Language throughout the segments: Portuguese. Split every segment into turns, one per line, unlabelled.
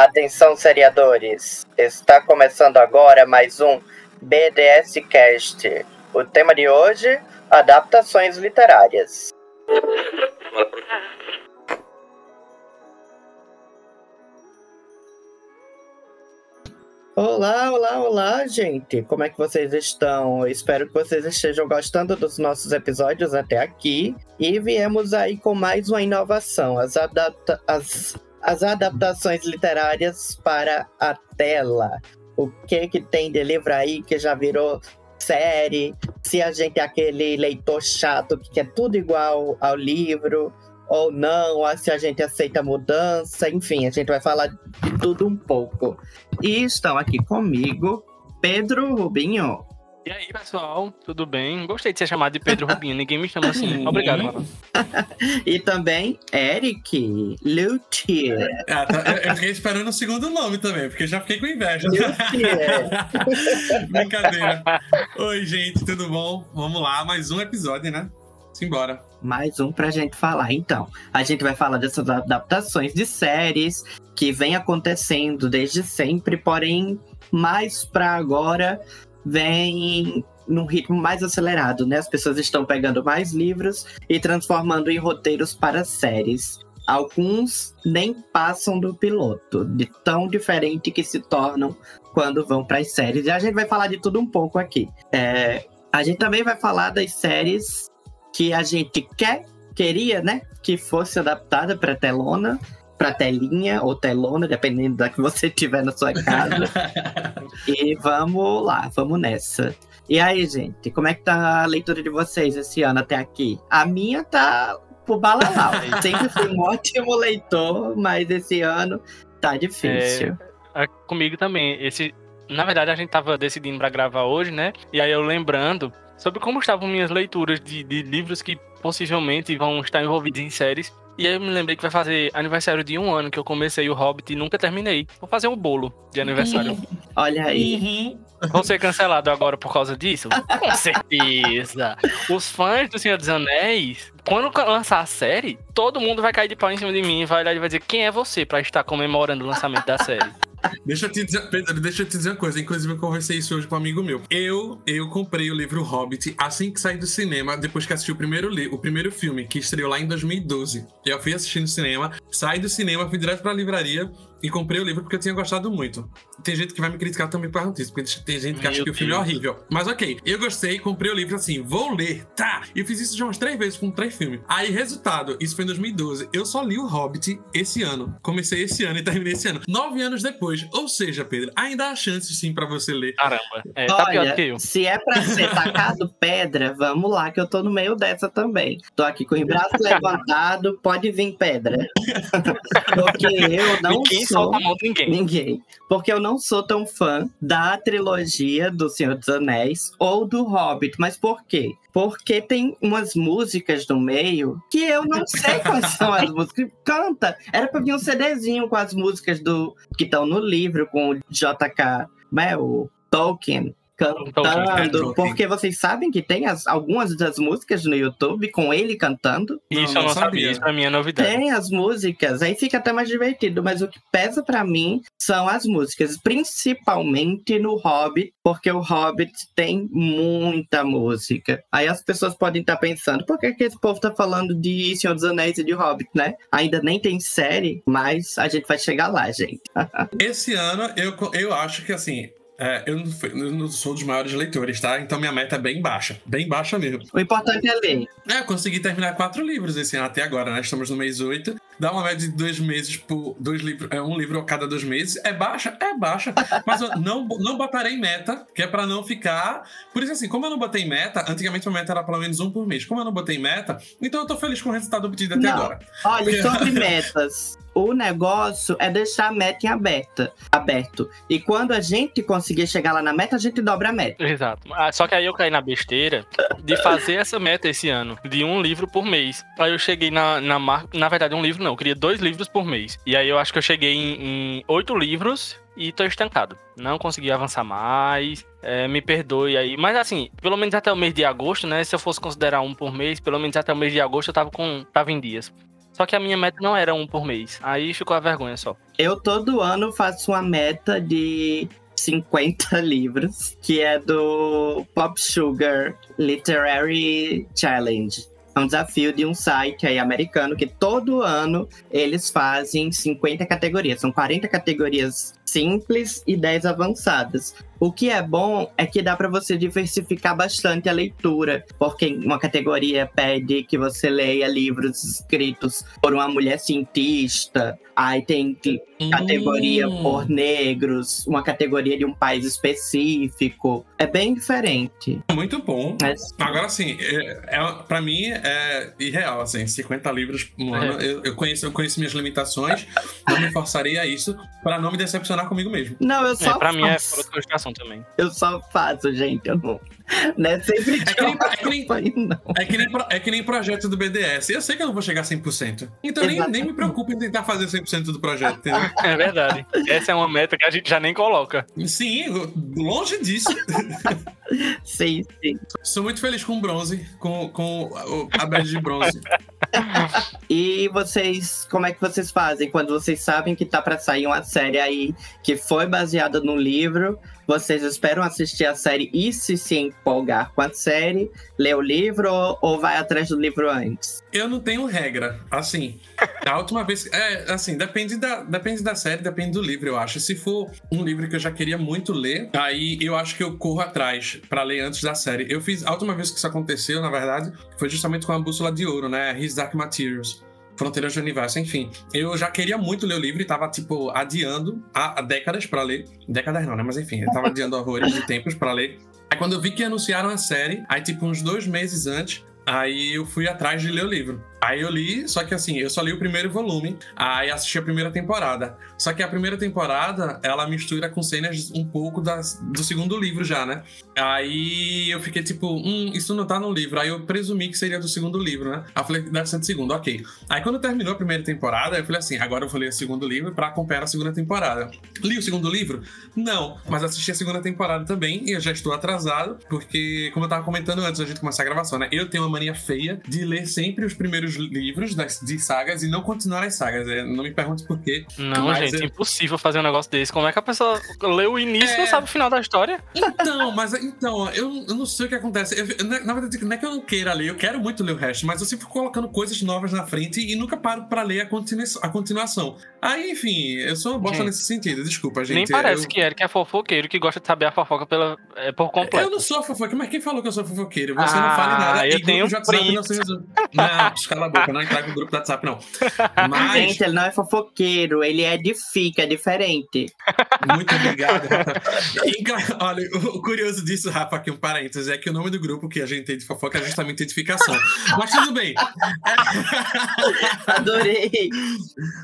Atenção, seriadores! Está começando agora mais um BDS Cast. O tema de hoje: adaptações literárias. Olá, olá, olá, gente! Como é que vocês estão? Espero que vocês estejam gostando dos nossos episódios até aqui. E viemos aí com mais uma inovação: as, adapta as, as adaptações literárias para a tela. O que que tem de livro aí que já virou série? Se a gente é aquele leitor chato que quer tudo igual ao livro ou não, ou se a gente aceita mudança, enfim, a gente vai falar de tudo um pouco. E estão aqui comigo Pedro Rubinho.
E aí, pessoal, tudo bem? Gostei de ser chamado de Pedro Rubinho, ninguém me chama assim. Obrigado, mano.
e também Eric Luthier.
Ah, tá. Eu fiquei esperando o segundo nome também, porque já fiquei com inveja. Brincadeira. Oi, gente, tudo bom? Vamos lá, mais um episódio, né? Simbora.
Mais um pra gente falar. Então, a gente vai falar dessas adaptações de séries que vem acontecendo desde sempre, porém, mais pra agora, vem num ritmo mais acelerado, né? As pessoas estão pegando mais livros e transformando em roteiros para séries. Alguns nem passam do piloto, de tão diferente que se tornam quando vão para as séries. E a gente vai falar de tudo um pouco aqui. É, a gente também vai falar das séries que a gente quer, queria, né, que fosse adaptada para telona, para telinha ou telona, dependendo da que você tiver na sua casa. e vamos lá, vamos nessa. E aí, gente, como é que tá a leitura de vocês esse ano até aqui? A minha tá pro balalau. Sempre fui um ótimo leitor, mas esse ano tá difícil.
É, comigo também. Esse, na verdade, a gente tava decidindo para gravar hoje, né? E aí eu lembrando sobre como estavam minhas leituras de, de livros que possivelmente vão estar envolvidos em séries. E aí eu me lembrei que vai fazer aniversário de um ano que eu comecei o Hobbit e nunca terminei. Vou fazer um bolo de aniversário.
Olha aí.
Uhum. Vou ser cancelado agora por causa disso? Com certeza. Os fãs do Senhor dos Anéis, quando lançar a série, todo mundo vai cair de pau em cima de mim e vai olhar e vai dizer quem é você para estar comemorando o lançamento da série.
Deixa eu te dizer, Pedro, deixa eu te dizer uma coisa. Inclusive, eu conversei isso hoje com um amigo meu. Eu, eu comprei o livro Hobbit assim que saí do cinema, depois que assisti o primeiro, li o primeiro filme, que estreou lá em 2012. Eu fui assistir no cinema, saí do cinema, fui direto pra livraria e comprei o livro porque eu tinha gostado muito. Tem gente que vai me criticar também por causa disso, porque tem gente que Meu acha que o filme é horrível. Mas ok, eu gostei, comprei o livro assim, vou ler, tá? E eu fiz isso já umas três vezes com três filmes. Aí, resultado, isso foi em 2012. Eu só li o Hobbit esse ano. Comecei esse ano e terminei esse ano. Nove anos depois. Ou seja, Pedro, ainda há chances sim para você ler.
Caramba, é, tá
Olha,
pior do que eu.
Se é pra ser tacado pedra, vamos lá, que eu tô no meio dessa também. Tô aqui com o braço levantado, pode vir pedra. Porque eu não.
Solta a mão de ninguém.
Ninguém. Porque eu não sou tão fã da trilogia do Senhor dos Anéis ou do Hobbit. Mas por quê? Porque tem umas músicas no meio que eu não sei quais são as músicas. Canta! Era pra vir um CDzinho com as músicas do que estão no livro, com o JK, né, o Tolkien cantando, porque vocês sabem que tem as, algumas das músicas no YouTube com ele cantando.
Isso não, eu não sabia. sabia, isso pra mim é novidade.
Tem as músicas, aí fica até mais divertido, mas o que pesa para mim são as músicas, principalmente no Hobbit, porque o Hobbit tem muita música. Aí as pessoas podem estar tá pensando, por que, que esse povo tá falando de Senhor dos Anéis e de Hobbit, né? Ainda nem tem série, mas a gente vai chegar lá, gente.
Esse ano, eu, eu acho que assim, é, eu, não, eu, não, sou dos maiores leitores, tá? Então minha meta é bem baixa. Bem baixa mesmo.
O importante é ler.
É, eu consegui terminar quatro livros esse ano até agora, né? Estamos no mês oito. Dá uma média de dois meses por dois livros, é, um livro a cada dois meses. É baixa? É baixa. Mas eu não, não botarei meta, que é pra não ficar. Por isso, assim, como eu não botei meta, antigamente a meta era pelo menos um por mês. Como eu não botei meta, então eu tô feliz com o resultado obtido até
não.
agora.
Olha, Porque... sobre metas. O negócio é deixar a meta em aberta, aberto. E quando a gente conseguir chegar lá na meta, a gente dobra a meta.
Exato. Ah, só que aí eu caí na besteira de fazer essa meta esse ano, de um livro por mês. Aí eu cheguei na, na marca. Na verdade, um livro não, eu queria dois livros por mês. E aí eu acho que eu cheguei em oito livros e tô estancado. Não consegui avançar mais. É, me perdoe aí. Mas assim, pelo menos até o mês de agosto, né? Se eu fosse considerar um por mês, pelo menos até o mês de agosto eu tava com. tava em dias. Só que a minha meta não era um por mês. Aí ficou a vergonha só.
Eu todo ano faço uma meta de 50 livros, que é do Pop Sugar Literary Challenge. É um desafio de um site aí americano que todo ano eles fazem 50 categorias. São 40 categorias simples e 10 avançadas. O que é bom é que dá para você diversificar bastante a leitura, porque uma categoria pede que você leia livros escritos por uma mulher cientista, aí tem categoria hum. por negros, uma categoria de um país específico. É bem diferente.
Muito bom. Agora, assim, é, é, para mim é irreal, assim, 50 livros no ano. É. Eu, eu, conheço, eu conheço minhas limitações, não me forçaria a isso para não me decepcionar comigo mesmo.
Não, eu só.
É, pra mim é também.
Eu só faço, gente. Eu não. Não é sempre
é que, nem, é, que nem, é, que nem, é que nem projeto do BDS. Eu sei que eu não vou chegar a 100%. Então nem, nem me preocupo em tentar fazer 100% do projeto, entendeu?
É verdade. Essa é uma meta que a gente já nem coloca.
Sim, longe disso.
sim, sim.
Sou muito feliz com o bronze, com, com a badge de bronze.
e vocês, como é que vocês fazem quando vocês sabem que tá para sair uma série aí que foi baseada no livro? Vocês esperam assistir a série e se se empolgar com a série, ler o livro ou, ou vai atrás do livro antes?
Eu não tenho regra. Assim, a última vez. É, assim, depende da, depende da série, depende do livro, eu acho. Se for um livro que eu já queria muito ler, aí eu acho que eu corro atrás para ler antes da série. Eu fiz. A última vez que isso aconteceu, na verdade, foi justamente com a Bússola de Ouro, né? His Dark Materials. Fronteiras do Universo, enfim. Eu já queria muito ler o livro e tava, tipo, adiando há décadas para ler. Décadas não, né? Mas enfim, eu tava adiando horrores de tempos para ler. Aí quando eu vi que anunciaram a série, aí, tipo, uns dois meses antes, aí eu fui atrás de ler o livro. Aí eu li, só que assim, eu só li o primeiro volume, aí assisti a primeira temporada. Só que a primeira temporada, ela mistura com cenas um pouco das, do segundo livro já, né? Aí eu fiquei tipo, hum, isso não tá no livro. Aí eu presumi que seria do segundo livro, né? Aí eu falei, deve ser do segundo, ok. Aí quando terminou a primeira temporada, eu falei assim, agora eu vou ler o segundo livro para acompanhar a segunda temporada. Li o segundo livro? Não, mas assisti a segunda temporada também e eu já estou atrasado, porque, como eu tava comentando antes da gente começar a gravação, né? Eu tenho uma mania feia de ler sempre os primeiros livros das, de sagas e não continuar as sagas. É, não me pergunte por quê.
Não, gente, é impossível fazer um negócio desse. Como é que a pessoa lê o início e é... não sabe o final da história?
Então, mas então, eu, eu não sei o que acontece. Eu, na verdade, não é que eu não queira ler, eu quero muito ler o resto, mas eu sempre fico colocando coisas novas na frente e nunca paro para ler a, continu a continuação. Aí, enfim, eu sou uma bosta nesse sentido, desculpa, gente.
Nem parece eu... que Eric é fofoqueiro que gosta de saber a fofoca pela, é, por completo.
Eu não sou fofoqueiro, mas quem falou que eu sou fofoqueiro? Você ah, não fale nada.
Eu e tenho um print. Não,
não, cala a boca, não entrar com o grupo do WhatsApp, não.
Mas... Gente, ele não é fofoqueiro, ele é de fica, é diferente.
Muito obrigado, Olha, o curioso disso, Rafa, aqui um parênteses, é que o nome do grupo que a gente tem de fofoca é justamente identificação. Mas tudo bem.
Adorei.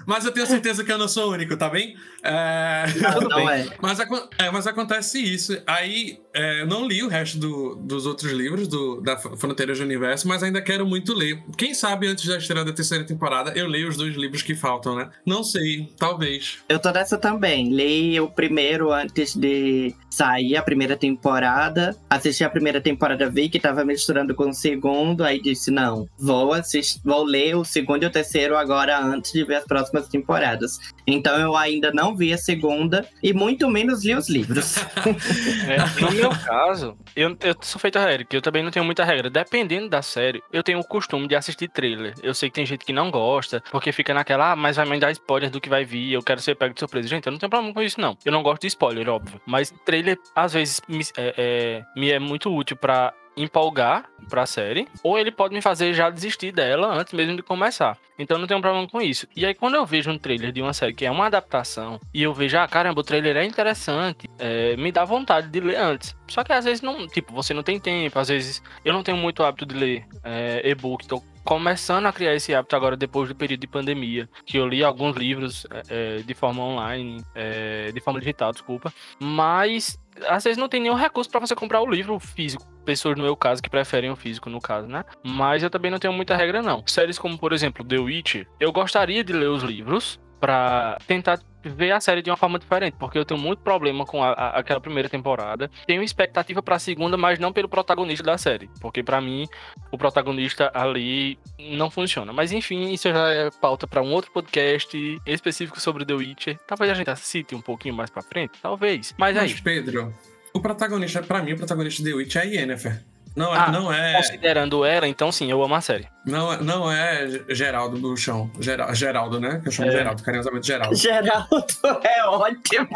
Mas eu tenho certeza que eu não sou o único, tá bem?
É... Não, tudo não bem. É.
Mas, é, mas acontece isso. Aí, é, não li o resto do, dos outros livros do, da Fronteiras do Universo, mas ainda quero muito ler. Quem sabe antes da estreia da terceira temporada eu leio os dois livros que faltam, né? Não sei, talvez.
Eu tô nessa também. Li o primeiro antes de sair a primeira temporada. Assisti a primeira temporada, vi que tava misturando com o segundo, aí disse: não, vou assistir, vou ler o segundo e o terceiro agora antes de ver as próximas temporadas. Então eu ainda não vi a segunda e muito menos li os livros.
é, meu caso, eu, eu sou feito a Eric, eu também não tenho muita regra. Dependendo da série, eu tenho o costume de assistir trailer. Eu sei que tem gente que não gosta, porque fica naquela, ah, mas vai me dar spoiler do que vai vir, eu quero ser pego de surpresa. Gente, eu não tenho problema com isso, não. Eu não gosto de spoiler, óbvio. Mas trailer, às vezes, me é, é, me é muito útil para empolgar pra série, ou ele pode me fazer já desistir dela antes mesmo de começar. Então não tenho problema com isso. E aí, quando eu vejo um trailer de uma série que é uma adaptação, e eu vejo, ah, caramba, o trailer é interessante, é, me dá vontade de ler antes. Só que às vezes não, tipo, você não tem tempo, às vezes eu não tenho muito hábito de ler é, e-book, tô começando a criar esse hábito agora depois do período de pandemia, que eu li alguns livros é, de forma online, é, de forma digital, desculpa, mas às vezes não tem nenhum recurso para você comprar o livro físico. Pessoas, no meu caso, que preferem o físico, no caso, né? Mas eu também não tenho muita regra, não. Séries como, por exemplo, The Witch, eu gostaria de ler os livros para tentar ver a série de uma forma diferente, porque eu tenho muito problema com a, a, aquela primeira temporada. Tenho expectativa pra segunda, mas não pelo protagonista da série, porque pra mim o protagonista ali não funciona. Mas enfim, isso já é pauta pra um outro podcast específico sobre The Witcher. Talvez a gente assiste um pouquinho mais pra frente, talvez. Mas aí,
Mas, Pedro, o protagonista, pra mim, o protagonista de The Witch é a Yennefer. Não, é-
Ah,
não é.
considerando ela, então sim, eu amo a série.
Não, é- não é Geraldo do chão. Gera- Geraldo, né? Que eu chamo
É.
Geraldo, carinhosamente Geraldo.
Geraldo é ótimo.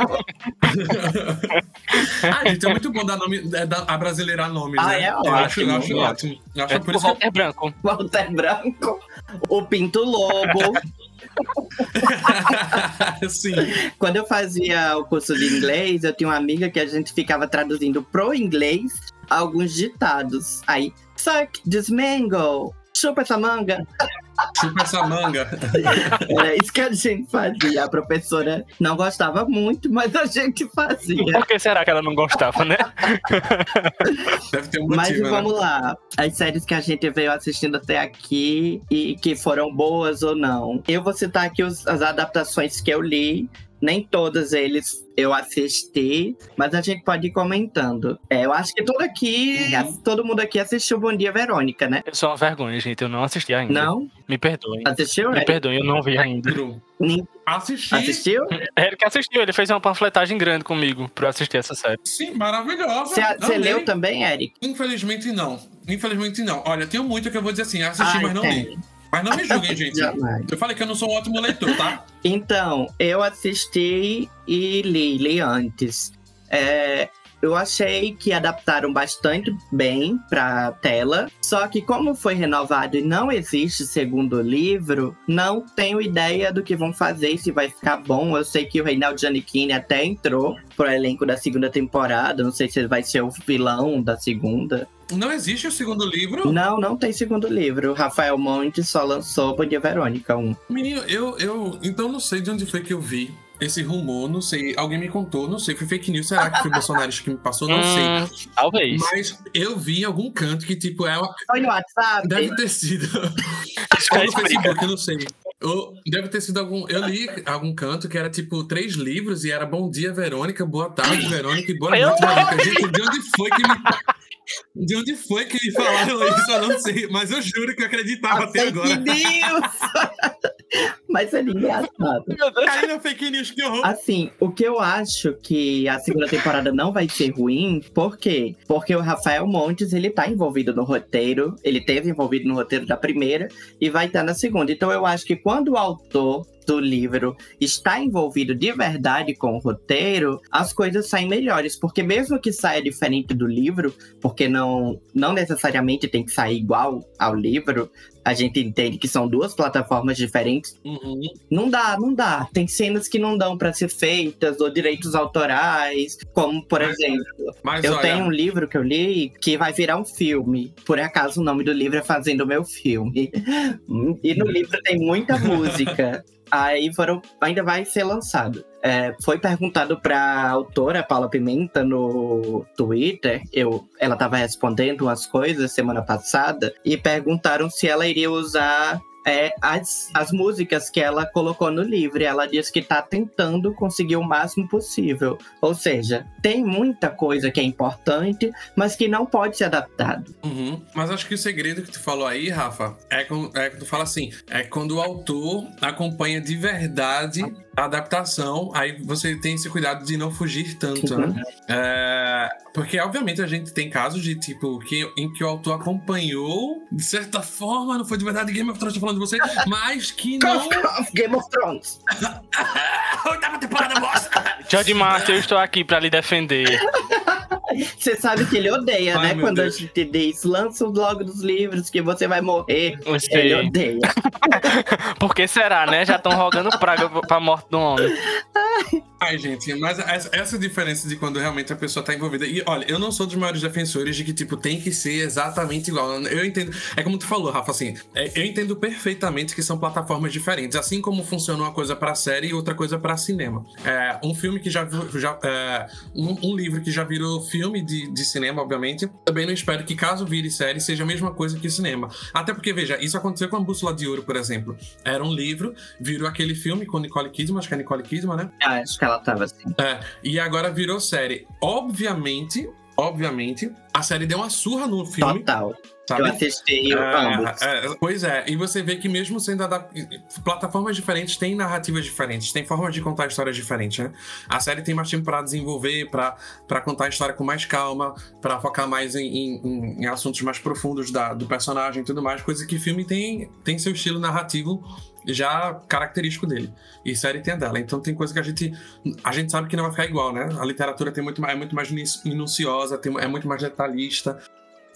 ah, gente, é muito bom dar nome, é, dar, nomes,
Ah,
né?
é
eu acho, eu
ótimo,
acho
é
ótimo. Eu acho
É
por isso que
Walter Branco.
Walter Branco, o Pinto Lobo.
Sim.
Quando eu fazia o curso de inglês, eu tinha uma amiga que a gente ficava traduzindo pro inglês alguns ditados. Aí, suck this mango, chupa essa manga.
Chupa essa manga.
Era isso que a gente fazia. A professora não gostava muito, mas a gente fazia.
Por que será que ela não gostava, né?
Deve ter um
Mas
motivo, né?
vamos lá. As séries que a gente veio assistindo até aqui e que foram boas ou não. Eu vou citar aqui os- as adaptações que eu li. Nem todas eles eu assisti, mas a gente pode ir comentando. É, eu acho que todo aqui,
Uhum.
todo mundo aqui assistiu Bom Dia Verônica, né?
Eu sou uma vergonha, gente. Eu não assisti ainda.
Não?
Me perdoem.
Assistiu?
Me
Eric?
perdoem, eu não vi ainda.
Assisti.
Assistiu?
Eric assistiu, ele fez uma panfletagem grande comigo pra eu assistir essa série.
Sim, maravilhosa.
Você leu também, Eric?
Infelizmente não. Infelizmente não. Olha, tenho muito que eu vou dizer assim, assisti,
Ai,
mas não
tem.
li. Mas não me julguem, gente. Eu falei que eu não sou um ótimo leitor, tá?
Então, eu assisti e li, li antes. É, eu achei que adaptaram bastante bem pra tela. Só que como foi renovado e não existe segundo livro, não tenho ideia do que vão fazer, se vai ficar bom. Eu sei que o Reinaldo Giannichini até entrou pro elenco da segunda temporada. Não sei se ele vai ser o vilão da segunda.
Não existe o segundo livro?
Não, não tem segundo livro. Rafael Monte só lançou Bom Dia Verônica 1.
Menino, eu, eu. Então não sei de onde foi que eu vi esse rumor, não sei. Alguém me contou, não sei. Foi fake news. Será que foi Bolsonaro que me passou? Não sei.
Hum, Talvez.
Mas eu vi em algum canto que, tipo, é uma...
Foi no WhatsApp?
deve ter sido. Ou no. Facebook, não sei. Ou deve ter sido algum. Eu li algum canto que era tipo três livros e era Bom Dia, Verônica, Boa Tarde, Verônica e Boa Noite, Verônica. Gente, de onde foi que me. De onde foi que me falaram isso? Eu não sei, mas eu juro que eu acreditava até
fake
agora.
news! Mas é engraçado.
Deus.
Caí na fake news, que horror.
Assim, o que eu acho que a segunda temporada não vai ser ruim, por quê? Porque o Rafael Montes, ele tá envolvido no roteiro, ele teve envolvido no roteiro da primeira e vai estar na segunda. Então eu acho que quando o autor do livro está envolvido de verdade com o roteiro, as coisas saem melhores, porque mesmo que saia diferente do livro, porque não não necessariamente tem que sair igual ao livro, a gente entende que são duas plataformas diferentes
Uhum.
não dá, não dá. Tem cenas que não dão pra ser feitas, ou direitos autorais, como, por
Mas,
exemplo,
Mas
eu
olha,
tenho um livro que eu li que vai virar um filme. Por acaso o nome do livro é Fazendo Meu Filme. E no livro tem muita música. Aí foram, ainda vai ser lançado. É, foi perguntado pra autora Paula Pimenta no Twitter, eu, ela tava respondendo umas coisas semana passada, e perguntaram se ela iria usar é, as, as músicas que ela colocou no livro. Ela disse que tá tentando conseguir o máximo possível. Ou seja, tem muita coisa que é importante, mas que não pode ser adaptado.
Uhum. Mas acho que o segredo que tu falou aí, Rafa, é quando, é que tu fala assim: é quando o autor acompanha de verdade a adaptação, aí você tem esse cuidado de não fugir tanto,
Uhum.
né? É, porque, obviamente, a gente tem casos de tipo que, em que o autor acompanhou, de certa forma, não foi de verdade Game of Thrones, tô falando de você, mas que não.
Game of Thrones.
Oitava temporada bosta!
George Martin, eu estou aqui pra lhe defender.
Você sabe que ele odeia,
Ai,
né? Quando
Deus.
a gente diz, lança logo dos livros que você vai morrer.
Eu
Ele odeia.
Por que será, né? Já estão rogando praga pra morte do homem.
Ai, gente, mas essa, essa diferença de quando realmente a pessoa tá envolvida. E olha, eu não sou dos maiores defensores de que, tipo, tem que ser exatamente igual. Eu entendo. É como tu falou, Rafa, assim, é, eu entendo perfeitamente que são plataformas diferentes. Assim como funciona uma coisa pra série e outra coisa pra cinema. É, um filme que já. já é, um, um, livro que já virou filme de, de cinema, obviamente. Também não espero que, caso vire série, seja a mesma coisa que cinema. Até porque, veja, isso aconteceu com a Bússola de Ouro, por exemplo. Era um livro, virou aquele filme com Nicole Kidman, acho que é Nicole Kidman, né?
Ah, acho que ela tava assim.
É, e agora virou série. Obviamente, obviamente, a série deu uma surra no filme.
Total. Sabe? Eu assisti
é, é, Pois é, e você vê que mesmo sendo plataformas diferentes, tem narrativas diferentes, tem formas de contar histórias diferentes, né? A série tem mais tempo para desenvolver, para contar a história com mais calma, para focar mais em, em, em, assuntos mais profundos da, do personagem e tudo mais, coisa que filme tem, tem seu estilo narrativo já característico dele. E série tem a dela. Então tem coisa que a gente a gente sabe que não vai ficar igual, né? A literatura tem muito mais, é muito mais minuciosa, tem, é muito mais detalhista.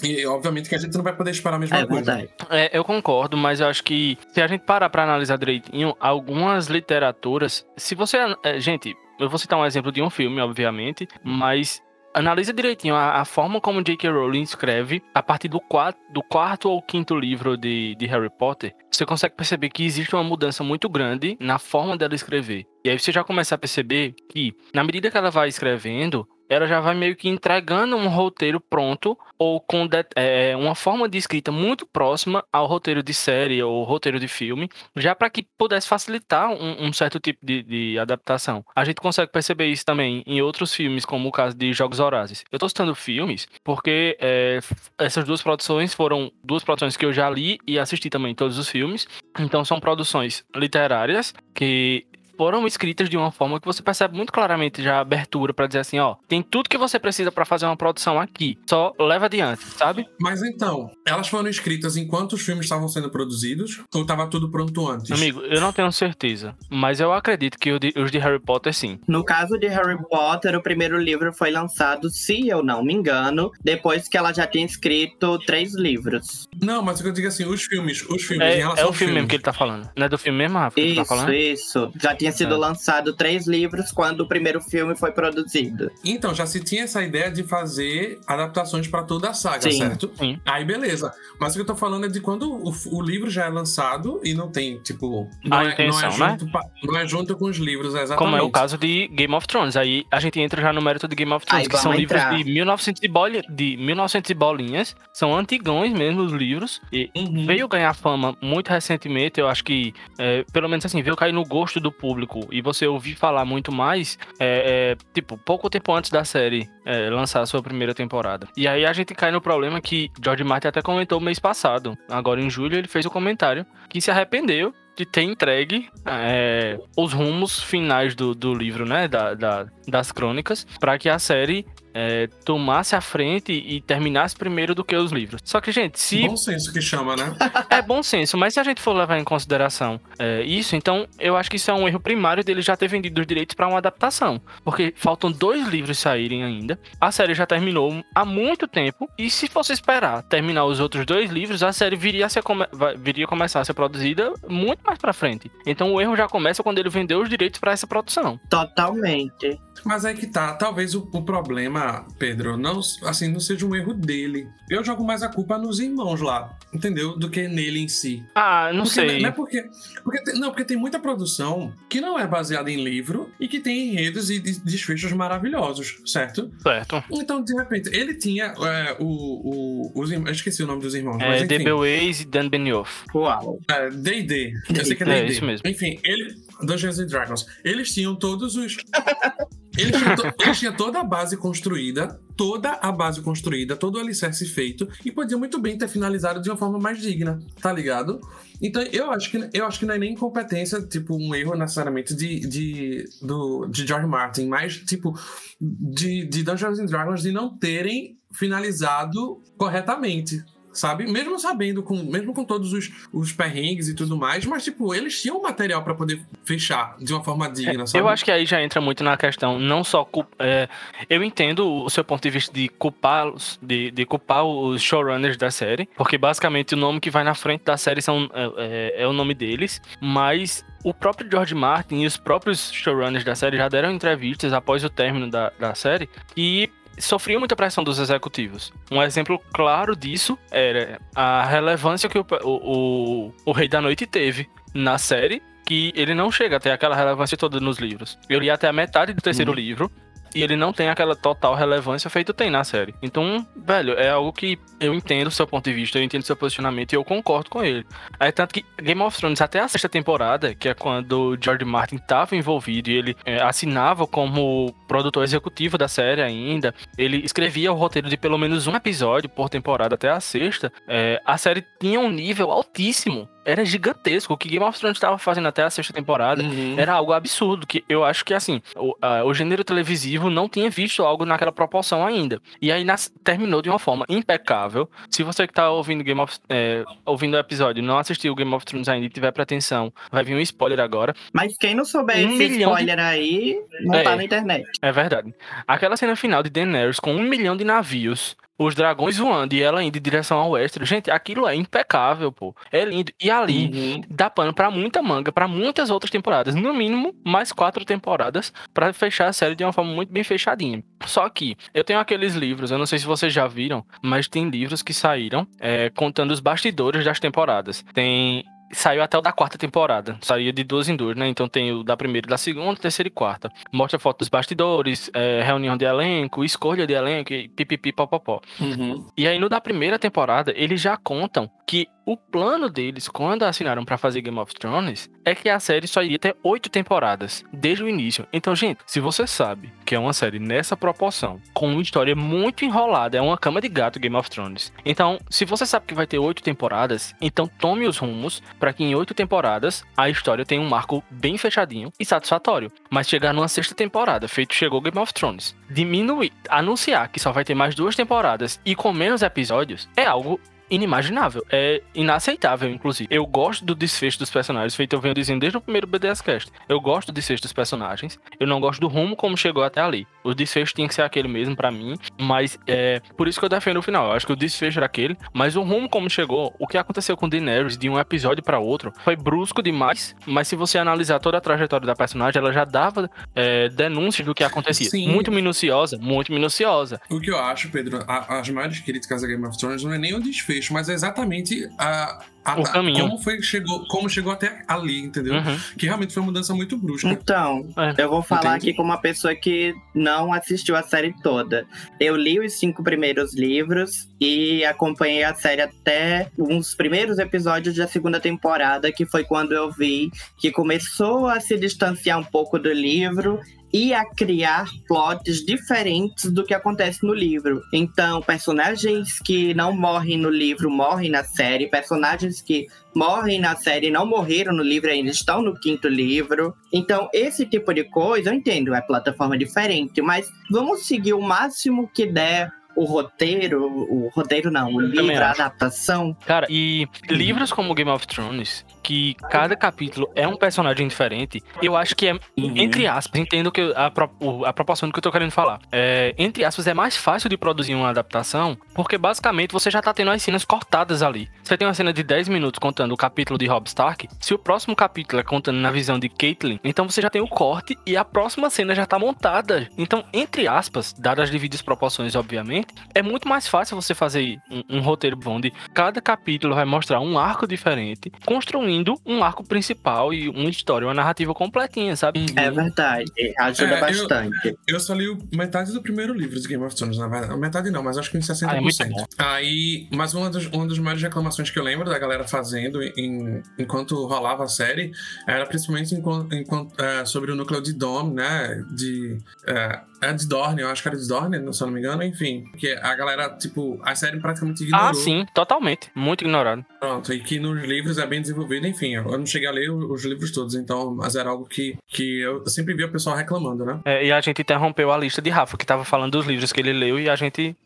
E obviamente que a gente não vai poder esperar a mesma
é
coisa.
É, eu concordo, mas eu acho que se a gente parar para analisar direitinho, algumas literaturas, se você, é, gente, eu vou citar um exemplo de um filme, obviamente, mas analisa direitinho a, a, forma como J.K. Rowling escreve a partir do, quatro, do quarto ou quinto livro de, de Harry Potter. Você consegue perceber que existe uma mudança muito grande na forma dela escrever. E aí você já começa a perceber que, na medida que ela vai escrevendo, ela já vai meio que entregando um roteiro pronto ou com é, uma forma de escrita muito próxima ao roteiro de série ou roteiro de filme, já para que pudesse facilitar um, um certo tipo de, de, adaptação. A gente consegue perceber isso também em outros filmes, como o caso de Jogos Horazes. Eu estou citando filmes porque é, essas duas produções foram duas produções que eu já li e assisti também todos os filmes. Então são produções literárias que foram escritas de uma forma que você percebe muito claramente já a abertura para dizer assim, ó, tem tudo que você precisa para fazer uma produção aqui, só leva adiante, sabe?
Mas então, elas foram escritas enquanto os filmes estavam sendo produzidos ou estava tudo pronto antes?
Amigo, eu não tenho certeza, mas eu acredito que os de Harry Potter sim.
No caso de Harry Potter, o primeiro livro foi lançado, se eu não me engano, depois que ela já tinha escrito três livros.
Não, mas eu digo assim, os filmes, os filmes é,
em relação É o filme, mesmo que ele tá falando. Não é do filme mesmo, Rafa?
Isso,
tá falando?
isso. Já tinha tinha sido é. lançado três livros quando o primeiro filme foi produzido.
Então, já se tinha essa ideia de fazer adaptações para toda a saga, Sim. certo? Sim. Aí, beleza. Mas o que eu tô falando é de quando o, o livro já é lançado e não tem, tipo. Não,
a é, intenção,
não,
é junto,
né? não é junto com os livros, exatamente.
Como é o caso de Game of Thrones. Aí a gente entra já no mérito de Game of Thrones, Aí, que são entrar. livros de 1900 e, bolinha, de 1900 e bolinhas. São antigões mesmo os livros. E uhum. veio ganhar fama muito recentemente. Eu acho que, é, pelo menos assim, veio cair no gosto do público. E você ouvi falar muito mais, é, é, tipo, pouco tempo antes da série é, lançar a sua primeira temporada. E aí a gente cai no problema que George Martin até comentou mês passado. Agora em julho ele fez o um comentário que se arrependeu de ter entregue é, os rumos finais do, do livro, né? Da, da das crônicas, para que a série é, tomasse a frente e terminasse primeiro do que os livros. Só que, gente, se.
Bom senso que chama, né?
é bom senso, mas se a gente for levar em consideração é, isso, então eu acho que isso é um erro primário dele já ter vendido os direitos para uma adaptação. Porque faltam dois livros saírem ainda. A série já terminou há muito tempo. E se fosse esperar terminar os outoutros dois livros, a série viria a, ser come... viria a começar a ser produzida muito mais para frente. Então o erro já começa quando ele vendeu os direitos para essa produção.
Totalmente.
Mas é que tá. Talvez o, o, problema, Pedro, não, assim, não seja um erro dele. Eu jogo mais a culpa nos irmãos lá, entendeu? Do que nele em si.
Ah, não
porque,
sei.
Não é porque, porque. Não, porque tem muita produção que não é baseada em livro e que tem enredos e desfechos maravilhosos, certo?
Certo.
Então, de repente, ele tinha é, o, o, os Eu esqueci o nome dos irmãos.
É, mas, D.B. Weiss e Dan Benioff.
Uau.
É, D&D. Eu sei que é D&D.
É isso mesmo.
Enfim, ele... Dungeons and Dragons. Eles tinham todos os. Eles tinham, to... Eles tinham, toda a base construída, toda a base construída, todo o alicerce feito, e podiam muito bem ter finalizado de uma forma mais digna, tá ligado? Então eu acho que, eu acho que não é nem incompetência, tipo, um erro necessariamente de, de, do, de George Martin, mas, tipo, de, de Dungeons and Dragons de não terem finalizado corretamente sabe? Mesmo sabendo, com, mesmo com todos os, os perrengues e tudo mais, mas, tipo, eles tinham material para poder fechar de uma forma digna, sabe?
Eu acho que aí já entra muito na questão, não só. É, eu entendo o seu ponto de vista de culpar, de, de culpar os showrunners da série, porque basicamente o nome que vai na frente da série são, é, é, é o nome deles, mas o próprio George Martin e os próprios showrunners da série já deram entrevistas após o término da, da série e sofriam muita pressão dos executivos. Um exemplo claro disso era a relevância que o, o, o, o Rei da Noite teve na série que ele não chega a ter aquela relevância toda nos livros. Eu li até a metade do terceiro uhum. livro e ele não tem aquela total relevância feito tem na série. Então, velho, é algo que eu entendo o seu ponto de vista, eu entendo o seu posicionamento e eu concordo com ele. É tanto que Game of Thrones, até a sexta temporada, que é quando George Martin estava envolvido e ele é, assinava como produtor executivo da série ainda, ele escrevia o roteiro de pelo menos um episódio por temporada até a sexta, é, a série tinha um nível altíssimo era gigantesco. O que Game of Thrones estava fazendo até a sexta temporada uhum. era algo absurdo. Que eu acho que, assim, o, o gênero televisivo não tinha visto algo naquela proporção ainda. E aí nas, terminou de uma forma impecável. Se você que tá ouvindo Game of é, ouvindo o episódio não assistiu Game of Thrones ainda e tiver pretensão, vai vir um spoiler agora.
Mas quem não souber um esse spoiler de... aí, não é, tá na internet.
É verdade. Aquela cena final de Daenerys com um milhão de navios os dragões voando e ela indo em direção ao oeste. Gente, aquilo é impecável, pô. É lindo. E ali uhum. dá pano pra muita manga, para muitas outras temporadas. No mínimo, mais quatro temporadas para fechar a série de uma forma muito bem fechadinha. Só que eu tenho aqueles livros, eu não sei se vocês já viram, mas tem livros que saíram é, contando os bastidores das temporadas. Tem saiu até o da quarta temporada. Saía de duas em duas, né? Então tem o da primeira, da segunda, terceira e quarta. Mostra foto dos bastidores, é, reunião de elenco, escolha de elenco e pipipi popopó. Uhum. E aí no da primeira temporada, eles já contam que o plano deles, quando assinaram para fazer Game of Thrones, é que a série só iria ter oito temporadas, desde o início. Então, gente, se você sabe que é uma série nessa proporção, com uma história muito enrolada, é uma cama de gato Game of Thrones. Então, se você sabe que vai ter oito temporadas, então tome os rumos para que em oito temporadas a história tenha um marco bem fechadinho e satisfatório. Mas chegar numa sexta temporada, feito chegou Game of Thrones, diminuir, anunciar que só vai ter mais duas temporadas e com menos episódios, é algo inimaginável. É inaceitável, inclusive. Eu gosto do desfecho dos personagens, feito eu venho dizendo desde o primeiro BDS Cast. Eu gosto do desfecho dos personagens. Eu não gosto do rumo como chegou até ali. O desfecho tinha que ser aquele mesmo para mim, mas é por isso que eu defendo o final. Eu acho que o desfecho era aquele, mas o rumo como chegou, o que aconteceu com Daenerys de um episódio para outro, foi brusco demais, mas se você analisar toda a trajetória da personagem, ela já dava é, denúncias do que acontecia. Sim. Muito minuciosa, muito minuciosa.
O que eu acho, Pedro, a, as maiores críticas a Game of Thrones não é nem o desfecho desfecho, mas é exatamente a, a,
o caminho.
como foi chegou, como chegou até ali, entendeu? Uhum. Que realmente foi uma mudança muito brusca.
Então, é. eu vou falar Entendi. aqui como uma pessoa que não assistiu a série toda. Eu li os cinco primeiros livros e acompanhei a série até uns primeiros episódios da segunda temporada, que foi quando eu vi que começou a se distanciar um pouco do livro e a criar plots diferentes do que acontece no livro. Então, personagens que não morrem no livro morrem na série, personagens que morrem na série e não morreram no livro ainda estão no quinto livro. Então, esse tipo de coisa, eu entendo, é plataforma diferente, mas vamos seguir o máximo que der o roteiro, o roteiro não, o livro, a adaptação.
Cara, e livros como Game of Thrones, que cada capítulo é um personagem diferente, eu acho que é, uhum. entre aspas, entendo que a, a proporção do que eu tô querendo falar. É, entre aspas, é mais fácil de produzir uma adaptação, porque basicamente você já tá tendo as cenas cortadas ali. Você tem uma cena de 10 minutos contando o capítulo de Robb Stark, se o próximo capítulo é contando na visão de Caitlyn, então você já tem o corte e a próxima cena já tá montada. Então, entre aspas, dadas as devidas proporções, obviamente, é muito mais fácil você fazer um, um roteiro onde cada capítulo vai mostrar um arco diferente, construindo um arco principal e uma história, uma narrativa completinha, sabe?
Uhum. É verdade, ajuda é, bastante.
Eu, eu, só li metade do primeiro livro de Game of Thrones, na verdade. Metade não, mas acho que em 60%. Ah, é Aí, mas uma, das, uma das maiores reclamações que eu lembro da galera fazendo em, enquanto rolava a série era principalmente enquanto, enquanto, é, sobre o núcleo de Dom, né? De. É, é de Dorne, eu acho que era de Dorne, se eu não me engano, enfim. Que a galera, tipo, a série praticamente ignorou.
Ah, sim, totalmente. Muito ignorado.
Pronto, e que nos livros é bem desenvolvido, enfim. Eu não cheguei a ler os livros todos, então, mas era algo que, que eu sempre via o pessoal reclamando, né?
É, e a gente interrompeu a lista de Rafa, que tava falando dos livros que ele leu, e a gente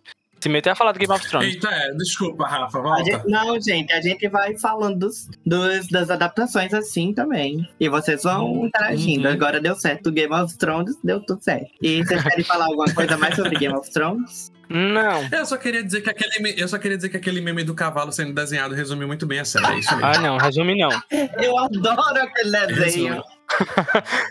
Se meter a falar do Game of Thrones.
Eita, é, desculpa, Rafa,
A
volta.
gente- não, gente, a gente vai falando dos, dos- das adaptações assim também. E vocês vão interagindo.
Uhum.
Agora deu certo o Game of Thrones, deu tudo certo. E vocês querem falar alguma coisa mais sobre Game of Thrones?
Não.
Eu só queria dizer que aquele, eu só queria dizer que aquele meme do cavalo sendo desenhado resumiu muito bem a série. É isso mesmo.
Ah, não, resume não.
Eu adoro aquele desenho.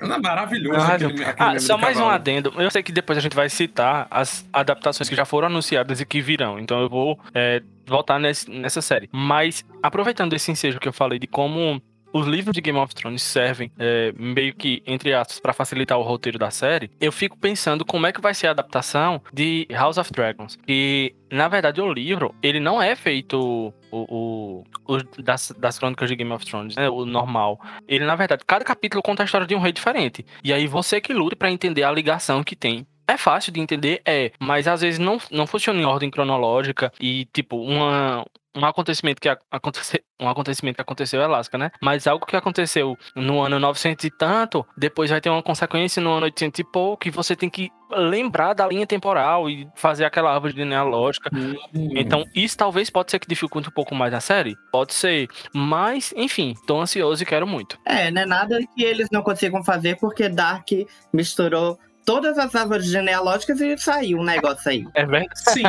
Não, maravilhoso
Não,
aquele,
resume.
aquele
Ah,
meme
só
do
mais um
cavalo.
adendo. Eu sei que depois a gente vai citar as adaptações que já foram anunciadas e que virão. Então eu vou é, voltar nesse- nessa série. Mas, aproveitando esse ensejo que eu falei de como os livros de Game of Thrones servem é, meio que, entre aspas, para facilitar o roteiro da série, eu fico pensando como é que vai ser a adaptação de House of Dragons. E, na verdade, o livro, ele não é feito o, o- o das, das crônicas de Game of Thrones, né, o normal. Ele, na verdade, cada capítulo conta a história de um rei diferente. E aí você que lute pra entender a ligação que tem. É fácil de entender, é, mas às vezes não, não funciona em ordem cronológica e, tipo, uma, um acontecimento que a- acontece, um acontecimento que aconteceu é lasca, né? Mas algo que aconteceu no ano 900 e tanto, depois vai ter uma consequência no ano 800 e pouco, e você tem que lembrar da linha temporal e fazer aquela árvore genealógica.
Hum.
Então, isso talvez pode ser que dificulte um pouco mais a série. Pode ser. Mas, enfim, tô ansioso e quero muito.
É, não é nada que eles não consigam fazer porque Dark misturou todas as árvores genealógicas e saiu um negócio aí.
É verdade.
Sim,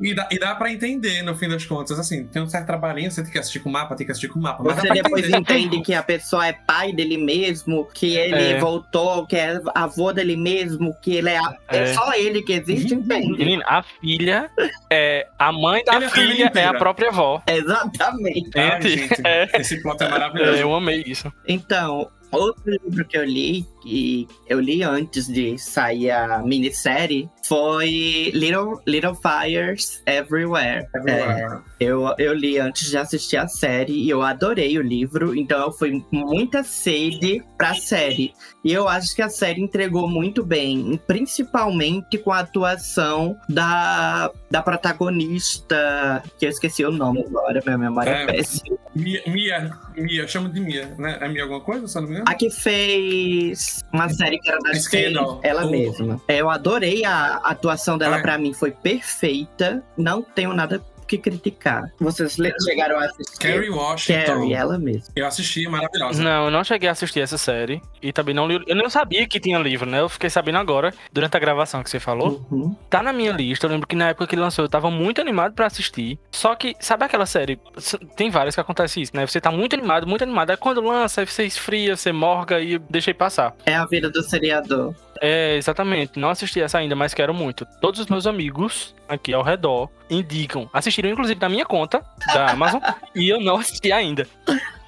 e dá, e dá pra entender no fim das contas. Assim, tem um certo trabalhinho, você tem que assistir com o mapa, tem que assistir com o mapa. Mas
Você depois entende que a pessoa é pai dele mesmo, que ele
É.
voltou, que é avô dele mesmo, que ele é, a- é
É.
só ele que existe, entende?
Menina, a filha é. A mãe da
Ele é
filha é a
inteira.
própria avó.
Exatamente.
Ai,
Gente, é.
Esse plot é maravilhoso.
É, eu amei isso.
Então, outro livro que eu li, e eu li antes de sair a minissérie, foi Little, Little Fires Everywhere. É, eu, eu li antes de assistir a série e eu adorei o livro, então eu fui muita sede pra série. E eu acho que a série entregou muito bem, principalmente com a atuação da, da protagonista, que eu esqueci o nome agora, minha memória é,
É.
péssima.
Mia, Mia, Mia, eu chamo de Mia, né? É Mia alguma coisa, se não me engano?
A que fez uma série que era da
Scandal.
ela mesma. Eu adorei a atuação dela,
Ai.
pra mim foi perfeita. Não tenho nada que criticar. Vocês chegaram a assistir?
Carrie Washington.
Carrie, ela mesma.
Eu assisti, é maravilhosa.
Não, eu não cheguei a assistir essa série. E também não li. Eu não sabia que tinha livro, né? Eu fiquei sabendo agora, durante a gravação que você falou.
Uhum.
Tá na minha lista. Eu lembro que na época que lançou eu tava muito animado pra assistir. Só que, sabe aquela série? Tem várias que acontece isso, né? Você tá muito animado, muito animado. Aí quando lança, aí você esfria, você morga e deixei passar.
É a vida do seriador.
É, exatamente. Não assisti essa ainda, mas quero muito. Todos os meus amigos aqui ao redor indicam. Assistiram, inclusive, da minha conta, da Amazon, e eu não assisti ainda.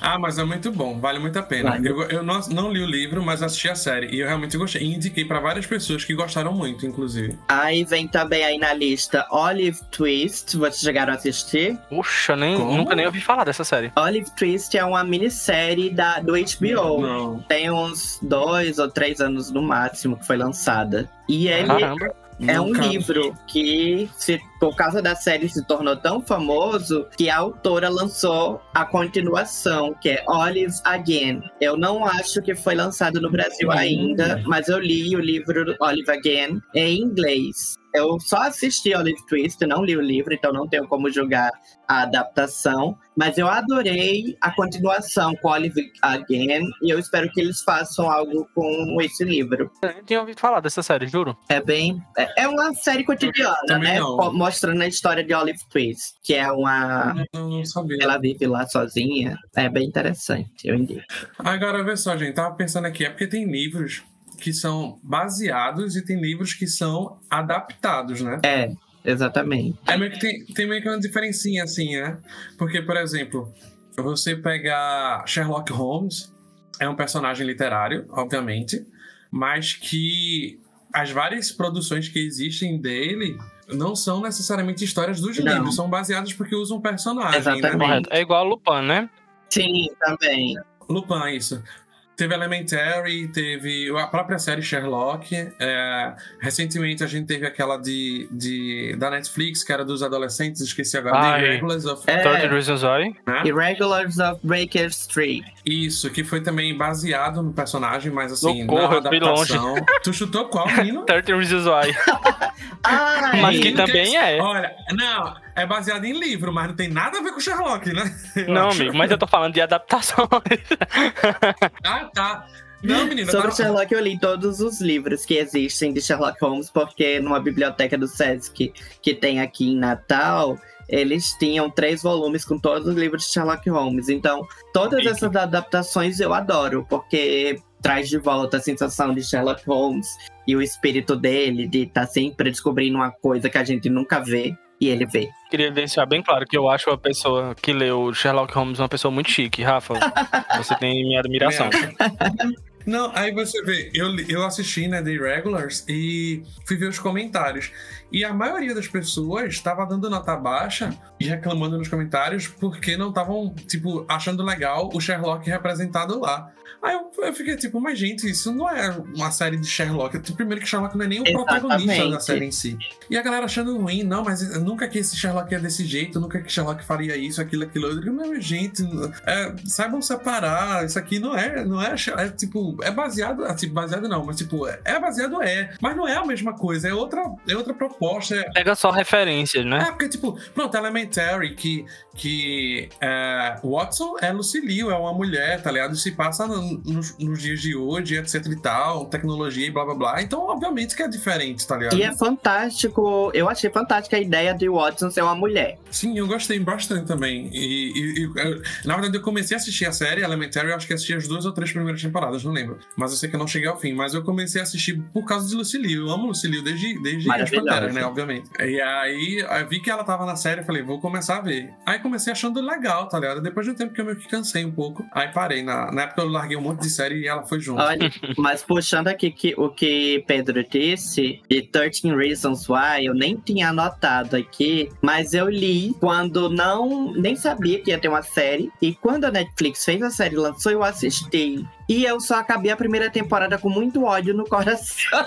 Ah, mas é muito bom, vale muito a pena.
Vale.
Eu, eu não, não li o livro, mas assisti a série. E eu realmente gostei. E indiquei pra várias pessoas que gostaram muito, inclusive.
Aí vem também aí na lista Olive Twist. Vocês chegaram a assistir?
Puxa, nem,
Como?
nunca nem ouvi falar dessa série.
Olive Twist é uma minissérie da, do HBO.
Não.
Tem uns dois ou três anos no máximo que foi lançada. E ele
Caramba.
É um livro que, se, por causa da série, se tornou tão famoso que a autora lançou a continuação, que é Olive Again. Eu não acho que foi lançado no Brasil
Hum.
ainda, mas eu li o livro Olive Again em inglês. Eu só assisti Olive Twist, não li o livro, então não tenho como julgar a adaptação. Mas eu adorei a continuação com Olive Again e eu espero que eles façam algo com esse livro.
Eu nem tinha ouvido falar dessa série, juro.
É bem. É é uma série cotidiana, né?
não.
Mostrando a história de Olive Twist, que é uma.
Não, não sabia.
Ela vive lá sozinha. É bem interessante, eu indico.
Agora, vê só, gente, tava pensando aqui, é porque tem livros que são baseados e tem livros que são adaptados, né?
É, exatamente.
É meio que tem, tem meio que uma diferencinha assim, né? Porque, por exemplo, você pegar Sherlock Holmes, é um personagem literário, obviamente, mas que as várias produções que existem dele não são necessariamente histórias dos
Não.
livros, são baseadas porque usam personagem,
Exatamente.
né?
É igual a Lupin, né?
Sim, também.
Lupin, isso. Teve Elementary, teve a própria série Sherlock. É, recentemente a gente teve aquela de, de, da Netflix, que era dos adolescentes, esqueci agora,
Ah,
The
é.
Irregulars of...
É.
30 Reasons Why.
né?
Irregulars of Baker Street.
Isso, que foi também baseado no personagem, mas assim,
Socorro,
na
fui longe.
adaptação... Tu chutou qual, menino?
30 Reasons Why.
Ai,
Mas que
Menino,
também é.
Olha, não, é baseado em livro, mas não tem nada a ver com Sherlock, né? Eu
Não,
acho.
amigo, mas eu tô falando de adaptação.
Ah, tá. Não, menina,
Sobre
tá-
Sherlock, eu li todos os livros que existem de Sherlock Holmes, porque numa biblioteca do Sesc que tem aqui em Natal, eles tinham três volumes com todos os livros de Sherlock Holmes. Então, todas essas adaptações eu adoro, porque traz de volta a sensação de Sherlock Holmes e o espírito dele de estar sempre descobrindo uma coisa que a gente nunca vê e ele vê.
Queria deixar bem claro que eu acho a pessoa que leu Sherlock Holmes uma pessoa muito chique, Rafa. Você tem minha admiração.
Não, aí você vê, eu, eu assisti, né, The Irregulars e fui ver os comentários. E a maioria das pessoas estava dando nota baixa e reclamando nos comentários porque não estavam, tipo, achando legal o Sherlock representado lá. Aí eu, eu fiquei tipo, mas gente, isso não é uma série de Sherlock. Primeiro que Sherlock não é nem o protagonista
Exatamente.
da série em si. E a galera achando ruim, não, mas nunca que esse Sherlock é desse jeito, nunca que Sherlock faria isso, aquilo, aquilo outro. Mas, gente, é, saibam separar. Isso aqui não é, não é, é tipo, é baseado, ah, tipo, baseado não, mas tipo, é baseado é, mas não é a mesma coisa, é outra, é outra proposta. É,
Pega só referências, né?
é, porque, tipo, pronto, Elementary, que, que é, Watson é Lucille, é uma mulher, tá ligado? Se passa no- nos, nos dias de hoje, etc e tal, tecnologia e blá blá blá. Então, obviamente que é diferente, tá ligado?
E é fantástico, eu achei fantástica a ideia de Watson ser uma mulher.
Sim, eu gostei bastante também. E, e- e, eu- na verdade, eu comecei a assistir a série Elementary, eu acho que assisti as duas ou três primeiras temporadas, não lembro. Mas eu sei que eu não cheguei ao fim. Mas eu comecei a assistir por causa de Lucille. Eu amo Lucille desde, desde as. Panteras, né? Obviamente. E aí, eu vi que ela tava na série, falei, vou começar a ver. Aí comecei achando legal, tá ligado? Depois de um tempo que eu meio que cansei um pouco. Aí parei. Na, na época eu larguei um monte de série e ela foi junto.
Olha, mas puxando aqui que, o que Pedro disse, de 13 Reasons Why, eu nem tinha anotado aqui, mas eu li quando não. nem sabia que ia ter uma série. E quando a Netflix fez a série lançou, eu assisti. E eu só acabei a primeira temporada com muito ódio no coração.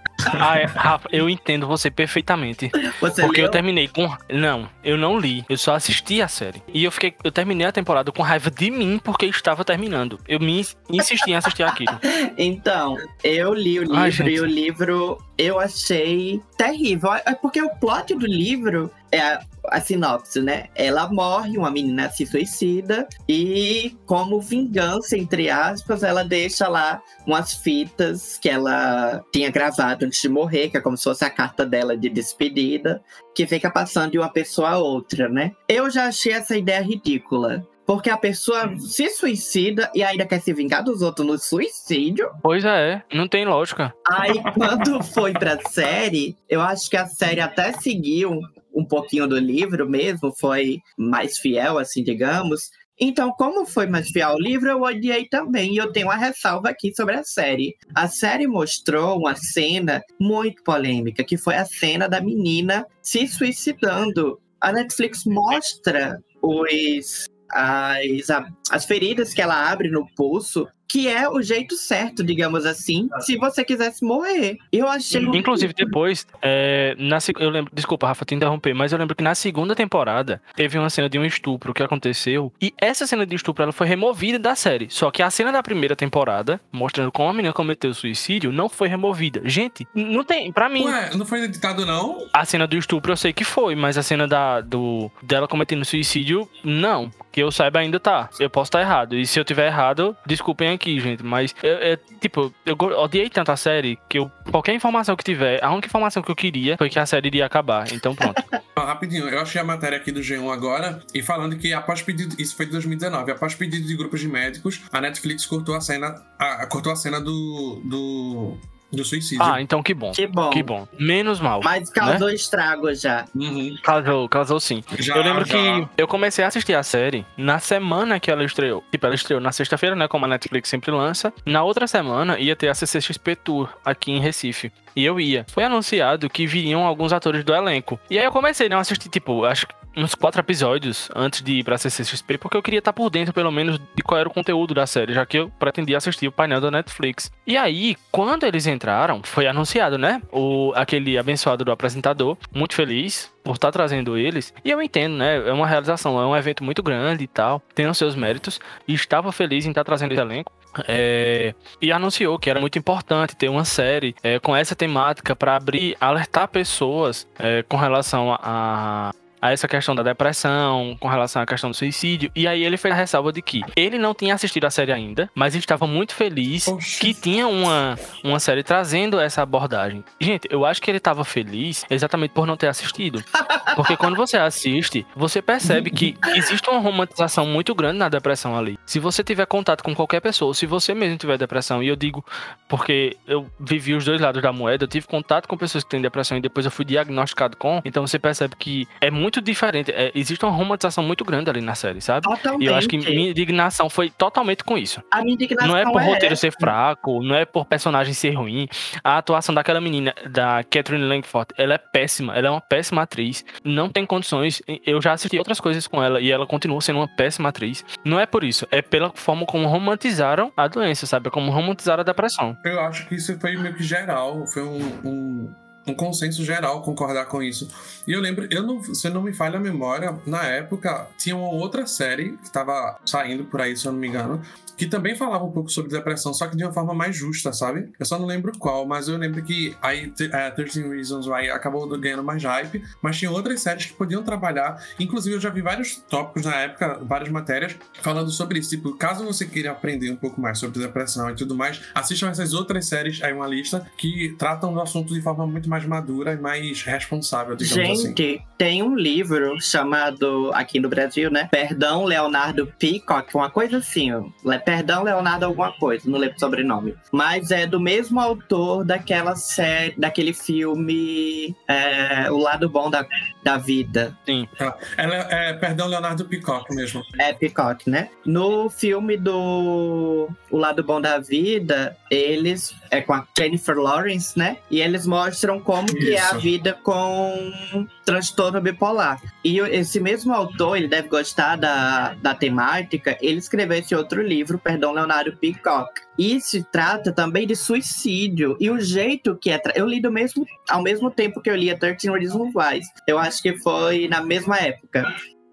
Ah, é, Rafa, eu entendo você perfeitamente.
Você
Porque
leu?
eu terminei com. Não, eu não li. Eu só assisti a série. E eu fiquei. Eu terminei a temporada com raiva de mim porque estava terminando. Eu me insisti em assistir aquilo.
Então, eu li o livro
Ai,
e o livro eu achei terrível. É porque o plot do livro é a, a sinopse, né? Ela morre, uma menina se suicida e, como vingança, entre aspas, ela deixa lá umas fitas que ela tinha gravado antes de morrer, que é como se fosse a carta dela de despedida, que fica passando de uma pessoa a outra, né? Eu já achei essa ideia ridícula. Porque a pessoa se suicida e ainda quer se vingar dos outros no suicídio.
Pois é, não tem lógica.
Aí, quando foi pra série, eu acho que a série até seguiu um pouquinho do livro mesmo, foi mais fiel, assim, digamos. Então, como foi mais fiel ao livro, eu odiei também. E eu tenho uma ressalva aqui sobre a série. A série mostrou uma cena muito polêmica, que foi a cena da menina se suicidando. A Netflix mostra os, as, as feridas que ela abre no pulso, que é o jeito certo, digamos assim, se você quisesse morrer. Eu achei.
Inclusive, depois, é, na, eu lembro, desculpa, Rafa, te interromper, mas eu lembro que na segunda temporada teve uma cena de um estupro que aconteceu. E essa cena de estupro ela foi removida da série. Só que a cena da primeira temporada, mostrando como a menina cometeu suicídio, não foi removida. Gente, não tem. Pra mim,
Ué, não foi editado, não?
a cena do estupro eu sei que foi, mas a cena da, do, dela cometendo suicídio, não. Que eu saiba ainda tá. Eu posso estar errado. E se eu tiver errado, desculpem aqui, gente. Mas, é, é, tipo, eu odiei tanto a série que eu, qualquer informação que tiver, a única informação que eu queria foi que a série iria acabar. Então pronto.
Rapidinho, eu achei a matéria aqui do G1 agora e falando que após pedido, isso foi de 2019, após pedido de grupos de médicos, a Netflix cortou a cena, a, cortou a cena do, do Do suicídio.
Ah, então que bom.
Que bom.
Que bom. Menos mal.
Mas causou estrago já.
Uhum.
Causou, causou sim.
Já,
eu lembro
já.
que eu comecei a assistir a série na semana que ela estreou. Tipo, ela estreou na sexta-feira, né? Como a Netflix sempre lança. Na outra semana ia ter a CCXP Tour aqui em Recife. E eu ia. Foi anunciado que viriam alguns atores do elenco. E aí eu comecei, né? a assistir, tipo, acho que uns quatro episódios antes de ir pra CCXP, porque eu queria estar por dentro, pelo menos, de qual era o conteúdo da série, já que eu pretendia assistir o painel da Netflix. E aí, quando eles entraram, foi anunciado, né? O, aquele abençoado do apresentador, muito feliz por estar trazendo eles. E eu entendo, né? É uma realização, é um evento muito grande e tal, tem os seus méritos, e estava feliz em estar trazendo esse elenco. É, e anunciou que era muito importante ter uma série é, com essa temática para abrir, alertar pessoas é, com relação a essa questão da depressão, com relação à questão do suicídio. E aí ele fez a ressalva de que ele não tinha assistido a série ainda, mas estava muito feliz
Oxi.
que tinha uma, uma série trazendo essa abordagem. Gente, eu acho que ele estava feliz exatamente por não ter assistido. Porque quando você assiste, você percebe que existe uma romantização muito grande na depressão ali. Se você tiver contato com qualquer pessoa, se você mesmo tiver depressão, e eu digo porque eu vivi os dois lados da moeda, eu tive contato com pessoas que têm depressão e depois eu fui diagnosticado com, então você percebe que é muito diferente. É, existe uma romantização muito grande ali na série, sabe?
Totalmente.
E eu acho que minha indignação foi totalmente com isso.
A minha indignação
Não é por roteiro
essa.
ser fraco, não é por personagem ser ruim. A atuação daquela menina, da Catherine Langford, ela é péssima. Ela é uma péssima atriz. Não tem condições. Eu já assisti outras coisas com ela e ela continua sendo uma péssima atriz. Não é por isso. É pela forma como romantizaram a doença, sabe? Como romantizaram a depressão.
Eu acho que isso foi meio que geral, foi um, um, um consenso geral concordar com isso. E eu lembro, eu não, se não me falha a memória, na época tinha uma outra série que estava saindo por aí, se eu não me engano, que também falava um pouco sobre depressão, só que de uma forma mais justa, sabe? Eu só não lembro qual, mas eu lembro que aí te- é, 13 Reasons Why acabou ganhando mais hype, mas tinha outras séries que podiam trabalhar. Inclusive, eu já vi vários tópicos na época, várias matérias, falando sobre isso. Tipo, caso você queira aprender um pouco mais sobre depressão e tudo mais, assistam essas outras séries, aí uma lista, que tratam do assunto de forma muito mais madura e mais responsável, digamos assim.
Gente, tem um livro chamado, aqui no Brasil, né? Perdão, Leonardo Peacock, uma coisa assim. Perdão, Leonardo alguma coisa, não lembro o sobrenome. Mas é do mesmo autor daquela série, daquele filme é, O Lado Bom da, da Vida.
Ela é, perdão, Leonardo Peacock mesmo.
É Peacock, né? No filme do O Lado Bom da Vida, eles é com a Jennifer Lawrence, né? E eles mostram como que é a
Isso.
vida com transtorno bipolar. E esse mesmo autor, ele deve gostar da, da temática, ele escreveu esse outro livro, perdão, Leonardo Peacock. E se trata também de suicídio. E o jeito que é. Eu li do mesmo, ao mesmo tempo que eu li a 13 Reasons Why. Eu acho que foi na mesma época.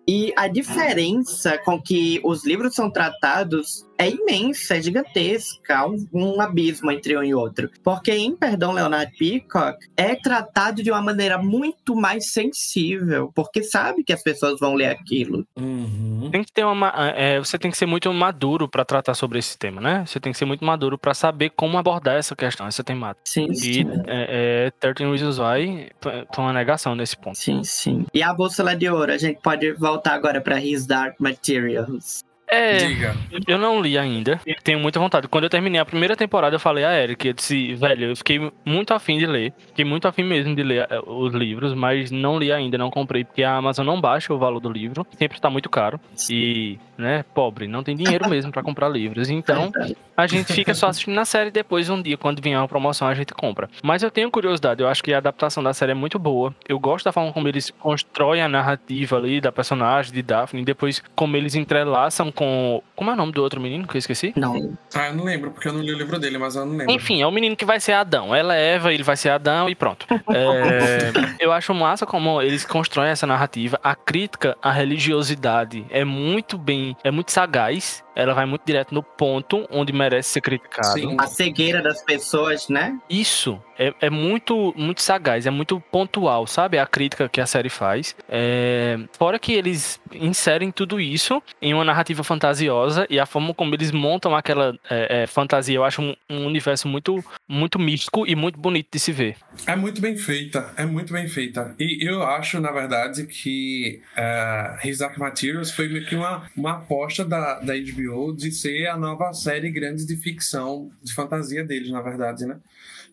E a diferença com que os livros são tratados é imensa, é gigantesca, um, um abismo entre um e outro. Porque em Perdão Leonardo Peacock é tratado de uma maneira muito mais sensível, porque sabe que as pessoas vão ler aquilo.
Uhum.
Tem que ter uma. ma- é, você tem que ser muito maduro pra tratar sobre esse tema, né? Você tem que ser muito maduro pra saber como abordar essa questão, essa temática.
Sim,
E
sim.
é, é, 13 Reasons Why foi uma negação nesse ponto.
Sim, sim. E a Bússola de Ouro, a gente pode voltar agora para His Dark Materials.
É,
Diga.
eu não li ainda. Tenho muita vontade. Quando eu terminei a primeira temporada, eu falei a Eric, eu disse, velho, eu fiquei muito afim de ler. Fiquei muito afim mesmo de ler eh, os livros, mas não li ainda, não comprei, porque a Amazon não baixa o valor do livro. Sempre tá muito caro. E, né, pobre, não tem dinheiro mesmo pra comprar livros. Então, a gente fica só assistindo na série depois um dia, quando vier uma promoção, a gente compra. Mas eu tenho curiosidade, eu acho que a adaptação da série é muito boa. Eu gosto da forma como eles constroem a narrativa ali da personagem de Daphne, e depois como eles entrelaçam com. Como é o nome do outro menino que eu esqueci?
Não,
Ah, eu não lembro, porque eu não li o livro dele, mas eu não lembro.
Enfim, é o menino que vai ser Adão. Ela é Eva, ele vai ser Adão e pronto. É, eu acho massa como eles constroem essa narrativa. A crítica à religiosidade é muito bem, é muito sagaz. Ela vai muito direto no ponto onde merece ser criticado.
Sim.
a cegueira das pessoas, né?
Isso é, é muito, muito sagaz, é muito pontual, sabe? A crítica que a série faz. É, Fora que eles inserem tudo isso em uma narrativa fantasiosa e a forma como eles montam aquela é, é, fantasia, eu acho um, um universo muito, muito místico e muito bonito de se ver.
É muito bem feita, é muito bem feita. E eu acho, na verdade, que uh, His Dark Materials foi meio que uma, uma aposta da, da HBO HBO de ser a nova série grande de ficção, de fantasia deles, na verdade, né?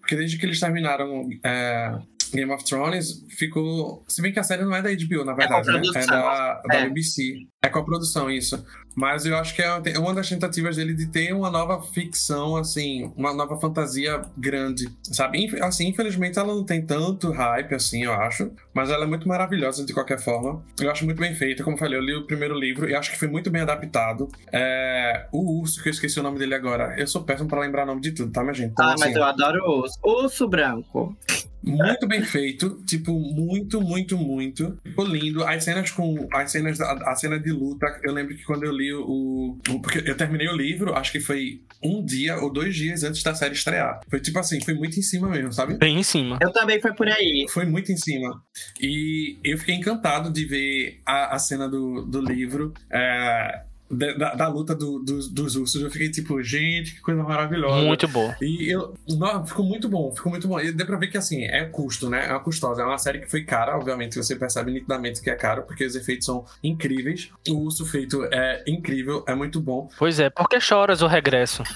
Porque desde que eles terminaram é, Game of Thrones, ficou. Se bem que a série não é da HBO, na verdade, né? É da, da é. BBC. É com a produção, isso. Mas eu acho que é uma das tentativas dele de ter uma nova ficção, assim, uma nova fantasia grande, sabe? Assim, infelizmente ela não tem tanto hype, assim, eu acho. Mas ela é muito maravilhosa de qualquer forma. Eu acho muito bem feita. Como eu falei, eu li o primeiro livro e acho que foi muito bem adaptado. É... O urso, que eu esqueci o nome dele agora. Eu sou péssimo pra lembrar o nome de tudo, tá, minha gente?
Então, ah, assim, mas eu adoro o urso. Urso branco.
Muito bem feito, tipo, muito, muito, muito. Ficou lindo. As cenas com. As cenas. A, a cena de luta, eu lembro que quando eu li o, o. Porque eu terminei o livro, acho que foi um dia ou dois dias antes da série estrear. Foi tipo assim, foi muito em cima mesmo, sabe?
Bem em cima.
Eu também foi por aí.
Foi muito em cima. E eu fiquei encantado de ver a, a cena do, do livro. É, da, da, luta do, do, dos ursos. Eu fiquei tipo, gente, que coisa maravilhosa.
Muito bom.
E eu, não, ficou muito bom, ficou muito bom. E deu pra ver que assim, é custo, né? É uma custosa. É uma série que foi cara, obviamente, você percebe nitidamente que é caro, porque os efeitos são incríveis. O urso feito é incrível, é muito bom.
Pois é, por que choras o regresso?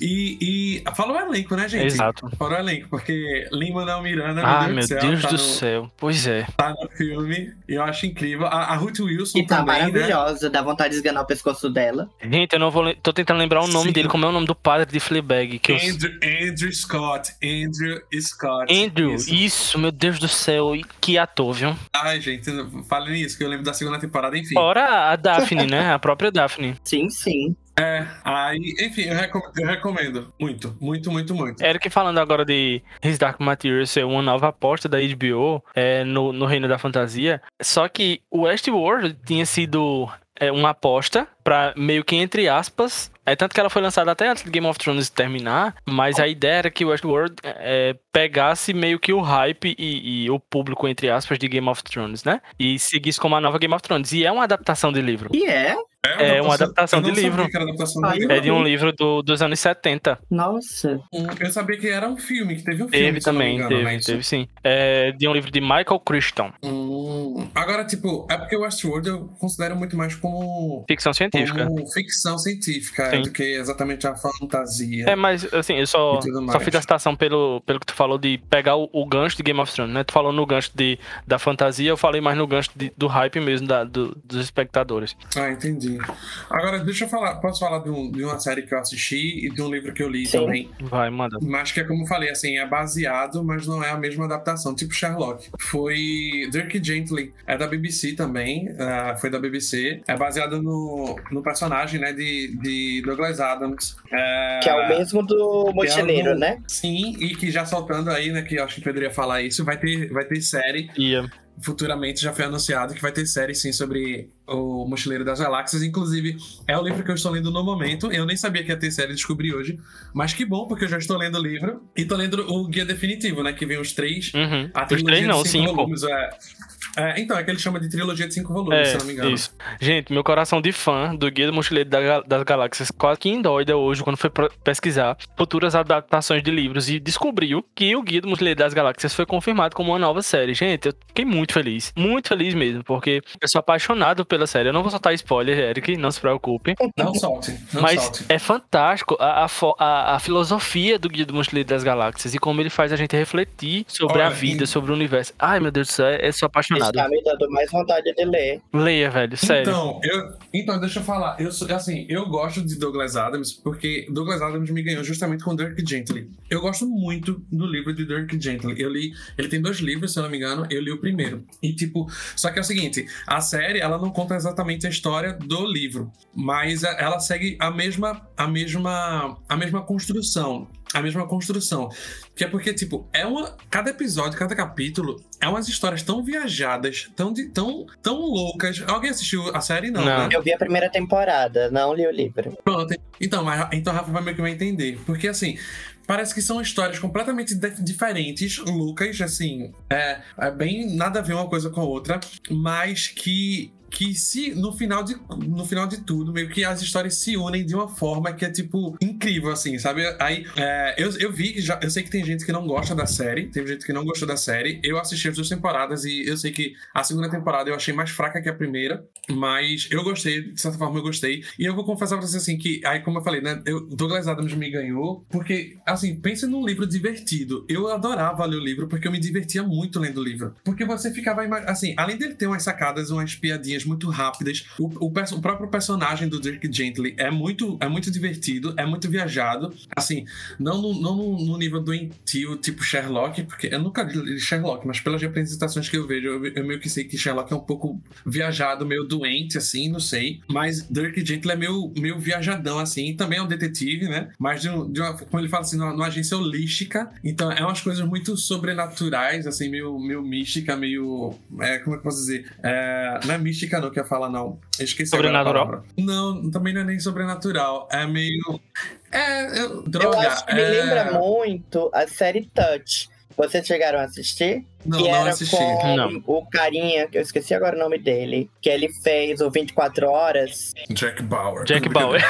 e, e fala o elenco, né, gente?
Exato.
Fala o elenco, porque Lin-Manuel Miranda,
ah, meu Deus, meu Deus tá do no, céu. Pois é.
Tá no filme, e eu acho incrível. A, a Ruth Wilson
e tá
também,
né? maravilhosa, né? dá vontade de esganar o pescoço dela.
Gente, eu não vou... Tô tentando lembrar o nome Sim. dele, como é o nome do padre de Fleabag. Que
Andrew, eu... Andrew Scott. Andrew Scott.
Andrew, isso. isso. meu Deus do céu. Que ator, viu?
Ai, gente, fale nisso, que eu lembro da segunda temporada, enfim.
Fora a Daphne, né? A própria Daphne.
Sim, sim.
É, aí, enfim, eu recomendo, eu recomendo, muito, muito, muito, muito.
Eric falando agora de His Dark Materials ser uma nova aposta da HBO é, no, no Reino da Fantasia, só que o Westworld tinha sido é, uma aposta para meio que entre aspas é tanto que ela foi lançada até antes do Game of Thrones terminar, mas a ideia era que Westworld é, pegasse meio que o hype e, e, o público, entre aspas, de Game of Thrones, né? E seguisse como a nova Game of Thrones. E é uma adaptação de livro.
E é?
É, uma adaptação de livro. Adaptação de livro. É de um livro do, dos anos 70.
Nossa.
Eu sabia que era um filme, que teve um
filme.
Teve
também, engano, teve, né? teve sim. É de um livro de Michael Crichton.
Hum. Agora, tipo, é porque o Westworld eu considero muito mais como.
Ficção científica.
Como ficção científica, sim. do que exatamente a fantasia.
É, mas assim, eu só, só fiz a citação pelo, pelo que tu falou de pegar o, o, gancho de Game of Thrones, né? Tu falou no gancho de, da fantasia, eu falei mais no gancho de, do hype mesmo da, do, dos espectadores.
Ah, entendi. Agora, deixa eu falar, posso falar de, um, de, uma série que eu assisti e de um livro que eu li Sim. também.
Vai, manda.
Mas que é como eu falei, assim, é baseado, mas não é a mesma adaptação, tipo Sherlock. Foi Dirk Gently, é da BBC também, uh, foi da BBC. É baseado no, no personagem, né, de, de Douglas Adams.
Uh, que é o mesmo do é Mochileiro, é do, né?
Sim, e que já soltando aí, né, que eu acho que poderia falar isso, vai ter, vai ter série.
Yeah
futuramente já foi anunciado que vai ter série sim sobre o Mochileiro das Galáxias. Inclusive, é o livro que eu estou lendo no momento. Eu nem sabia que ia ter série, descobri hoje. Mas que bom, porque eu já estou lendo o livro. E tô lendo o guia definitivo, né? Que vem os três.
Uhum. A os três não, cinco. Volumes,
é, é, então, é que ele chama de trilogia de cinco volumes, é, se não me engano. Isso.
Gente, meu coração de fã do Guia do Mochileiro das Galáxias quase que endoida hoje quando foi pesquisar futuras adaptações de livros e descobriu que o Guia do Mochileiro das Galáxias foi confirmado como uma nova série. Gente, eu fiquei muito feliz. Muito feliz mesmo, porque eu sou apaixonado pela série. Eu não vou soltar spoiler, Eric, não se preocupe.
Não solte. Não
Mas
solte.
é fantástico a, a, a, filosofia do Guia do Mochileiro das Galáxias e como ele faz a gente refletir sobre Olha, a vida, e... sobre o universo. Ai, meu Deus do céu, eu sou apaixonado.
Está me dando mais vontade de ler.
Leia, velho, sério.
Então, eu, então deixa eu falar. Eu, assim, eu gosto de Douglas Adams porque Douglas Adams me ganhou justamente com Dirk Gently. Eu gosto muito do livro de Dirk Gently. Eu li, ele tem dois livros, se eu não me engano, eu li o primeiro. E tipo, só que é o seguinte, a série, ela não conta exatamente a história do livro, mas ela segue a mesma a mesma a mesma construção a mesma construção. Que é porque, tipo, é uma. Cada episódio, cada capítulo é umas histórias tão viajadas, tão, de, tão, tão loucas. Alguém assistiu a série? Não, não.
Né? Eu vi a primeira temporada, não li o livro.
Pronto. Então, mas, então Rafa vai meio que vai entender. Porque, assim, parece que são histórias completamente diferentes, Lucas, assim, é, é, bem nada a ver uma coisa com a outra, mas que que se no final de no final de tudo meio que as histórias se unem de uma forma que é tipo incrível assim sabe? Aí é, eu, eu vi já eu sei que tem gente que não gosta da série tem gente que não gostou da série. Eu assisti as duas temporadas e eu sei que a segunda temporada eu achei mais fraca que a primeira mas eu gostei de certa forma eu gostei. E eu vou confessar pra você assim que aí como eu falei né eu, Douglas Adams me ganhou porque assim pense num livro divertido. Eu adorava ler o livro porque eu me divertia muito lendo o livro. Porque você ficava assim além dele ter umas sacadas umas piadinhas muito rápidas. O, o, o, próprio personagem do Dirk Gently é muito, é muito divertido, é muito viajado. Assim, não no, não no, nível doentio, tipo Sherlock, porque eu nunca li Sherlock, mas pelas representações que eu vejo, eu, eu, meio que sei que Sherlock é um pouco viajado, meio doente, assim, não sei. Mas Dirk Gently é meio, meio viajadão, assim. Também é um detetive, né? Mas de, de uma, como ele fala assim, numa, numa, agência holística. Então é umas coisas muito sobrenaturais, assim, meio, meio mística, meio. É, como é que eu posso dizer? É, não é mística, não, que eu falar, não. Eu esqueci
Sobrenatural?
Não, também não é nem sobrenatural. É meio. É, é droga.
Eu acho que
é...
me lembra muito a série Touch. Vocês chegaram a assistir?
Não,
que
não
era
assisti.
com
Não.
o carinha, que eu esqueci agora o nome dele, que ele fez o 24 Horas.
Jack Bauer.
Jack Bauer.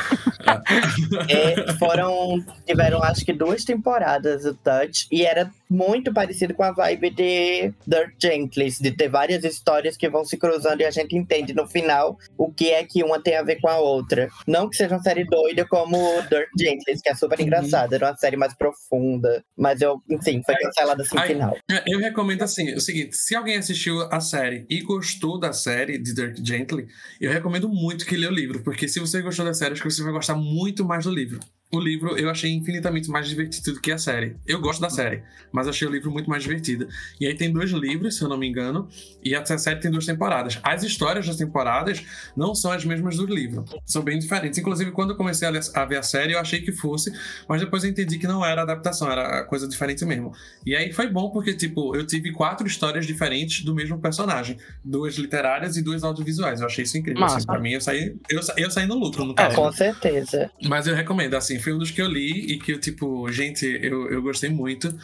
E foram. Tiveram acho que duas temporadas o Touch. E era muito parecido com a vibe de Dirt Gently, de ter várias histórias que vão se cruzando e a gente entende no final o que é que uma tem a ver com a outra. Não que seja uma série doida como Dirt Gently, que é super engraçada, era uma série mais profunda. Mas eu, enfim, foi cancelada assim no final.
Eu recomendo assim, o seguinte, se alguém assistiu a série e gostou da série de Dirk Gently, eu recomendo muito que lê o livro, porque se você gostou da série, acho que você vai gostar muito mais do livro. O livro eu achei infinitamente mais divertido do que a série. Eu gosto da série, mas achei o livro muito mais divertido. E aí tem dois livros, se eu não me engano, e a série tem duas temporadas. As histórias das temporadas não são as mesmas do livro, são bem diferentes. Inclusive, quando eu comecei a, ver a série, eu achei que fosse, mas depois eu entendi que não era adaptação, era coisa diferente mesmo. E aí foi bom porque, tipo, eu tive quatro histórias diferentes do mesmo personagem: duas literárias e duas audiovisuais. Eu achei isso incrível. Assim, pra mim, eu saí, eu, eu saí no lucro, no
É,
caso.
Com certeza.
Mas eu recomendo, assim, foi um dos que eu li e que eu, tipo, gente, eu, eu gostei muito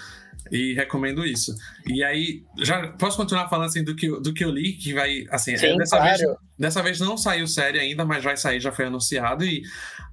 e recomendo isso. E aí, já posso continuar falando, assim, do que, eu- do que eu li, que vai, assim,
Sim,
é, dessa,
claro.
vez, dessa vez não saiu série ainda, mas vai sair, já foi anunciado e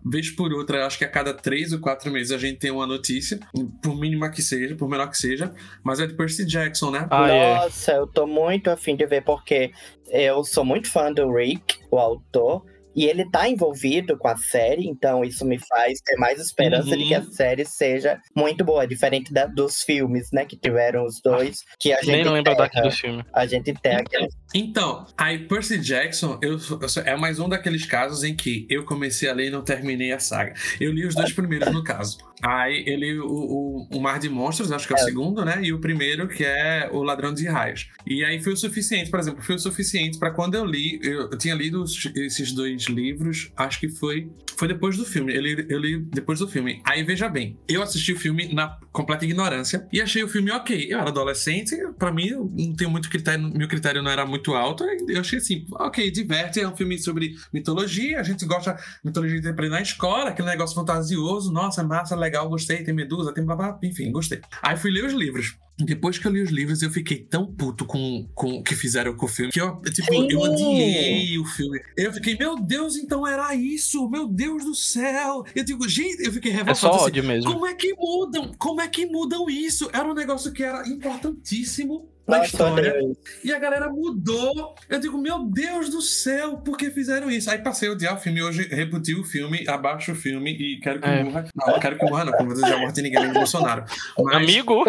vez por outra, acho que a cada três ou quatro meses a gente tem uma notícia, por mínima que seja, por menor que seja, mas é de Percy Jackson, né?
Ah, é.
Nossa, eu tô muito afim de ver, porque eu sou muito fã do Rick, o autor, e ele tá envolvido com a série, então isso me faz ter mais esperança de
Uhum.
que a série seja muito boa, diferente da- dos filmes, né, que tiveram os dois, que a gente
Nem lembro daqui do filme.
A gente tem aquele...
Então, aí Percy Jackson eu, eu é mais um daqueles casos em que eu comecei a ler e não terminei a saga. Eu li os dois primeiros, no caso. Aí ele, o, o, o Mar de Monstros, acho que é o
É.
segundo, né? E o primeiro, que é O Ladrão de Raios. E aí foi o suficiente, por exemplo, foi o suficiente pra quando eu li. Eu, eu tinha lido os- esses dois livros, acho que foi. Foi depois do filme. Eu li, eu li depois do filme. Aí veja bem, eu assisti o filme na completa ignorância e achei o filme ok. Eu era adolescente, pra mim eu não tenho muito critério, meu critério não era muito alto. Eu achei assim, ok, diverte, é um filme sobre mitologia, a gente gosta de mitologia de na escola, aquele negócio fantasioso, nossa, massa, legal, gostei, tem medusa, tem blá blá, enfim, gostei. Aí fui ler os livros. Depois que eu li os livros, eu fiquei tão puto com, com o que fizeram com o filme, que eu, tipo,
Sim.
eu odiei o filme. Eu fiquei, meu Deus, então era isso, meu Deus do céu. Eu digo, gente, eu fiquei
É
revoltado.
só
assim,
ódio mesmo.
como é que mudam? Como é que mudam isso? Era um negócio que era importantíssimo na história. E a galera mudou. Eu digo, meu Deus do céu, por que fizeram isso? Aí passei a odiar o filme. Hoje reputi o filme, abaixo o filme e quero que
É.
morra. Não, quero que morra, não, vou desejar a morte de ninguém nem Bolsonaro. Mas...
Amigo?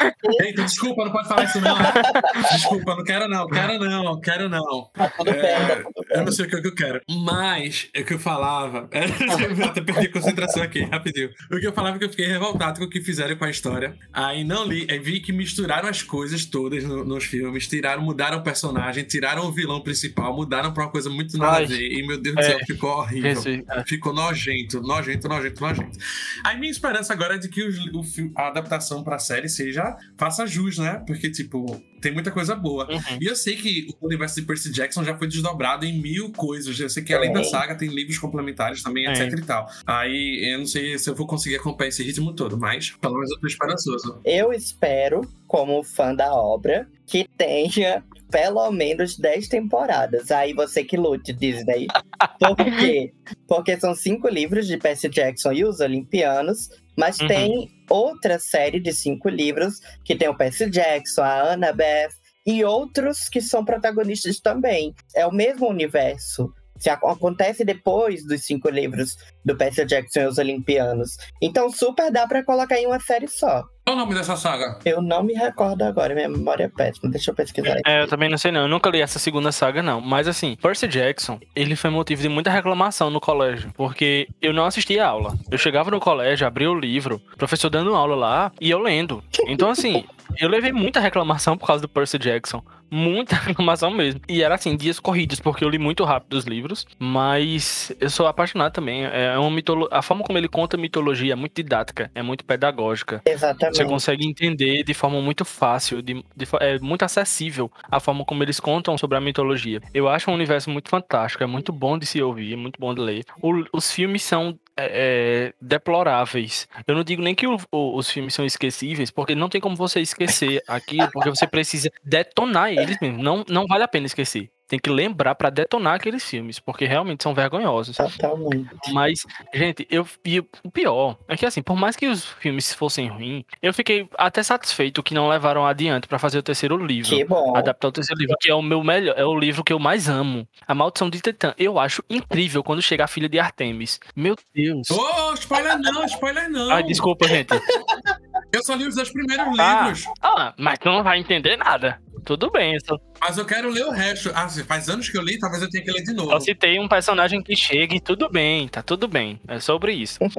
Tá
Eita, desculpa, não pode falar isso, não. Desculpa, não quero, não, quero não, quero não.
tudo bem,
É,
tá tudo
eu não sei o que eu quero. Mas o que eu falava. eu até perdi a concentração aqui, rapidinho. O que eu falava é que eu fiquei revoltado com o que fizeram com a história. Aí não li, aí vi que misturaram as coisas todas no- nos filmes, tiraram, mudaram o personagem, tiraram o vilão principal, mudaram pra uma coisa muito nada
Ai,
a ver. E meu Deus do
é.
céu, ficou horrível.
Esse- é.
Ficou nojento, nojento, nojento, nojento. Aí minha esperança agora é de que o fi- a adaptação pra série seja faça jus, né? Porque, tipo, tem muita coisa boa.
Uhum.
E eu sei que o universo de Percy Jackson já foi desdobrado em mil coisas. Eu sei que além da
Sim.
saga tem livros complementares também,
É.
etc e tal. Aí eu não sei se eu vou conseguir acompanhar esse ritmo todo, mas pelo menos eu tô esperançoso.
Eu espero, como fã da obra, que tenha pelo menos 10 temporadas. Aí você que lute, Disney. Por quê? Porque são cinco livros de Percy Jackson e os Olimpianos, mas
Uhum.
tem outra série de cinco livros que tem o Percy Jackson, a Annabeth e outros que são protagonistas também. É o mesmo universo. Se ac- acontece depois dos cinco livros do Percy Jackson e os Olimpianos. Então super dá pra colocar em uma série só.
Qual o nome dessa saga?
Eu não me recordo agora, minha memória é péssima. Deixa eu pesquisar aqui.
É, eu também não sei não. Eu nunca li essa segunda saga, não. Mas assim, Percy Jackson, ele foi motivo de muita reclamação no colégio. Porque eu não assistia aula. Eu chegava no colégio, abria o livro, professor dando aula lá, e eu lendo. Então, assim, eu levei muita reclamação por causa do Percy Jackson. Muita reclamação mesmo. E era assim, dias corridos, porque eu li muito rápido os livros. Mas eu sou apaixonado também. É uma mitolo... A forma como ele conta a mitologia é muito didática, é muito pedagógica.
Exatamente.
Você consegue entender de forma muito fácil, de, de é muito acessível a forma como eles contam sobre a mitologia. Eu acho um universo muito fantástico, é muito bom de se ouvir, é muito bom de ler. O- os filmes são é, é, deploráveis. Eu não digo nem que o- o- os filmes são esquecíveis, porque não tem como você esquecer aquilo, porque você precisa detonar eles mesmo. Não, não vale a pena esquecer. Tem que lembrar pra detonar aqueles filmes, porque realmente são vergonhosos.
Totalmente.
Mas, gente, eu e o pior é que assim, por mais que os filmes fossem ruins, eu fiquei até satisfeito que não levaram adiante pra fazer o terceiro livro.
Que bom.
Adaptar o terceiro livro, que é o meu melhor, é o livro que eu mais amo. A Maldição de Titã. Eu acho incrível quando chega a filha de Artemis. Meu Deus.
Ô, spoiler não, spoiler não.
Ai, desculpa, gente.
Eu só li os dois primeiros
Ah.
livros.
Ah, mas tu não vai entender nada. Tudo bem, eu só,
Mas eu quero ler o resto. Ah, faz anos que eu li, talvez eu tenha que ler de novo.
só citei um personagem que chega e tudo bem, tá tudo bem. É sobre isso.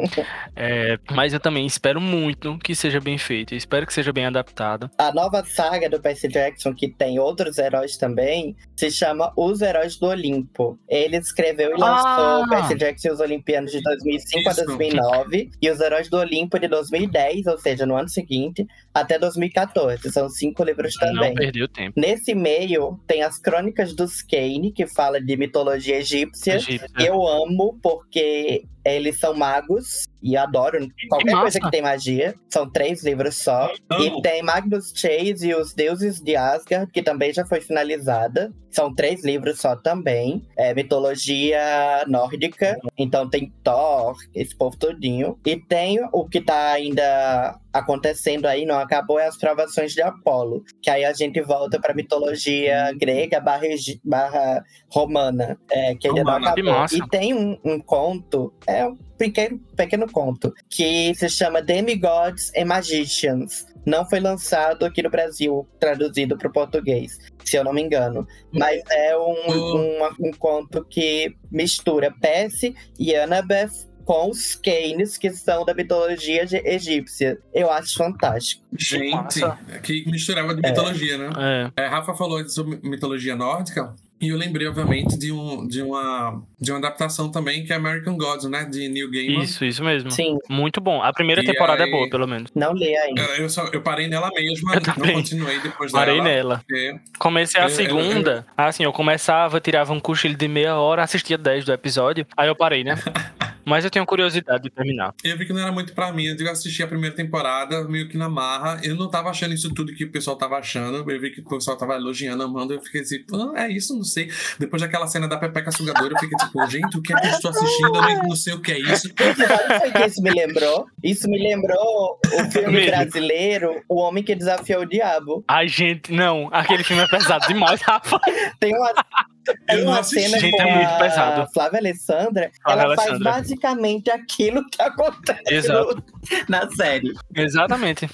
É, mas eu também espero muito que seja bem feito. Eu espero que seja bem adaptado.
A nova saga do Percy Jackson, que tem outros heróis também, se chama Os Heróis do Olimpo. Ele escreveu e lançou
Ah!
Percy Jackson e os Olimpianos de 2005 a
Isso.
2009 e Os Heróis do Olimpo de 2010, ou seja, no ano seguinte, até 2014. São cinco livros também.
Não perdeu tempo.
Nesse meio, tem as Crônicas dos Kane, que fala de mitologia egípcia.
Egípcio.
Eu amo porque eles são magos e adoro qualquer coisa que tem magia. São três livros só. E tem Magnus Chase e os Deuses de Asgard, que também já foi finalizada. São três livros só também. É mitologia nórdica. Então tem Thor, esse povo todinho. E tem o que tá ainda acontecendo aí, não acabou, é as provações de Apolo. Que aí a gente volta pra mitologia grega barra, barra romana. É, que ainda não
Romana,
que
acabou. E tem um, um conto, é um pequeno, pequeno conto, que se chama Demigods and Magicians. Não foi lançado aqui no Brasil, traduzido para o português, se eu não me engano. Mas é um, uma- um conto que mistura Percy e Annabeth com os Canes, que são da mitologia egípcia. Eu acho fantástico.
Gente,
massa.
que misturava de mitologia, né?
É.
É, Rafa falou sobre mitologia nórdica. E eu lembrei, obviamente, de, um, de, uma, de uma adaptação também, que é American Gods, né? De Neil Gaiman.
Isso, isso mesmo.
Sim,
Muito bom. A primeira
E
temporada
aí-
é boa, pelo menos.
não lê ainda.
Eu, eu só, eu parei nela mesmo,
Eu
não
também.
continuei depois
Parei
dela.
nela.
porque
Comecei a
Eu- eu-
segunda. Assim, eu começava, tirava um cochilo de meia hora, assistia 10 do episódio. Aí eu parei, né? Mas eu tenho curiosidade de terminar.
Eu vi que não era muito pra mim. Eu assisti a primeira temporada, meio que na marra. Eu não tava achando isso tudo que o pessoal tava achando. Eu vi que o pessoal tava elogiando, amando. Eu fiquei assim, ah, é isso, não sei. Depois daquela cena da Pepeca Sugadora, eu fiquei tipo, gente, o que é que eu estou assistindo? Eu nem- não sei o que é isso.
Sabe o que isso me lembrou? Isso me lembrou o filme
Mesmo.
brasileiro O Homem que Desafiou o Diabo.
Ai, gente, não. Aquele filme é pesado demais, Rafa.
Tem uma, tem uma cena
Gente,
com
é muito
a
pesado.
Flávia Alessandra.
Flávia
ela faz
Alessandra.
basicamente aquilo que acontece
Exato.
no- na série.
Exatamente.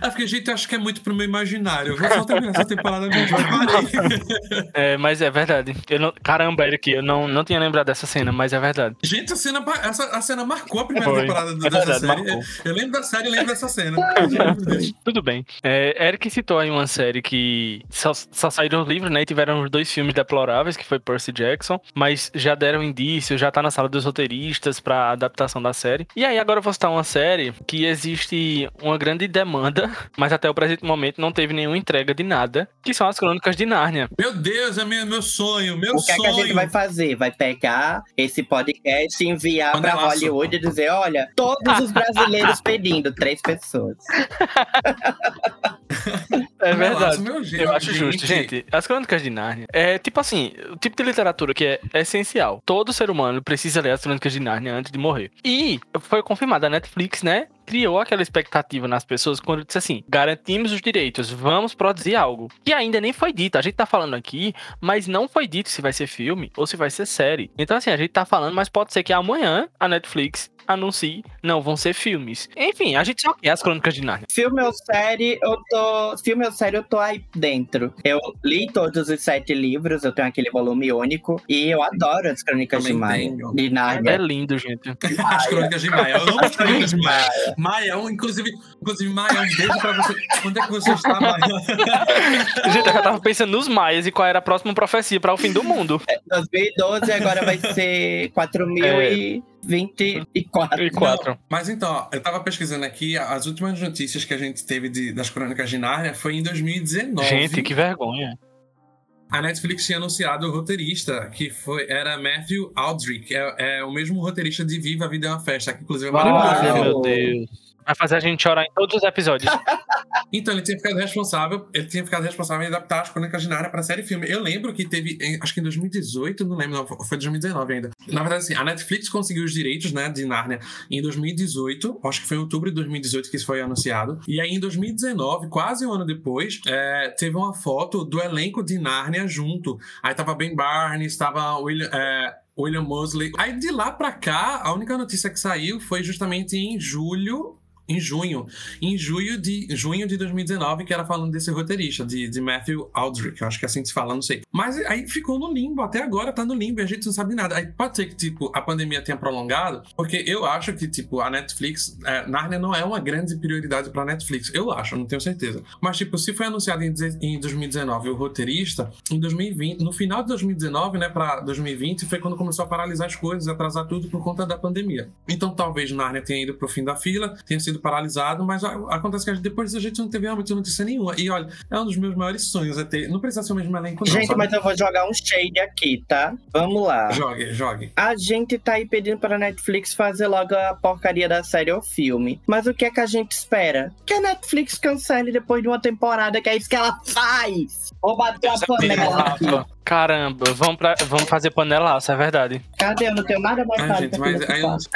Ah, porque, gente, eu acho que é muito pro meu imaginário. Eu vou só terminar essa temporada mesmo.
É, mas é verdade. Eu não... Caramba, Eric, eu não, não tinha lembrado dessa cena, mas é verdade.
Gente, a cena, essa, a cena marcou a primeira
Foi.
temporada
É
dessa
verdade,
série.
marcou.
Eu lembro da série e lembro dessa cena.
Tudo bem. É, Eric citou aí uma série que só, só saíram os livros, né? E tiveram os dois filmes deploráveis, que foi Percy Jackson, mas já deram indício, já tá na sala dos roteiristas pra adaptação da série. E aí agora eu vou citar uma série que existe uma grande demanda, mas até o presente momento não teve nenhuma entrega de nada, que são as Crônicas de Nárnia.
Meu Deus, é meu, meu sonho, meu
O que é
sonho.
que a gente vai fazer? Vai pegar esse podcast e enviar pra
Panelaço.
Hollywood e dizer: olha, todos os brasileiros pedindo, três pessoas.
É verdade.
meu jeito,
Eu acho justo, gente. As Crônicas de Nárnia é tipo assim, o tipo de literatura que é essencial. Todo ser humano precisa ler as Crônicas de Nárnia antes de morrer. E foi confirmado, a Netflix, né? Criou aquela expectativa nas pessoas quando disse assim: garantimos os direitos, vamos produzir algo. Que ainda nem foi dito. A gente tá falando aqui, mas não foi dito se vai ser filme ou se vai ser série. Então, assim, a gente tá falando, mas pode ser que amanhã a Netflix anuncie, não, vão ser filmes. Enfim, a gente só quer as Crônicas de Nárnia.
Filme ou série, eu tô. Filme ou série, eu tô aí dentro. Eu li todos os sete livros, eu tenho aquele volume único. E eu adoro as crônicas de Maia. De
É
Nárnia.
lindo, gente.
As crônicas de Maia. Eu amo as crônicas de Maia. Maia, um, inclusive, inclusive, Maia, um beijo pra você. Onde é que você está, Maia?
Gente, eu já tava pensando nos maias e qual era a próxima profecia para o fim do mundo.
2012 agora vai ser 4024.
E quatro.
Mas então, ó, eu tava pesquisando aqui, as últimas notícias que a gente teve de- das crônicas de Nárnia foi em 2019.
Gente, que vergonha.
A Netflix tinha anunciado o roteirista, que foi, era Matthew Aldrich, é, é o mesmo roteirista de Viva a Vida é uma Festa, que inclusive é maravilhoso.
Uau.
meu Deus. Vai fazer a gente chorar em todos os episódios.
Então, ele tinha ficado responsável, ele tinha ficado responsável em adaptar as Crônicas de Nárnia para série e filme. Eu lembro que teve, acho que em 2018, não lembro, não, foi 2019 ainda. Na verdade, assim, a Netflix conseguiu os direitos, né, de Nárnia em 2018, acho que foi em outubro de 2018 que isso foi anunciado. E aí, em 2019, quase um ano depois, é, teve uma foto do elenco de Nárnia junto. Aí tava Ben Barnes, tava William, é, William Mosley. Aí de lá pra cá, a única notícia que saiu foi justamente em julho. Em junho. Em junho de, junho de 2019, que era falando desse roteirista, de, de Matthew Aldrich. Acho que é assim que se fala, não sei. Mas aí ficou no limbo, até agora tá no limbo e a gente não sabe nada. Aí pode ser que, tipo, a pandemia tenha prolongado, porque eu acho que, tipo, a Netflix. É, Narnia não é uma grande prioridade pra Netflix. Eu acho, não tenho certeza. Mas, tipo, se foi anunciado em, em 2019 o roteirista, em 2020, no final de 2019, né, pra 2020, foi quando começou a paralisar as coisas, atrasar tudo por conta da pandemia. Então, talvez Narnia tenha ido pro fim da fila, tenha sido paralisado, mas acontece que depois a gente não teve realmente notícia nenhuma. E olha, é um dos meus maiores sonhos é ter. Não precisa ser o mesmo elenco, não.
Gente,
sabe?
mas eu vou jogar um shade aqui, tá? Vamos lá.
Jogue, jogue.
A gente tá aí pedindo pra Netflix fazer logo a porcaria da série ou filme. Mas o que é que a gente espera? Que a Netflix cancele depois de uma temporada, que é isso que ela faz! Vou bater a panela aqui.
Caramba, vamos, pra, vamos fazer panelaço, é verdade.
Cadê? Eu não tenho nada mais
Ai,
fácil
gente,
pra
mas aí eu,
nesse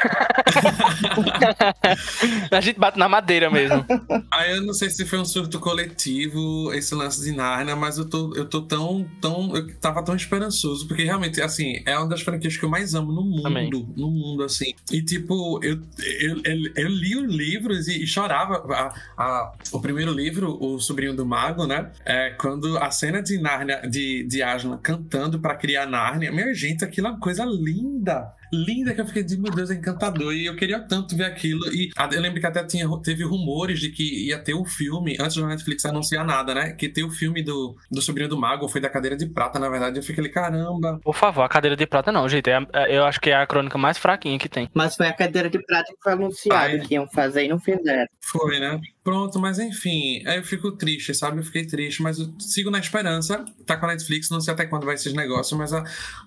A gente bate na madeira mesmo.
aí eu não sei se foi um surto coletivo esse lance de Narnia, mas eu tô, eu tô tão, tão. Eu tava tão esperançoso, porque realmente, assim, é uma das franquias que eu mais amo no mundo.
Também.
No mundo, assim. E, tipo, eu, eu, eu, eu li os livros e, e chorava. A- a- o primeiro livro, O Sobrinho do Mago, né? É, quando a cena de Narnia, de, de Aslan cantando pra criar Narnia, minha gente, aquilo é uma coisa linda. Linda que eu fiquei de meu Deus, é encantador. E eu queria tanto ver aquilo. E a- eu lembro que até tinha, teve rumores de que ia ter o filme, antes da Netflix anunciar nada, né? Que ter o filme do, do Sobrinho do Mago, foi da Cadeira de Prata, na verdade. Eu fiquei ali, caramba.
Por favor, a cadeira de prata não, gente. É é- eu acho que é a crônica mais fraquinha que tem.
Mas foi a cadeira de prata que foi anunciado
Ai.
que iam fazer e não fizeram.
Foi, né? Pronto, mas enfim, aí eu fico triste, sabe? Eu fiquei triste, mas eu sigo na esperança. Tá com a Netflix, não sei até quando vai esses negócios, mas a,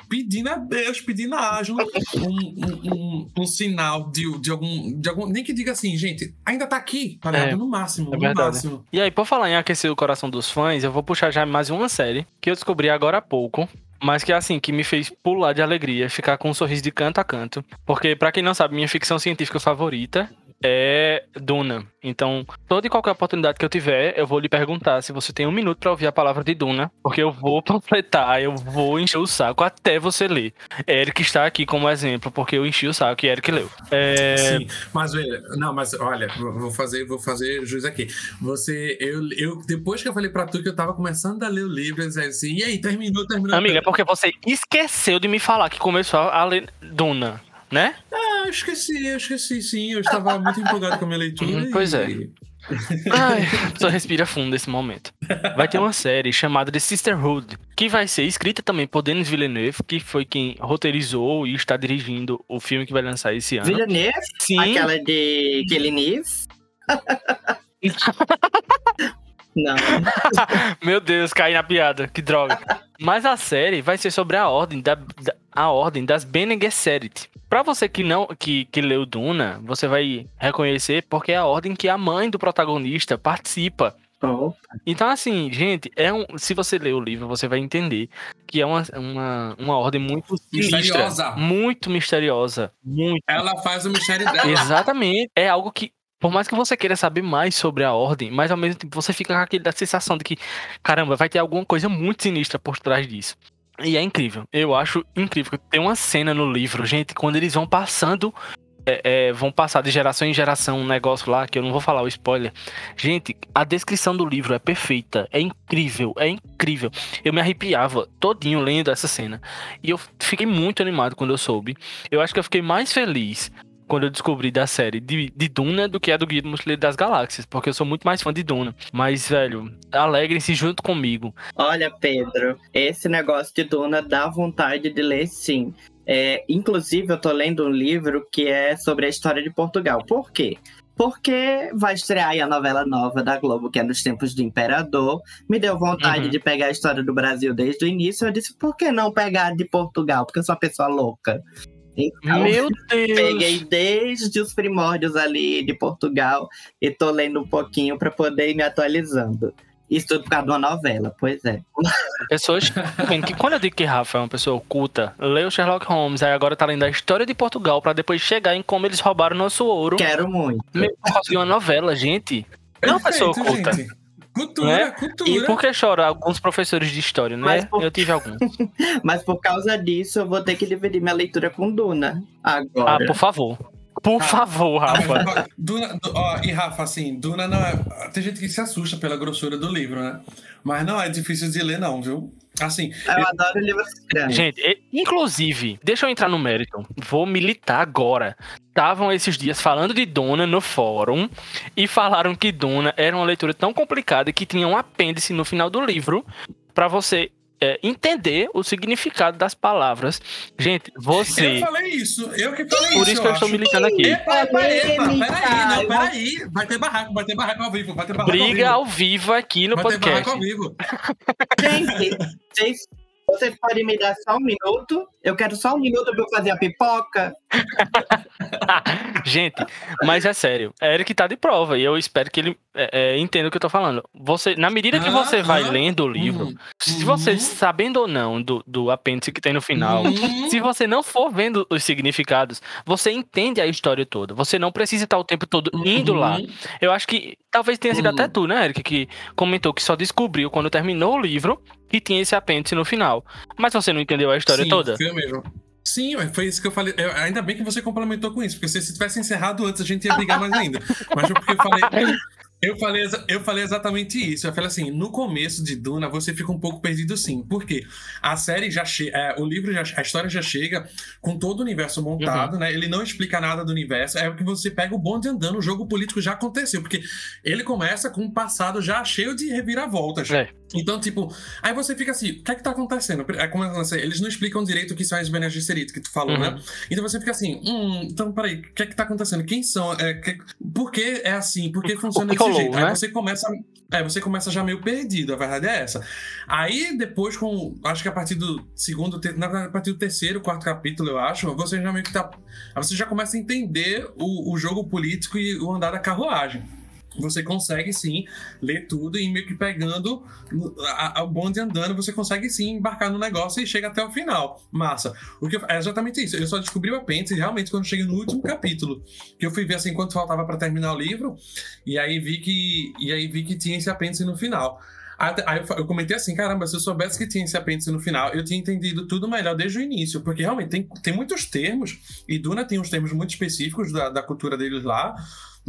pedindo a Deus, pedindo a Aslan um, um, um, sinal de, de, algum, de algum. Nem que diga assim, gente, ainda tá aqui, tá ligado?
É,
no máximo,
é
no
verdade.
máximo.
E aí, por falar em aquecer o coração dos fãs, eu vou puxar já mais uma série que eu descobri agora há pouco. Mas que assim, que me fez pular de alegria, ficar com um sorriso de canto a canto. Porque, pra quem não sabe, minha ficção científica favorita é Duna. Então, toda e qualquer oportunidade que eu tiver, eu vou lhe perguntar se você tem um minuto pra ouvir a palavra de Duna. Porque eu vou panfletar, eu vou encher o saco até você ler. Eric está aqui como exemplo, porque eu enchi o saco e Eric leu. É...
Sim, mas não, mas olha, vou fazer, vou fazer jus aqui. Você, eu, eu, depois que eu falei pra tu que eu tava começando a ler o livro, eu disse assim, e aí, terminou, terminou.
Amiga, é porque você esqueceu de me falar que começou a ler Duna, né?
Ah, eu esqueci, eu esqueci, sim. Eu estava muito empolgado com a minha leitura.
Hum,
e-
pois é. Ai, só respira fundo nesse momento. Vai ter uma série chamada The Sisterhood, que vai ser escrita também por Denis Villeneuve, que foi quem roteirizou e está dirigindo o filme que vai lançar esse ano.
Villeneuve,
Sim,
aquela de Villeneuve. não.
meu Deus, caí na piada, que droga. Mas a série vai ser sobre a ordem da, da- a ordem das Bene Gesserit. Pra você que não que, que leu Duna, você vai reconhecer porque é a ordem que a mãe do protagonista participa.
Oh,
Então, assim, gente, é um, se você ler o livro, você vai entender que é uma, uma, uma ordem muito sinistra,
Misteriosa.
muito misteriosa, muito.
Ela faz o mistério dela.
Exatamente. É algo que, por mais que você queira saber mais sobre a ordem, mas ao mesmo tempo você fica com aquela sensação de que, caramba, vai ter alguma coisa muito sinistra por trás disso. E é incrível. Eu acho incrível. Tem uma cena no livro, gente, quando eles vão passando. é, é, vão passar de geração em geração um negócio lá, que eu não vou falar o spoiler. Gente, a descrição do livro é perfeita. É incrível, é incrível. Eu me arrepiava todinho lendo essa cena. E eu fiquei muito animado quando eu soube. Eu acho que eu fiquei mais feliz quando eu descobri da série de, de Duna do que a do Guia do Mochileiro das Galáxias, porque eu sou muito mais fã de Duna. Mas, velho, alegrem-se junto comigo.
Olha, Pedro, esse negócio de Duna dá vontade de ler sim. É, inclusive, eu tô lendo um livro que é sobre a história de Portugal. Por quê? Porque vai estrear aí a novela nova da Globo, que é Nos Tempos do Imperador. Me deu vontade
Uhum.
de pegar a história do Brasil desde o início. Eu disse, por que não pegar de Portugal? Porque eu sou uma pessoa louca. Então,
Meu Deus!
Peguei desde os primórdios ali de Portugal e tô lendo um pouquinho pra poder ir me atualizando. Isso tudo por causa de uma novela, pois é.
Pessoas que quando eu digo que Rafa é uma pessoa oculta, leu Sherlock Holmes, aí agora tá lendo a história de Portugal pra depois chegar em como eles roubaram nosso ouro.
Quero muito.
Meu, por causa de uma novela, gente. Não é uma pessoa
Perfeito,
oculta.
gente. Cultura,
Né?
cultura.
E por que choram alguns professores de história,
Mas
né?
por-
Eu tive alguns.
Mas por causa disso, eu vou ter que dividir minha leitura com Duna.
Ah,
Agora.
por favor. Por
Ah.
favor,
Ah,
Rafa.
ó, Duna, du- ó, e Rafa, assim, Duna não é. Tem gente que se assusta pela grossura do livro, né? Mas não é difícil de ler, não, viu? Assim,
Eu adoro livros grandes.
Gente, inclusive, deixa eu entrar no mérito. Vou militar agora. Estavam esses dias falando de Duna no fórum e falaram que Duna era uma leitura tão complicada que tinha um apêndice no final do livro pra você é, entender o significado das palavras. Gente,
eu
você.
falei isso, eu que falei
Por
isso.
isso que eu estou militando aqui.
Epa, epa, epa, peraí, não, peraí. Vai ter barraco, vai ter barraco ao vivo, vai ter barraco
Briga
ao
ao vivo aqui no.
Vai ter barraco
podcast.
ao vivo.
Gente, vocês, vocês podem me dar só um minuto? Eu quero só um minuto pra eu fazer a pipoca.
Gente, mas é sério. É Eric tá de prova e eu espero que ele é, é, entenda o que eu tô falando. Você, na medida que
Ah,
você vai
ah,
lendo o livro,
Uhum.
se você,
Uhum.
sabendo ou não do, do apêndice que tem no final,
Uhum.
se você não for vendo os significados, você entende a história toda. Você não precisa estar o tempo todo indo lá. Eu acho que talvez tenha sido até tu, né, Eric, que comentou que só descobriu quando terminou o livro que tinha esse apêndice no final. Mas você não entendeu a história
Sim,
toda?
Eu mesmo. Sim, foi isso que eu falei. Eu- ainda bem que você complementou com isso, porque se se tivesse encerrado antes, a gente ia brigar mais ainda. Mas foi porque eu falei. Eu falei, eu falei exatamente isso. Eu falei assim: no começo de Duna, você fica um pouco perdido sim. Por quê? A série já chega. o livro, já, a história já chega com todo o universo montado,
Uhum.
né? Ele não explica nada do universo. É o que você pega o bonde andando, o jogo político já aconteceu. Porque ele começa com um passado já cheio de reviravoltas.
É.
Então, tipo, aí você fica assim, o que é que tá acontecendo? É sei, eles não explicam direito o que são as Bene Gesserit, que tu falou,
Uhum.
né? Então você fica assim, hum, então peraí, o que é que tá acontecendo? Quem são? É, que- por que é assim? Por que funciona
que
jeito?
né?
Aí você começa. É, você começa já meio perdido, a verdade é essa. Aí depois, com. Acho que a partir do segundo, ter- na verdade, a partir do terceiro, quarto capítulo, eu acho, você já meio que tá. Aí você já começa a entender o, o jogo político e o andar da carruagem. Você consegue sim ler tudo e meio que pegando o bonde andando, você consegue sim embarcar no negócio e chega até o final. Massa. O que eu- é exatamente isso. Eu só descobri o apêndice realmente quando cheguei no último capítulo. Que eu fui ver assim quanto faltava pra terminar o livro. E aí vi que. E aí vi que tinha esse apêndice no final. Aí eu comentei assim, caramba, se eu soubesse que tinha esse apêndice no final, eu tinha entendido tudo melhor desde o início, porque realmente tem, tem muitos termos, e Duna tem uns termos muito específicos da, da cultura deles lá,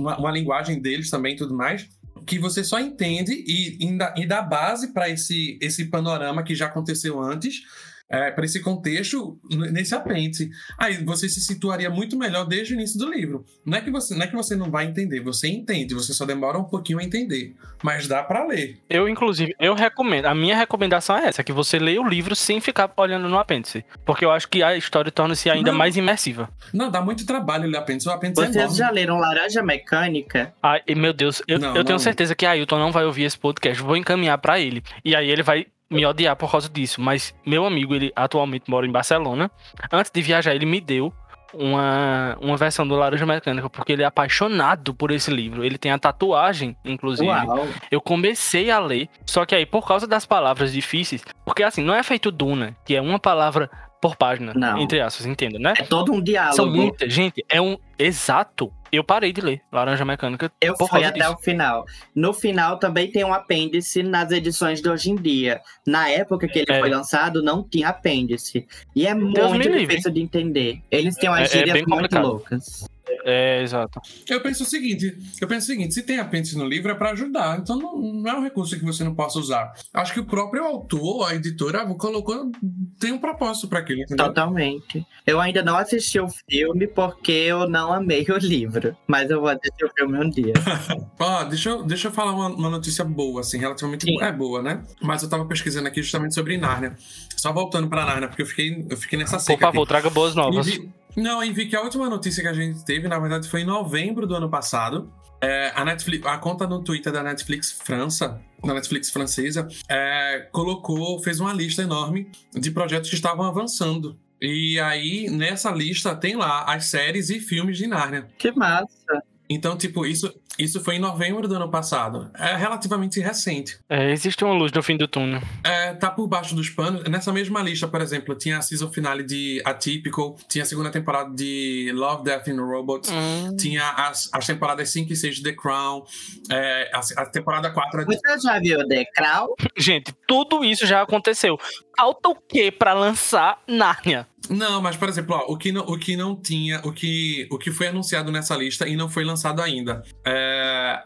uma, uma linguagem deles também tudo mais, que você só entende e, e dá base para esse, esse panorama que já aconteceu antes, é, para esse contexto nesse apêndice. Aí você se situaria muito melhor desde o início do livro. Não é que você não, é que você não vai entender, você entende, você só demora um pouquinho a entender, mas dá para ler.
Eu, inclusive, eu recomendo. A minha recomendação é essa: que você leia o livro sem ficar olhando no apêndice. Porque eu acho que a história torna-se ainda
Não.
mais imersiva.
Não, dá muito trabalho ler apêndice, o apêndice é
Vocês
enorme.
já leram Laranja Mecânica?
Ai, meu Deus, eu,
Não,
eu tenho certeza que Ailton não vai ouvir esse podcast. Vou encaminhar pra ele. E aí ele vai me odiar por causa disso. Mas meu amigo, ele atualmente mora em Barcelona. Antes de viajar, ele me deu uma, uma versão do Laranja Mecânica, porque ele é apaixonado por esse livro. Ele tem a tatuagem, inclusive.
Uau.
Eu comecei a ler, só que aí, por causa das palavras difíceis, porque assim, não é feito Duna, que é uma palavra por página,
Não.
entre aspas, entenda, né?
É todo um diálogo.
São muitas, gente, é um exato. Eu parei de ler Laranja Mecânica
Eu fui até
disso.
o final. No final também tem um apêndice nas edições de hoje em dia. Na época que ele
É.
foi lançado, não tinha apêndice. E é
me
muito
livre.
difícil de entender. Eles têm umas
É- é
gírias
bem
muito
complicado.
loucas.
É, exato.
Eu penso o seguinte, eu penso o seguinte, se tem apêndice no livro é pra ajudar, então não, não é um recurso que você não possa usar. Acho que o próprio autor, a editora, colocou, tem um propósito pra aquilo, entendeu?
Totalmente. Eu ainda não assisti o filme porque eu não amei o livro. Mas eu vou assistir o filme um dia.
Ó, deixa eu, deixa eu falar uma, uma notícia boa, assim, relativamente
Sim.
boa. É boa, né? Mas eu tava pesquisando aqui justamente sobre Nárnia. Só voltando pra Nárnia, porque eu fiquei, eu fiquei nessa
Por
seca
favor,
aqui.
traga boas
E
novas.
vi- não, e vi que a última notícia que a gente teve, na verdade, foi em novembro do ano passado. É, a, Netflix, a conta no Twitter da Netflix França, da Netflix francesa, é, colocou, fez uma lista enorme de projetos que estavam avançando. E aí, nessa lista, tem lá as séries e filmes de Nárnia.
Que massa.
Então, tipo, isso, isso foi em novembro do ano passado. É relativamente recente.
É, existe uma luz no fim do túnel.
É, tá por baixo dos panos. Nessa mesma lista, por exemplo, tinha a season finale de Atypical, tinha a segunda temporada de Love, Death and Robots,
Hum.
tinha as, as temporadas 5 e 6 de The Crown, é, a, a temporada 4 de...
Você já viu The Crown?
Gente, tudo isso já aconteceu. Falta o que pra lançar Nárnia?
Não, mas, por exemplo, ó, o, que não, o que não tinha, o que, o que foi anunciado nessa lista e não foi lançado ainda. É,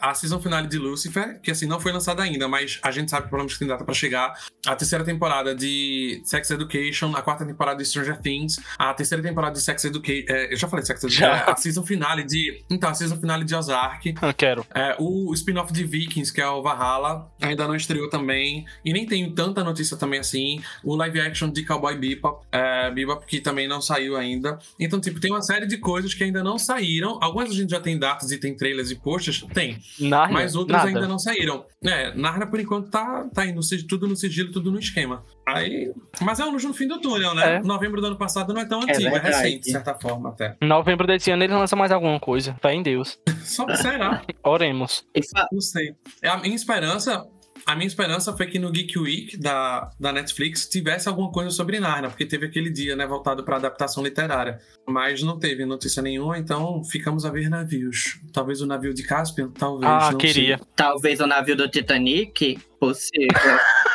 a season finale de Lucifer, que assim, não foi lançada ainda, mas a gente sabe que pelo menos tem data pra chegar. A terceira temporada de Sex Education, a quarta temporada de Stranger Things, a terceira temporada de Sex Education. eu já falei de Sex Education. É, a season finale de. Então, a season finale de Ozark.
Eu quero.
É, o spin-off de Vikings, que é o Valhalla, ainda não estreou também. E nem tenho tanta notícia também assim. O live action de Cowboy Bebop, é, Bebop que também não saiu ainda. Então, tipo, tem uma série de coisas que ainda não saíram. Algumas a gente já tem datas e tem trailers e posts. Tem.
Nárnia,
Mas outras
nada.
ainda não saíram. É, Narnia, por enquanto, tá, tá indo tudo no sigilo, tudo no esquema. Aí, mas é um luz no fim do túnel, né?
É.
Novembro do ano passado não é tão antigo, é,
verdade.
recente, de certa forma, até.
Em novembro desse ano ele lança mais alguma coisa. Fé em Deus.
Só será?
Oremos.
Não sei. É, A minha esperança. A minha esperança foi que no Geek Week da, da Netflix tivesse alguma coisa sobre Narnia, porque teve aquele dia, né, voltado para adaptação literária. Mas não teve notícia nenhuma, então ficamos a ver navios. Talvez o navio de Caspian, talvez.
Ah,
não
queria.
Talvez o navio do Titanic? Possível.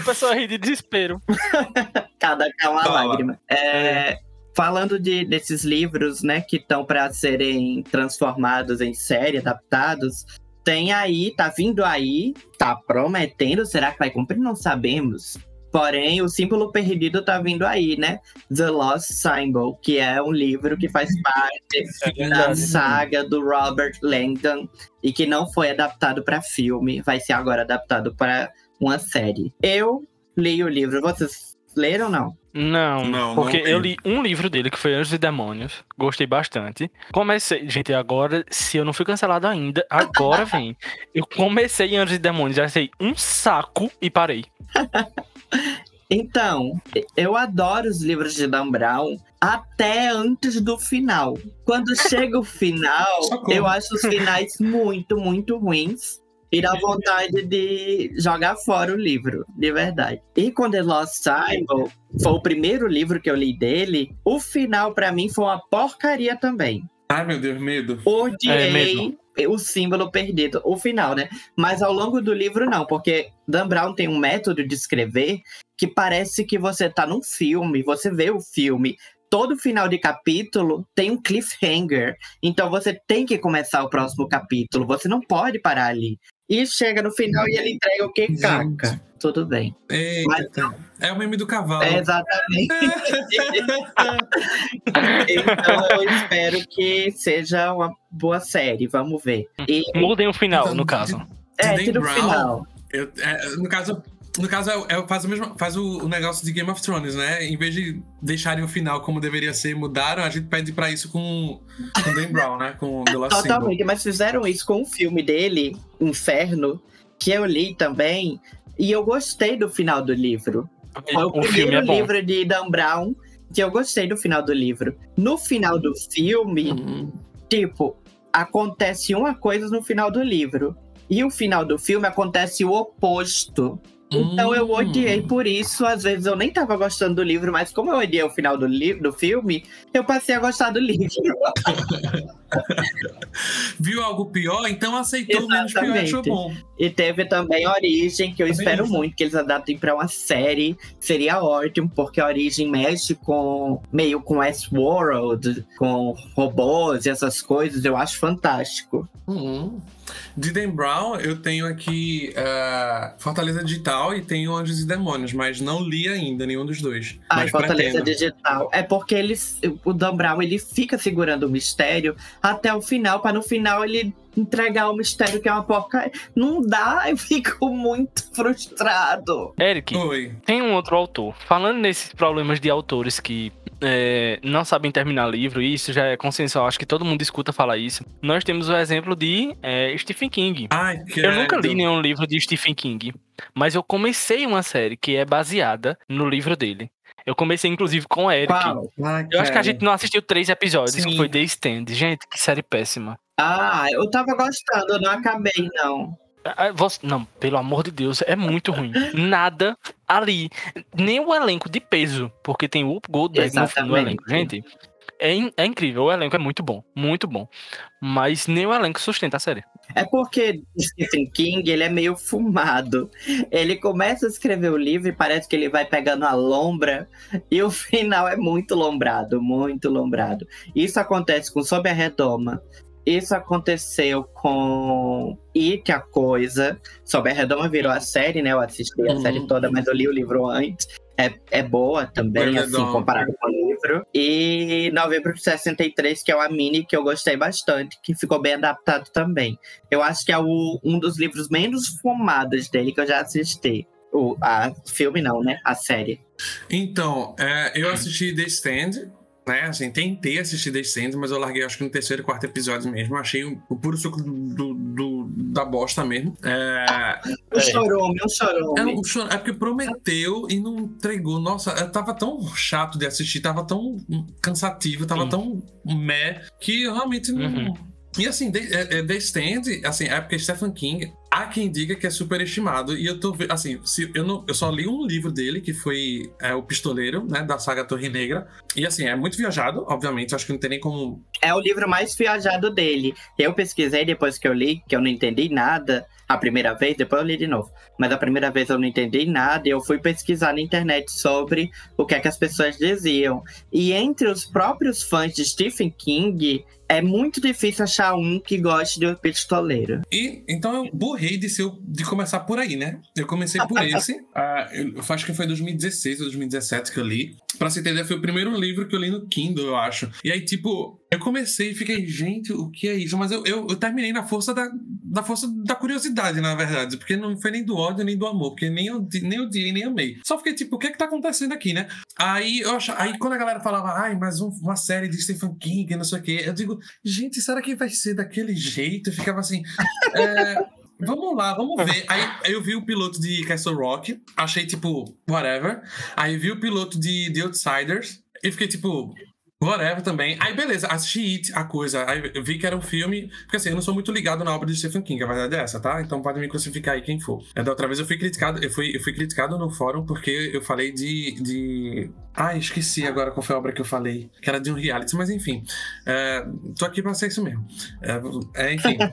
A pessoa ri de desespero.
Cada cá uma
Fala.
lágrima. É, falando de, desses livros, né, que estão para serem transformados em série, adaptados, tem aí, tá vindo aí, tá prometendo, será que vai cumprir? Não sabemos. Porém, o símbolo perdido tá vindo aí, né? The Lost Symbol, que é um livro que faz parte
É
da saga do Robert Langdon e que não foi adaptado para filme, vai ser agora adaptado para uma série. Eu li o livro, vocês leram ou não?
Não,
Não,
porque
não
eu
li.
um livro dele que foi Anjos e Demônios. Gostei bastante. Comecei, gente, agora, se eu não fui cancelado ainda, agora vem. Eu comecei em Anjos e Demônios, já sei um saco e parei.
Então, eu adoro os livros de Dan Brown até antes do final. Quando chega o final, eu acho os finais muito, muito ruins. E dá vontade de jogar fora o livro, de verdade. E quando The Lost Symbol foi o primeiro livro que eu li dele, o final pra mim foi uma porcaria também.
Ai, meu Deus, medo.
É,
Odiei o símbolo perdido, o final, né? Mas ao longo do livro, não, porque Dan Brown tem um método de escrever que parece que você tá num filme, você vê o filme. Todo final de capítulo tem um cliffhanger. Então você tem que começar o próximo capítulo. Você não pode parar ali. E chega no final e ele entrega o que?
Gente.
Caca. Tudo bem.
Eita. É o meme do cavalo.
É exatamente. então eu espero que seja uma boa série. Vamos ver. E
Mudem o final, no caso.
é, tira o final.
Eu- é, no caso, no caso é, é- faz, o mesmo, faz o, o negócio de Game of Thrones, né? Em vez de deixarem o final como deveria ser, mudaram, a gente pede pra isso com, com Dan Brown, né? Com The Symbol.
Totalmente, mas fizeram isso com o filme dele, Inferno, que eu li também, e eu gostei do final do livro. Foi o,
O filme
primeiro
é bom.
livro de Dan Brown que eu gostei do final do livro. No final do filme,
Uhum.
tipo, acontece uma coisa no final do livro. E o final do filme acontece o oposto. Então eu
Hum.
odiei por isso. Às vezes eu nem tava gostando do livro, mas como eu odiei o final do, li do filme, eu passei a gostar do livro.
Viu algo pior, então aceitou o menos pior e achou
Exatamente.
bom.
E teve também Origem, que eu
Também
espero
isso.
muito que eles adaptem pra uma série. Seria ótimo, porque a Origem mexe com meio com Westworld, com robôs e essas coisas. Eu acho fantástico.
Uhum. De Dan Brown, eu tenho aqui eh, Fortaleza Digital e tenho Anjos e Demônios, mas não li ainda nenhum dos dois.
A
mas
Fortaleza
pretendo.
Digital. É porque eles, o Dan Brown ele fica segurando o mistério até o final, pra no final ele entregar o mistério que é uma porcaria. Não dá, eu fico muito frustrado.
Eric,
Oi.
tem um outro autor. Falando nesses problemas de autores que é, não sabem terminar livro, e isso já é consensual, acho que todo mundo escuta falar isso. Nós temos o exemplo de é, Stephen King.
Ai,
Eu nunca li nenhum livro de Stephen King, mas eu comecei uma série que é baseada no livro dele. Eu comecei, inclusive, com o Eric.
Ai,
Eu acho que a gente não assistiu três episódios,
Sim.
que foi The Stand. Gente, que série péssima.
Ah, eu tava gostando, eu não acabei, não.
Ah, você- Não, pelo amor de Deus, é muito ruim. Nada ali. Nem o elenco de peso, porque tem o Goldberg no, no elenco. Gente, é, in- é incrível. O elenco é muito bom. Muito bom. Mas nem o elenco sustenta a série.
É porque Stephen King, ele é meio fumado. Ele começa a escrever o livro e parece que ele vai pegando a lombra e o final é muito lombrado, muito lombrado. Isso acontece com Sob a Redoma. Isso aconteceu com It, a Coisa. Sob a Redoma virou a série, né? Eu assisti a
Uhum.
série toda, mas eu li o livro antes. É, é boa também, assim, comparado com o livro. E Novembro de 63, que é uma mini que eu gostei bastante, que ficou bem adaptado também. Eu acho que é o- um dos livros menos fumados dele que eu já assisti. O a filme não, né? A série.
Então, é, eu assisti The Stand, né? Assim, tentei assistir The Stand, mas eu larguei acho que no terceiro e quarto episódio mesmo. Achei o, o puro suco do, do- do- da bosta mesmo. É,
Um
É.
chorume, um
é,
chorume.
o é porque prometeu e não entregou. Nossa, eu tava tão chato de assistir, tava tão cansativo, tava
Sim.
tão meh, que eu realmente não.
Uhum.
E assim, The, é, é, The Stand, assim, é porque Stephen King, há quem diga que é superestimado. E eu tô assim, se, eu, não, eu só li um livro dele, que foi é, O Pistoleiro, né, da saga Torre Negra. E assim, é muito viajado, obviamente, acho que não tem nem como.
É o livro mais viajado dele. Eu pesquisei depois que eu li, que eu não entendi nada a primeira vez, depois eu li de novo. Mas a primeira vez eu não entendi nada e eu fui pesquisar na internet sobre o que é que as pessoas diziam. E entre os próprios fãs de Stephen King, é muito difícil achar um que goste de O Pistoleiro.
E então eu borrei de, de começar por aí, né? Eu comecei por esse. eu acho que foi em 2016 ou 2017 que eu li. Pra você entender, foi o primeiro livro que eu li no Kindle, eu acho. E aí, tipo, eu comecei e fiquei, gente, o que é isso? Mas eu, eu, eu terminei na força da, da força da curiosidade, na verdade. Porque não foi nem do ódio, nem do amor. Porque nem eu nem odiei, nem amei. Só fiquei, tipo, o que é que tá acontecendo aqui, né? Aí eu ach... aí quando a galera falava, ai, mas um- uma série de Stephen King, não sei o quê, eu digo, gente, será que vai ser daquele jeito? Eu ficava assim. é, Vamos lá, vamos ver. Aí aí eu vi o piloto de Castle Rock, achei tipo, whatever. Aí vi o piloto de The Outsiders e fiquei tipo, whatever também. Aí beleza, assisti It, a coisa. Aí eu vi que era um filme. Porque assim, eu não sou muito ligado na obra de Stephen King, a verdade é essa, tá? Então pode me crucificar aí quem for. Da outra vez eu fui criticado, eu fui, eu fui criticado no fórum porque eu falei de. de... Ai, esqueci agora qual foi a obra que eu falei. Que era de um reality, mas enfim. É, tô aqui pra ser isso mesmo. É, é, enfim.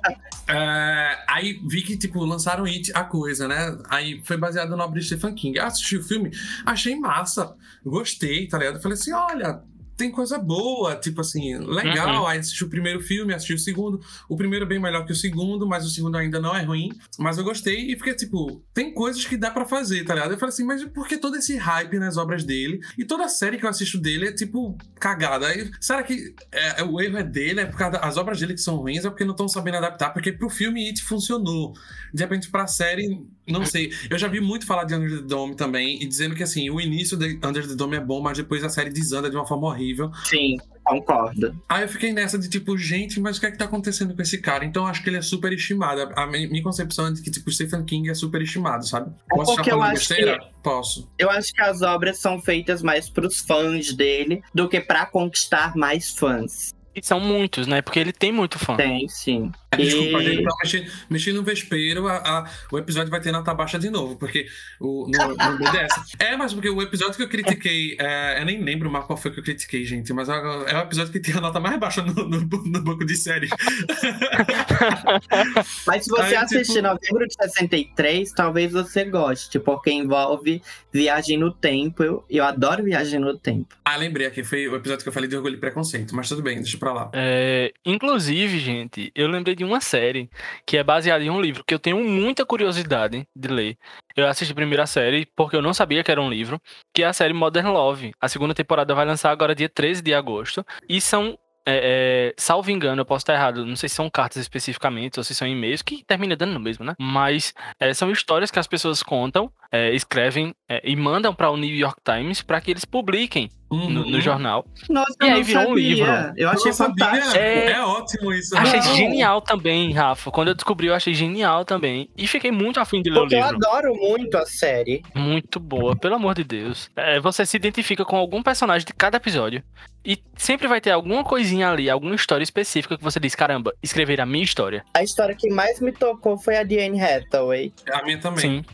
É, aí vi que, tipo, lançaram It, a coisa, né? Aí foi baseado na obra de Stephen King. Assisti o filme, achei massa, gostei, tá ligado? Falei assim, olha, tem coisa boa, tipo assim, legal.
Uhum.
Aí assisti o primeiro filme, assisti o segundo. O primeiro é bem melhor que o segundo, mas o segundo ainda não é ruim. Mas eu gostei e fiquei, tipo, tem coisas que dá pra fazer, tá ligado? Eu falei assim, mas por que todo esse hype nas obras dele? E toda série que eu assisto dele é, tipo, cagada. Aí, será que é, é- o erro é dele? É por causa das obras dele que são ruins? É porque não estão sabendo adaptar? Porque pro filme It funcionou. De repente, pra série, não sei. Eu já vi muito falar de Under the Dome também, e dizendo que, assim, o início de Under the Dome é bom, mas depois a série desanda de uma forma horrível.
Sim, Concordo.
Aí eu fiquei nessa de tipo, gente, mas o que é que tá acontecendo com esse cara? Então eu acho que ele é super estimado. A minha concepção é de que, tipo, Stephen King é super estimado, sabe?
É
Posso
porque
estar
eu acho
besteira? Posso.
Eu acho que as obras são feitas mais pros fãs dele do que pra conquistar mais fãs.
E são muitos, né? Porque ele tem muito fã.
Tem, sim.
Desculpa,
E-
gente, mexer, mexer no vespeiro, a- a- o episódio vai ter nota baixa de novo, porque o, no, no BDS. É, mas porque o episódio que eu critiquei, é, eu nem lembro mais qual foi que eu critiquei, gente, mas é é o episódio que tem a nota mais baixa no, no, no banco de séries.
Mas se você
Aí,
assistir
tipo-
novembro de 63, talvez você goste, porque envolve viagem no tempo. Eu, eu adoro viagem no tempo.
ah, lembrei aqui, foi o episódio que eu falei de orgulho e preconceito, mas tudo bem, deixa pra lá.
É, inclusive, gente, eu lembrei de uma série que é baseada em um livro que eu tenho muita curiosidade de ler. Eu assisti a série porque eu não sabia que era um livro, que é a série Modern Love. A segunda temporada vai lançar agora dia 13 de agosto. E são, é, é, salvo engano, eu posso estar errado, não sei se são cartas especificamente ou se são e-mails, que termina dando no mesmo, né? Mas é, são histórias que as pessoas contam, é, escrevem é, e mandam para o New York Times para que eles publiquem no, no
Uhum.
jornal.
Nossa,
E
eu
aí virou um livro.
Eu
Eu
achei fantástico.
É-
É ótimo isso.
Achei
Não.
genial também, Rafa. Quando eu descobri, eu achei genial também. E fiquei muito afim de ler
Porque
o
eu
livro.
adoro muito a série.
Muito boa, pelo amor de Deus. É, você se identifica com algum personagem de cada episódio. E sempre vai ter alguma coisinha ali, alguma história específica que você diz: caramba, escrever a minha história.
A história que mais me tocou foi a de Anne Hathaway.
A minha também.
Sim.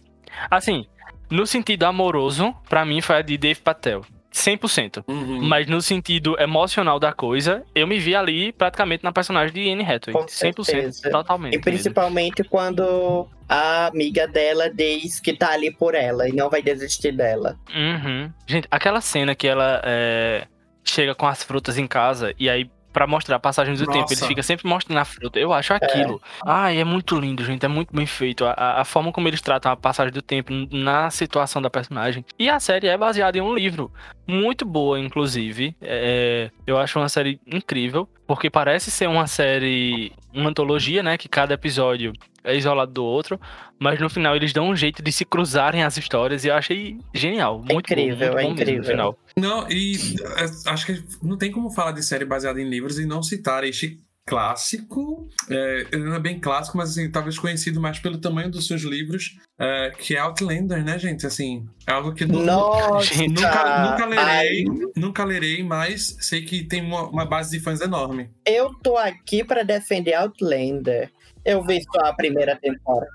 Assim, no sentido amoroso, pra mim foi a de Dave Patel. 100%.
Uhum.
Mas no sentido emocional da coisa, eu me vi ali praticamente na personagem de Anne Hathaway.
Com
100%,
certeza.
totalmente.
E
mesmo.
principalmente quando a amiga dela diz que tá ali por ela e não vai desistir dela.
Uhum. Gente, aquela cena que ela é, chega com as frutas em casa e aí, pra mostrar a passagem do tempo,
Nossa.
eles ficam sempre mostrando a fruta. Eu acho aquilo. Ai, é muito lindo, gente. É muito bem feito. A, a- a forma como eles tratam a passagem do tempo na situação da personagem. E a série é baseada em um livro. Muito boa, inclusive. É, eu acho uma série incrível. Porque parece ser uma série, uma antologia, né? Que cada episódio é isolado do outro. Mas no final eles dão um jeito de se cruzarem as histórias. E eu achei genial. Muito
incrível,
bom, muito
é incrível.
no final.
Não, e é, acho que não tem como falar de série baseada em livros e não citar este clássico. É, ele não é bem clássico, mas assim, talvez conhecido mais pelo tamanho dos seus livros, é, que é Outlander, né, gente? Assim, é algo que
Nossa!
Nunca, nunca lerei,
Ai,
nunca lerei, mas sei que tem uma, uma base de fãs enorme.
eu tô aqui pra defender Outlander. Eu vi só a primeira temporada.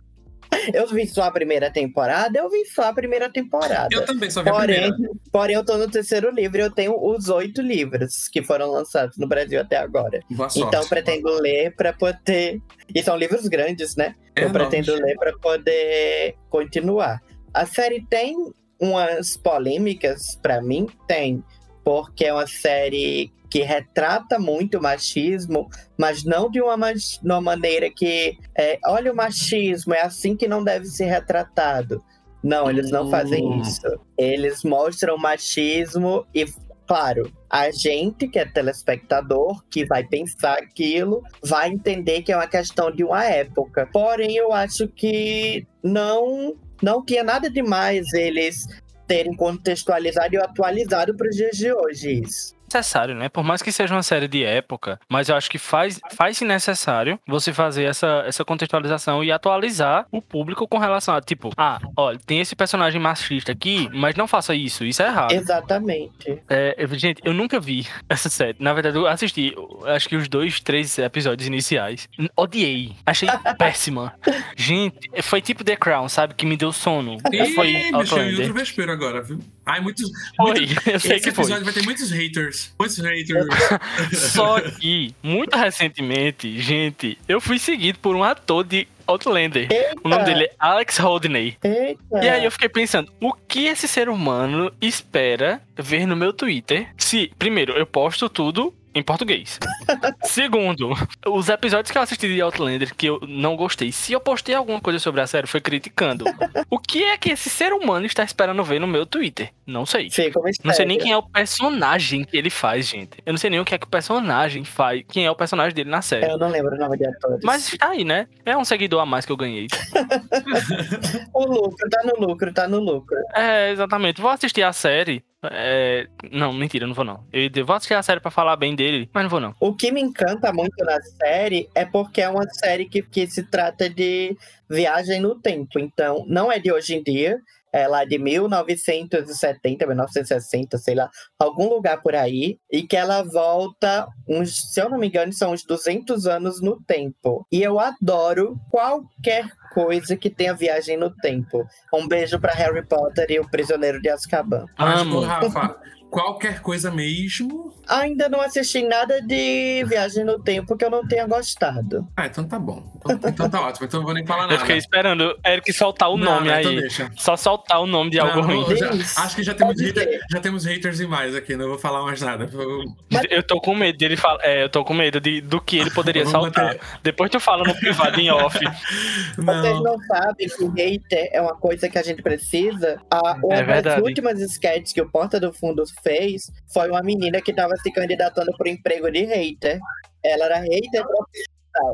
Eu vi só a primeira temporada, eu vi só a primeira temporada.
Eu também só vi a
Porém,
primeira.
porém, eu tô no terceiro livro e eu tenho os oito livros que foram lançados no Brasil até agora.
Boa sorte.
Então, pretendo ler pra poder. E são livros grandes, né?
É
eu pretendo ler pra poder continuar. A série tem umas polêmicas, pra mim, tem. Porque é uma série que retrata muito o machismo, mas não de uma, uma maneira que é, olha o machismo, é assim que não deve ser retratado. Não, eles não fazem
Hum.
isso. Eles mostram o machismo e, claro, a gente que é telespectador, que vai pensar aquilo, vai entender que é uma questão de uma época. Porém, eu acho que não, não tinha nada demais eles terem contextualizado e atualizado para os dias de hoje isso.
Necessário, né? Por mais que seja uma série de época, mas eu acho que faz, faz necessário você fazer essa, essa contextualização e atualizar o público com relação a, tipo, ah, olha, tem esse personagem machista aqui, mas não faça isso, isso é errado.
Exatamente.
É, eu- gente, eu nunca vi essa série. Na verdade, eu assisti, acho que os dois, três episódios iniciais. Odiei. Achei péssima. Gente, foi tipo The Crown, sabe? Que me deu sono.
Ih,
foi
outro vespeiro agora, viu? Ai, muitos.
Foi,
muitos-
eu sei
Esse
que foi.
episódio vai ter muitos haters. Muitos haters.
Só que, muito recentemente, gente, eu fui seguido por um ator de Outlander. O nome dele é Alex Holdney.
Eita.
E aí eu fiquei pensando, o que esse ser humano espera ver no meu Twitter? Se, primeiro, eu posto tudo em português. Segundo, os episódios que eu assisti de Outlander que eu não gostei, se eu postei alguma coisa sobre a série, foi criticando. O que é que esse ser humano está esperando ver no meu Twitter? Não sei.
Um
Não sei nem quem é o personagem que ele faz, gente. Eu não sei nem o que é que o personagem faz, quem é o personagem dele na série.
Eu não lembro o nome de atores.
Mas tá aí, né? É um seguidor a mais que eu ganhei.
O lucro, tá no lucro, tá no lucro.
É, exatamente. Vou assistir a série É... Não, mentira, não vou não. Eu vou assistir a série pra falar bem dele, mas não vou não.
O que me encanta muito na série é porque é uma série que, que se trata de viagem no tempo. Então, não é de hoje em dia, é lá de 1970, 1960, sei lá, algum lugar por aí, e que ela volta, uns, se eu não me engano, são uns 200 anos no tempo. E eu adoro qualquer coisa que tenha viagem no tempo. Um beijo para Harry Potter e o Prisioneiro de Azkaban.
Amo. Rafa, qualquer coisa mesmo.
Ainda não assisti nada de Viagem no Tempo que eu não tenha gostado.
Ah, então tá bom. Então, então tá ótimo. Então eu vou nem falar nada.
Eu fiquei esperando o Eric soltar o
Não,
nome
não,
aí.
então deixa.
Só soltar o nome de
Não,
algo ruim.
já- acho que já temos, hater- já temos haters demais aqui, não vou falar mais nada. Eu-
Eu tô com medo dele falar. É, eu tô com medo de, do que ele poderia soltar.
manter-
Depois tu fala no privado em off.
Vocês
Não.
não sabem que hater é uma coisa que a gente precisa. A, uma
É
das últimas sketches que o Porta do Fundo fez foi uma menina que tava se candidatando pro emprego de hater. Ela era hater,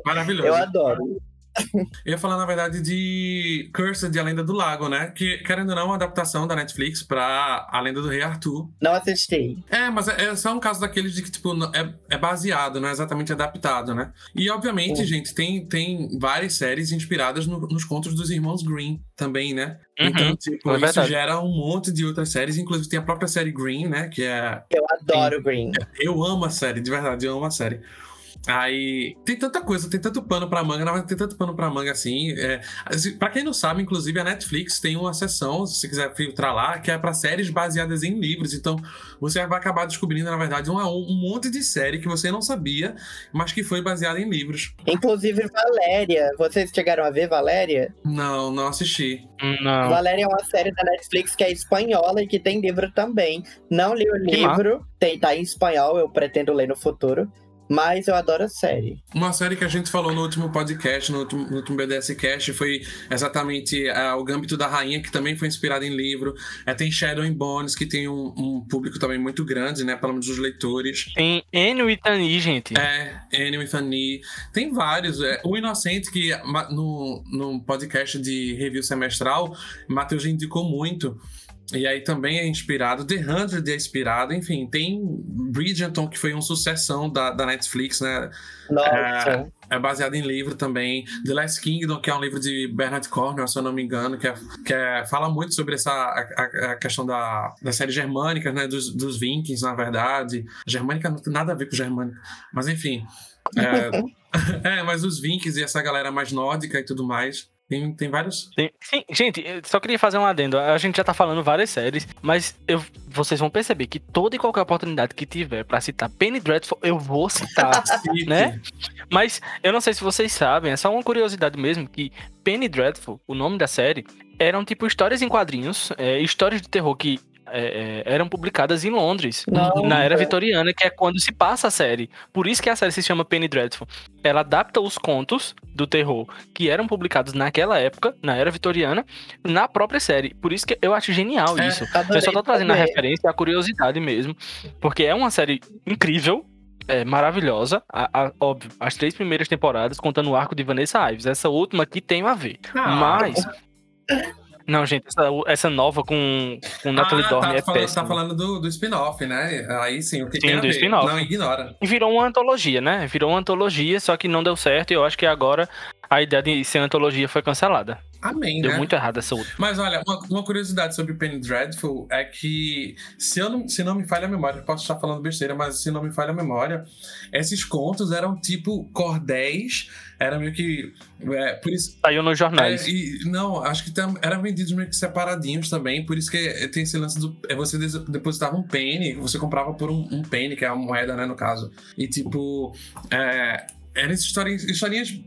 Maravilhoso.
eu adoro.
Eu ia falar, na verdade, de Cursed de A Lenda do Lago, né? Que, querendo ou não, é uma adaptação da Netflix pra A Lenda do Rei Arthur.
Não assisti.
É, mas é, é só um caso daqueles de que, tipo, é, é baseado, não é exatamente adaptado, né? E, obviamente,
Uhum.
gente, tem, tem várias séries inspiradas no- nos contos dos irmãos Green também, né?
Uhum,
Então, tipo,
é
isso gera um monte de outras séries, inclusive tem a própria série Green, né? Que é
Eu adoro Green.
Eu amo a série, de verdade, eu amo a série. Aí tem tanta coisa, tem tanto pano pra manga, verdade tem tanto pano pra manga assim. É, assim, pra quem não sabe, inclusive a Netflix tem uma seção, se você quiser filtrar lá, que é pra séries baseadas em livros. Então você vai acabar descobrindo, na verdade, uma- um monte de série que você não sabia, mas que foi baseada em livros.
Inclusive Valéria. Vocês chegaram a ver Valéria?
Não, não assisti.
Não.
Valéria é uma série da Netflix que é espanhola e que tem livro também. Não li o
Que
livro, tem, tá em espanhol, eu pretendo ler no futuro. Mas eu adoro a série.
Uma série que a gente falou no último podcast, no último, no último BDS Cast, foi exatamente é, O Gâmbito da Rainha, que também foi inspirado em livro. É, tem Shadow and Bones, que tem um, um público também muito grande, né? Pelo menos dos leitores.
Tem Enio e Tani, gente.
É, Annie with Fanny. Tem vários. É, o Inocente, que no, no podcast de review semestral, Matheus indicou muito. E aí também é inspirado. The Hundred é inspirado. Enfim, tem Bridgerton, que foi uma sucessão da, da Netflix, né?
Nossa.
É baseado em livro também. The Last Kingdom, que é um livro de Bernard Cornwell, se eu não me engano, que, é, que é- fala muito sobre essa a, a- questão da, da série germânica, né? Dos, dos Vikings, na verdade. Germânica não tem nada a ver com germânica. Mas enfim. É, é, mas os Vikings e essa galera mais nórdica e tudo mais. Tem, tem vários.
Tem- sim, gente, eu só queria fazer um adendo. A gente já tá falando várias séries, mas eu, vocês vão perceber que toda e qualquer oportunidade que tiver pra citar Penny Dreadful, eu vou citar. Né? Mas eu não sei se vocês sabem, é só uma curiosidade mesmo, que Penny Dreadful, o nome da série, eram tipo histórias em quadrinhos, é, histórias de terror que é, é, eram publicadas em Londres,
Nossa.
na era vitoriana, que é quando se passa a série. Por isso que a série se chama Penny Dreadful. Ela adapta os contos do terror que eram publicados naquela época, na era vitoriana, na própria série. Por isso que eu acho genial
É,
isso. Eu só tô trazendo a referência, a curiosidade mesmo. Porque é uma série incrível, é, maravilhosa. A- a- óbvio, as três primeiras temporadas contando o arco de Vanessa Ives. Essa última aqui tem a ver.
Ah.
Mas. Não, gente, essa, essa nova com, com Natalie
ah,
Dormer
tá,
é
falando,
péssima.
tá falando do, do spin-off, né? Aí sim, o que
Sim,
tem
do spin-off.
Não, ignora.
E virou uma antologia, né? Virou uma antologia, só que não deu certo. E eu acho que agora a ideia de ser antologia foi cancelada.
Amém,
Deu
né?
muito errado essa última.
Mas olha, uma, uma curiosidade sobre Penny Dreadful é que, se, eu não, se não me falha a memória, eu posso estar falando besteira, mas se não me falha a memória, esses contos eram tipo cordéis, era meio que. é, por isso.
Saiu nos
é,
jornais.
e, não, acho que tam, eram vendidos meio que separadinhos também, por isso que tem esse lance do. É, você depositava um penny, você comprava por um, um penny, que é a moeda, né, no caso. E tipo. É, eram historinhas, historinhas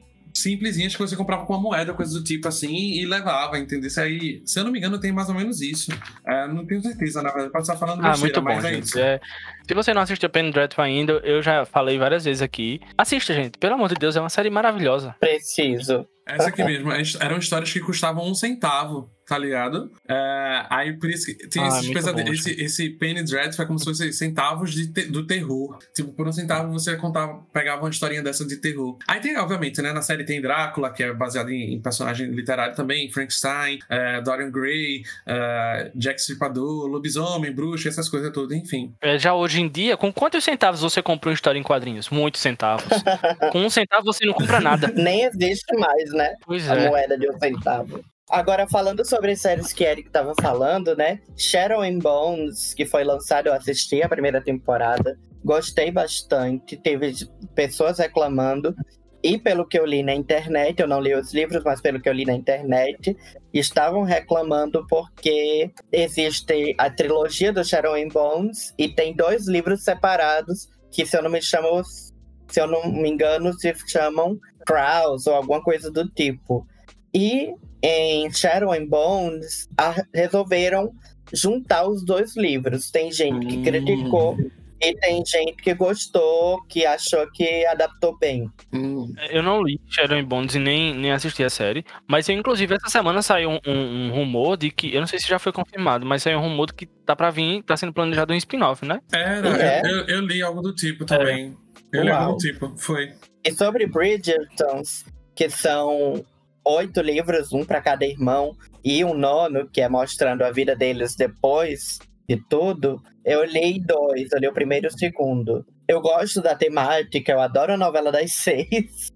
simplesinhas que você comprava com uma moeda, coisa do tipo assim, e levava, entendeu? Isso aí, se eu não me engano, tem mais ou menos isso. É, não tenho certeza, na verdade, pode estar falando
Ah, muito bom,
mas é
gente.
isso.
É, se você não assistiu Penny Dreadful ainda, eu já falei várias vezes aqui. Assista, gente. Pelo amor de Deus, é uma série maravilhosa.
Preciso.
Essa aqui mesmo. Eram histórias que custavam um centavo tá ligado? É, aí por isso que tem
Ah,
esses
muito
pesadelos. Esse, esse Penny Dread foi como se fosse centavos de te- do terror. Tipo, por um centavo você contava, pegava uma historinha dessa de terror. Aí tem, obviamente, né? Na série tem Drácula, que é baseado em, em personagem literário também, Frankenstein, é, Dorian Gray, é, Jack Stripador, Lobisomem, Bruxa, essas coisas todas, enfim.
É, já hoje em dia, com quantos centavos você compra uma história em quadrinhos? Muitos centavos. com um centavo você não compra nada.
Nem existe mais, né?
Pois
A
é.
moeda de um centavo. Agora, falando sobre as séries que Eric tava falando, né? Shadow and Bones, que foi lançado, eu assisti a primeira temporada. Gostei bastante. Teve pessoas reclamando. E pelo que eu li na internet, eu não li os livros, mas pelo que eu li na internet, estavam reclamando porque existe a trilogia do Shadow and Bones e tem dois livros separados que, se eu não me chamo, se eu não me engano, se chamam Crows ou alguma coisa do tipo. E em Shadow and Bones a- resolveram juntar os dois livros. Tem gente que
Hum.
criticou e tem gente que gostou, que achou que adaptou bem.
Hum.
Eu não li Shadow and Bones e nem, nem assisti a série. Mas eu, inclusive, essa semana saiu um, um- um rumor de que. Eu não sei se já foi confirmado, mas saiu um rumor de que tá pra vir, tá sendo planejado um spin-off, né?
Era,
É.
eu, eu- li algo do tipo também. Eu li algo do tipo, foi.
E sobre Bridgertons, que são oito livros, um para cada irmão, e um nono, que é mostrando a vida deles depois de tudo, eu li dois, eu li o primeiro e o segundo. Eu gosto da temática, eu adoro a novela das seis,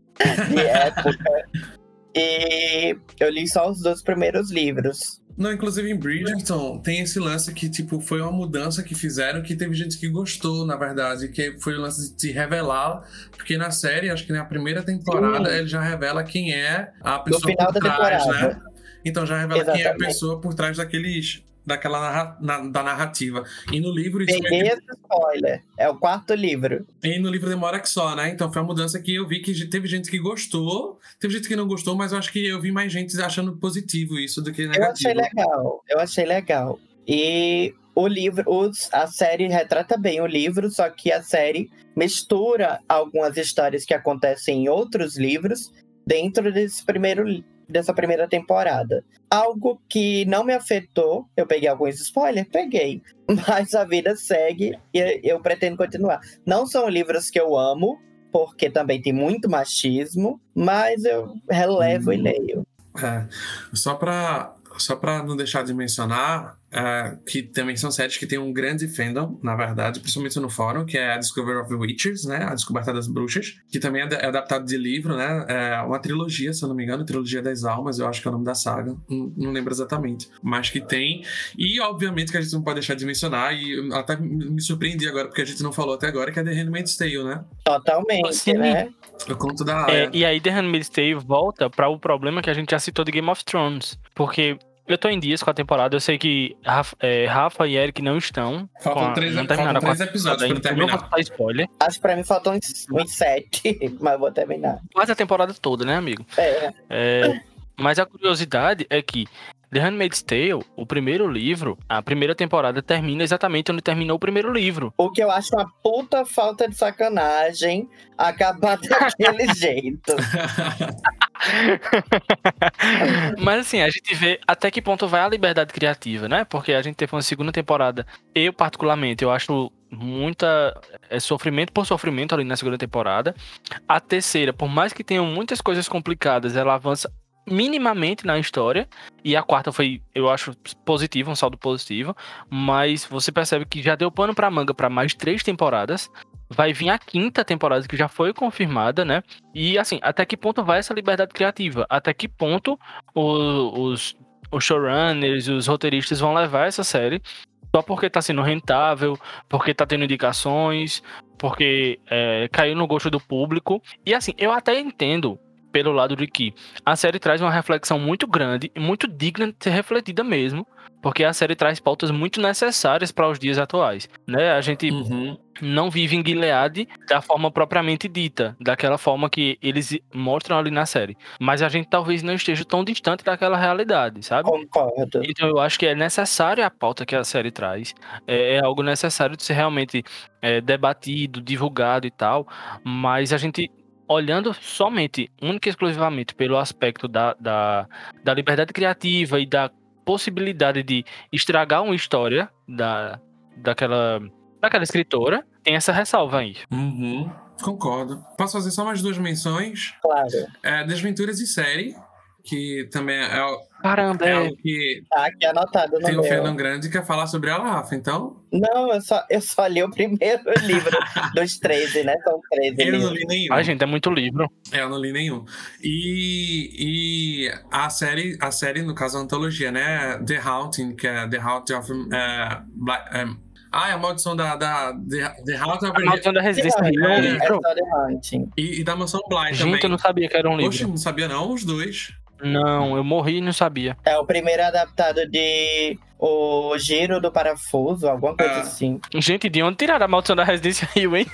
de época. E eu li só os dois primeiros livros.
Não, inclusive em Bridgerton tem esse lance que, tipo, foi uma mudança que fizeram que teve gente que gostou, na verdade, que foi o lance de te revelar, porque na série, acho que na primeira temporada,
Sim.
ele já revela quem é a pessoa por trás, né? Então já revela quem é a
Exatamente.
pessoa por trás daqueles daquela narra- na- da narrativa. E no livro isso
Peguei
meio
esse spoiler. É o quarto livro.
que- e no livro demora que só, né? Então foi uma mudança que eu vi que teve gente que gostou, teve gente que não gostou, mas eu acho que eu vi mais gente achando positivo isso do que
Eu
negativo.
achei legal, eu achei legal. E o livro, os, a série retrata bem o livro, só que a série mistura algumas histórias que acontecem em outros livros dentro desse primeiro, dessa primeira temporada. Algo que não me afetou, eu peguei alguns spoilers? Peguei. Mas a vida segue e eu pretendo continuar. Não são livros que eu amo, porque também tem muito machismo, mas eu relevo e
Hum.
leio.
É, só pra, só pra não deixar de mencionar, é, que também são séries que tem um grande fandom, na verdade, principalmente no fórum, que é a Discovery of the Witches, né? A Descoberta das Bruxas, que também é, é adaptado de livro, né? É uma trilogia, se eu não me engano, Trilogia das Almas, eu acho que é o nome da saga, não, não lembro exatamente, mas que tem. E, obviamente, que a gente não pode deixar de mencionar, e até me me surpreendi agora, porque a gente não falou até agora, que é The Handmaid's Tale, né?
Totalmente,
Sim.
né?
O conto da
É, e aí The Handmaid's Tale volta pra o problema que a gente já citou de Game of Thrones. Porque eu tô em dias com a temporada, eu sei que Rafa, é, Rafa e Eric não estão.
Faltam
a-
três-
não terminaram
faltam três episódios pra
ainda, então
terminar.
Não vou dar spoiler.
Acho que pra mim faltam uns, uns sete, mas vou terminar.
Quase a temporada toda, né, amigo?
É,
É, mas a curiosidade é que The Handmaid's Tale, o primeiro livro, a primeira temporada termina exatamente onde terminou o primeiro livro.
o que eu acho uma puta falta de sacanagem acabar daquele jeito.
Mas assim, a gente vê até que ponto vai a liberdade criativa, né? Porque a gente teve uma segunda temporada. Eu, particularmente, eu acho muita é, sofrimento por sofrimento ali na segunda temporada. A terceira, por mais que tenham muitas coisas complicadas, ela avança minimamente na história. E a quarta foi, eu acho, positivo, um saldo positivo. Mas você percebe que já deu pano pra manga pra mais três temporadas. Vai vir a quinta temporada que já foi confirmada, né? E assim, até que ponto vai essa liberdade criativa? Até que ponto o- os, os showrunners, os roteiristas vão levar essa série só porque tá sendo rentável, porque tá tendo indicações, porque é, caiu no gosto do público. E assim, eu até entendo pelo lado de que a série traz uma reflexão muito grande e muito digna de ser refletida mesmo, porque a série traz pautas muito necessárias para os dias atuais, né? A gente
Uhum.
não vive em Gilead da forma propriamente dita, daquela forma que eles mostram ali na série. Mas a gente talvez não esteja tão distante daquela realidade, sabe?
Concordo.
Então eu acho que é necessária a pauta que a série traz. É, é algo necessário de ser realmente é, debatido, divulgado e tal. Mas a gente, olhando somente, única e exclusivamente pelo aspecto da, da, da liberdade criativa e da possibilidade de estragar uma história da, daquela, daquela escritora, tem essa ressalva aí.
Uhum, concordo. Posso fazer só mais duas menções?
Claro.
É, Desventuras e Série, que também é,
Caramba,
é
é.
algo que
Tá aqui anotado no
tem o. Fernando Grande que quer falar sobre ela, Rafa. Então,
Não, eu só, eu só li o primeiro livro dos 13, né? São 13
eu não
livros.
li nenhum.
Ai, gente, é muito livro.
É, eu não li nenhum. E, e a série, a série, no caso, a antologia, né? The Haunting, que é The Haunting of. É, Black, é, ah, é a maldição da. da The, The Haunting of.
A Maldição da Residência
Não,
é um
é, é
livro.
só The Hunting.
E, e da Mansão Bly
Gente, eu
também.
não sabia que era um livro.
Poxa, não sabia não, os dois.
Não, eu morri e não sabia.
É o primeiro adaptado de O Giro do Parafuso, alguma coisa
Ah.
assim.
Gente, de onde tiraram a maldição da Residência Rio, hein?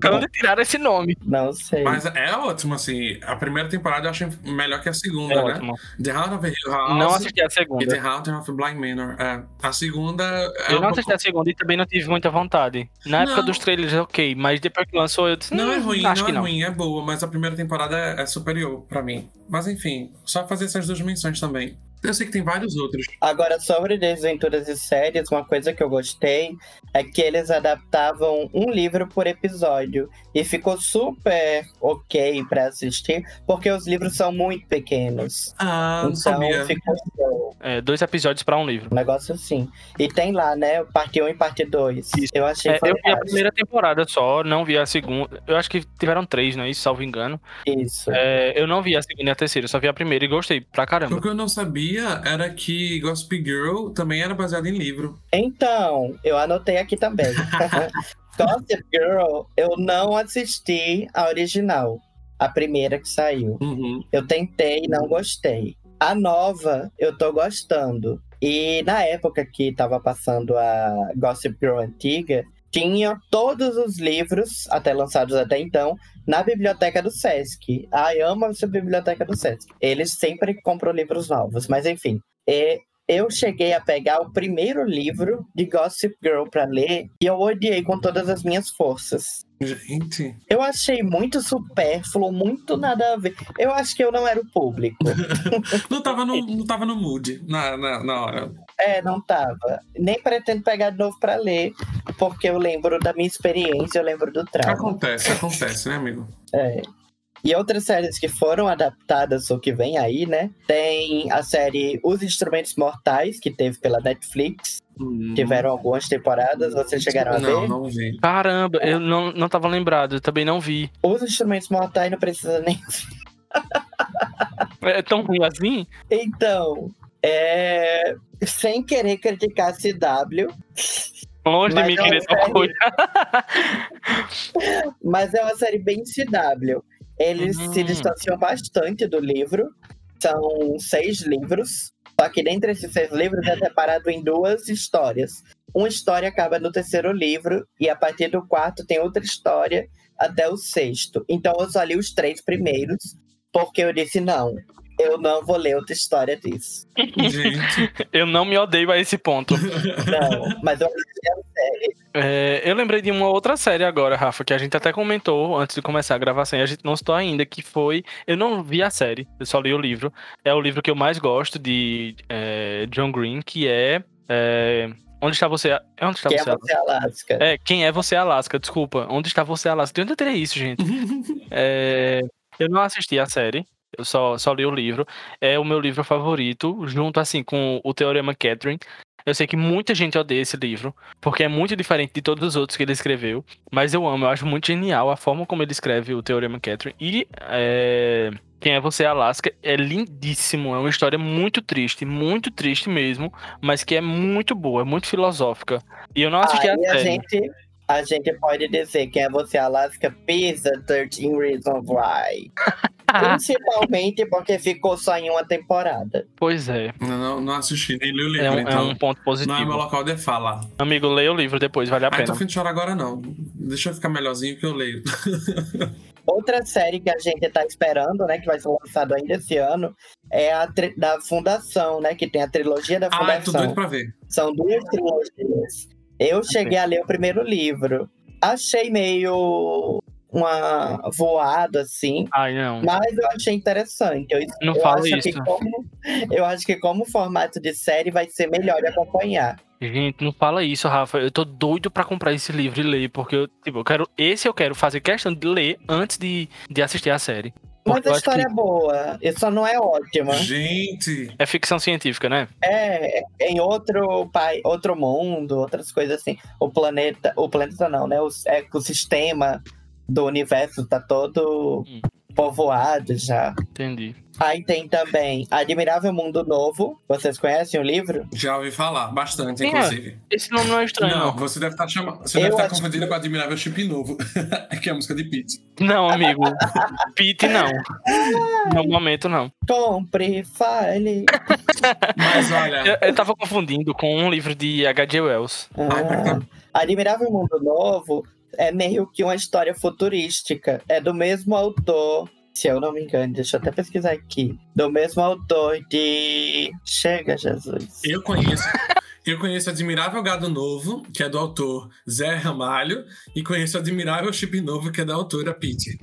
de onde tiraram esse nome?
Não sei.
Mas é ótimo, assim. A primeira temporada eu achei melhor que a segunda,
É
né?
ótimo.
The Haunting of Hill House
Não assisti a
e The
segunda.
Haunting of Blind Manor. É. A segunda é
Eu
um
não
pouco-
assisti a segunda e também não tive muita vontade. Na época
Não.
dos trailers, ok, mas depois que lançou, eu disse.
Não é
"Hum,
ruim,
acho
não
que
é
não.
ruim, é boa, mas a primeira temporada é, é superior pra mim. Mas enfim, só fazer essas duas menções também. Eu sei que tem vários outros.
Agora, sobre Desventuras e Séries, uma coisa que eu gostei é que eles adaptavam um livro por episódio. E ficou super ok pra assistir, porque os livros são muito pequenos.
Ah, não
então
sabia.
ficou.
É, dois episódios pra um livro.
Um negócio assim. E tem lá, né? Parte 1 e parte 2.
Isso.
Eu achei
É, eu vi a primeira temporada só, não vi a segunda. Eu acho que tiveram três, não é isso? Salvo engano.
Isso.
É, eu não vi a segunda e a terceira, eu só vi a primeira e gostei pra caramba.
que eu não sabia era que Gossip Girl também era baseado em livro.
Então, eu anotei aqui também. Gossip Girl, eu não assisti a original. A primeira que saiu.
Uhum.
Eu tentei e não gostei. A nova, eu tô gostando. E na época que tava passando a Gossip Girl antiga, tinha todos os livros, até lançados até então, na biblioteca do Sesc. Ai, amo essa biblioteca do Sesc. Eles sempre compram livros novos, mas enfim. E eu cheguei a pegar o primeiro livro de Gossip Girl pra ler e eu odiei com todas as minhas forças.
Gente.
Eu achei muito supérfluo, muito nada a ver. Eu acho que eu não era o público.
Não tava no, não tava no mood na, na, na hora.
É, não tava. Nem pretendo pegar de novo pra ler, porque eu lembro da minha experiência, eu lembro do trauma.
Acontece, acontece, né, amigo?
É. E outras séries que foram adaptadas ou que vem aí, né? Tem a série Os Instrumentos Mortais, que teve pela Netflix. Tiveram algumas temporadas, vocês chegaram a
Não,
ver?
não vi.
Caramba, eu não, não tava lembrado, eu também não vi.
Os Instrumentos Mortais não precisa nem.
É tão ruim assim?
Então, é. Sem querer criticar a CW,
Longe de
Mas
mim
é
querer
série-. Mas é uma série bem CW. Eles se distanciam bastante do livro. São seis livros. Só que dentre esses seis livros é separado em duas histórias. Uma história acaba no terceiro livro, e a partir do quarto tem outra história até o sexto. Então eu só li os três primeiros, porque eu disse: não, eu não vou ler outra história disso.
Gente.
Eu não me odeio a esse ponto.
Não, mas eu série.
É, eu lembrei de uma outra série agora, Rafa, que a gente até comentou antes de começar a gravação e a gente não citou ainda, que foi. Eu não vi a série, eu só li o livro. É o livro que eu mais gosto de é, John Green, que é. é, Onde está você? É Onde está
Que é
você?
você, Alaska.
É, quem é você, Alaska? Desculpa. Onde está você, Alaska? De onde eu terei isso, gente? É, eu não assisti a série. Eu só, só li o livro. É o meu livro favorito, junto assim com o Teorema Catherine. Eu sei que muita gente odeia esse livro, porque é muito diferente de todos os outros que ele escreveu. Mas eu amo, eu acho muito genial a forma como ele escreve o Teorema Catherine. E é, Quem é Você, Alaska é lindíssimo. É uma história muito triste, muito triste mesmo, mas que é muito boa, é muito filosófica. E eu não assisti
Aí
a
a
série.
gente, a gente pode dizer quem é você, Alaska, Pisa 13 Reasons Why. Principalmente porque ficou só em uma temporada.
Pois é,
Não, não, assisti, nem li o livro,
é um, é
então.
um ponto positivo.
Não é meu local de fala.
Amigo, leia o livro depois, vale a
Ah,
pena.
tô fim de chorar agora não. Deixa eu ficar melhorzinho que eu leio.
Outra série que a gente tá esperando, né, que vai ser lançado ainda esse ano, é a da Fundação, né, que tem a trilogia da
Ah, eu tô
Fundação.
doido pra ver.
São duas trilogias. Eu cheguei a ler o primeiro livro. Achei meio uma voada, assim.
Ai, não.
Mas eu achei interessante. Eu,
Não
eu
fala
acho
isso.
Que como, eu acho que como formato de série vai ser melhor de acompanhar.
Gente, não fala isso, Rafa. Eu tô doido pra comprar esse livro e ler, porque eu, tipo, eu quero. Esse eu quero fazer questão de ler antes de, de assistir a série.
Mas
Porque eu
a
acho
história
que
é boa. Só não é ótima.
Gente,
é ficção científica, né?
É, em outro pai, outro mundo, outras coisas assim. O planeta, o planeta não, né? O ecossistema do universo tá todo
Hum.
Povoado já.
Entendi.
Aí tem também Admirável Mundo Novo. Vocês conhecem o livro?
já ouvi falar bastante,
Quem é?
inclusive.
Esse nome não é estranho,
Não, você deve estar chamando. Você
Eu
deve estar
acho
confundindo
que-
com Admirável Chip Novo, que é a música de Pete.
Não, amigo. Pete, não. No momento, não.
Compre, fale.
Mas olha,
Eu, eu tava confundindo com um livro de H.G. Wells.
Ai.
Ah, Admirável Mundo Novo é meio que uma história futurística. É do mesmo autor, se eu não me engano, deixa eu até pesquisar aqui. Do mesmo autor de. Chega, Jesus.
eu conheço. Eu conheço Admirável Gado Novo, que é do autor Zé Ramalho, e conheço Admirável Chip Novo, que é da autora Pete.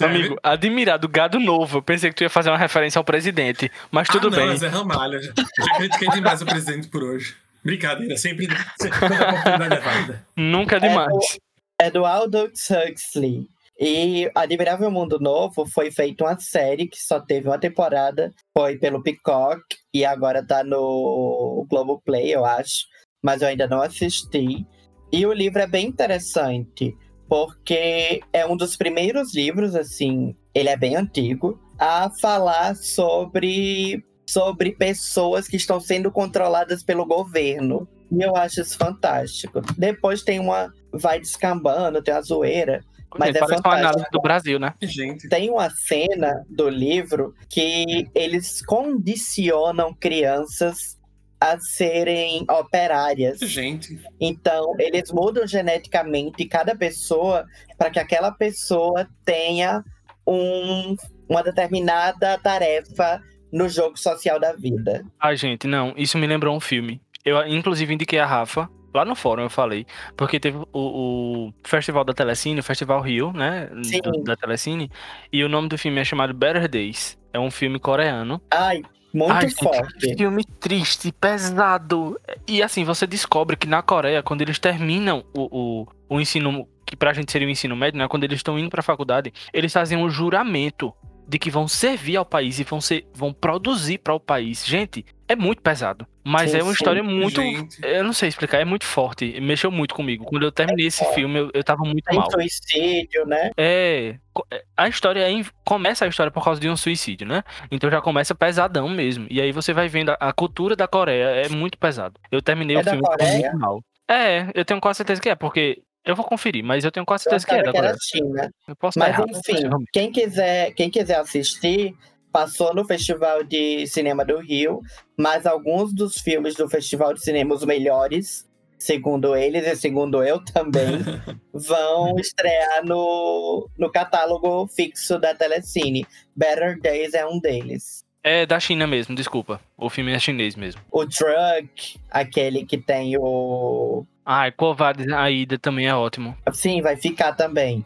Amigo, admirado, gado novo. Eu pensei que tu ia fazer uma referência ao presidente, mas tudo
ah, não,
bem.
é Zé Ramalho. Já, critiquei demais o presidente por hoje. Brincadeira, sempre, sempre quando a oportunidade é válida.
Nunca é demais.
É do Aldous Huxley. E Admirável Mundo Novo foi feita uma série que só teve uma temporada. Foi pelo Peacock e agora tá no Globoplay, eu acho. Mas eu ainda não assisti. E o livro é bem interessante, porque é um dos primeiros livros, assim, ele é bem antigo, a falar sobre, sobre pessoas que estão sendo controladas pelo governo. E eu acho isso fantástico. Depois tem uma. Vai descambando, tem uma zoeira. Mas é
Parece uma
fantástico.
análise do Brasil, né?
Gente,
Tem uma cena do livro que eles condicionam crianças a serem operárias.
gente.
Então, eles mudam geneticamente cada pessoa para que aquela pessoa tenha um- uma determinada tarefa no jogo social da vida.
Ai, gente, não. Isso me lembrou um filme. Eu, inclusive, indiquei a Rafa. Lá no fórum eu falei. Porque teve o, o Festival da Telecine, o Festival Rio, né?
Sim.
do- da Telecine. E o nome do filme é chamado Better Days. É um filme coreano.
Ai, muito
Ai,
forte.
Filme triste, pesado. E assim, você descobre que na Coreia, quando eles terminam o, o, o ensino, que pra gente seria o ensino médio, né? Quando eles estão indo pra faculdade, eles fazem um juramento de que vão servir ao país e vão, ser, vão produzir para o país. Gente, é muito pesado. Mas
Sim,
é uma
sim.
história muito.
Gente.
Eu não sei explicar, é muito forte. Mexeu muito comigo. Quando eu terminei esse filme, eu, eu tava muito
Tem
mal.
suicídio, né?
É. é, A história é, começa a história por causa de um suicídio, né? Então já começa pesadão mesmo. E aí você vai vendo a, a cultura da Coreia é muito pesado. Eu terminei
É
o filme muito mal. É, eu tenho quase certeza que é, porque. Eu vou conferir, mas eu tenho quase certeza que é da
que era
Coreia.
China.
Eu posso
Mas
errado,
enfim, quem quiser, quem quiser assistir, passou no Festival de Cinema do Rio, mas alguns dos filmes do Festival de Cinema, os melhores, segundo eles e segundo eu também, vão estrear no, no catálogo fixo da Telecine. Better Days é um deles.
É da China mesmo, desculpa. O filme é chinês mesmo.
O Truck, aquele que tem o.
Ai, Covardes Aida também é ótimo.
Sim, vai ficar também.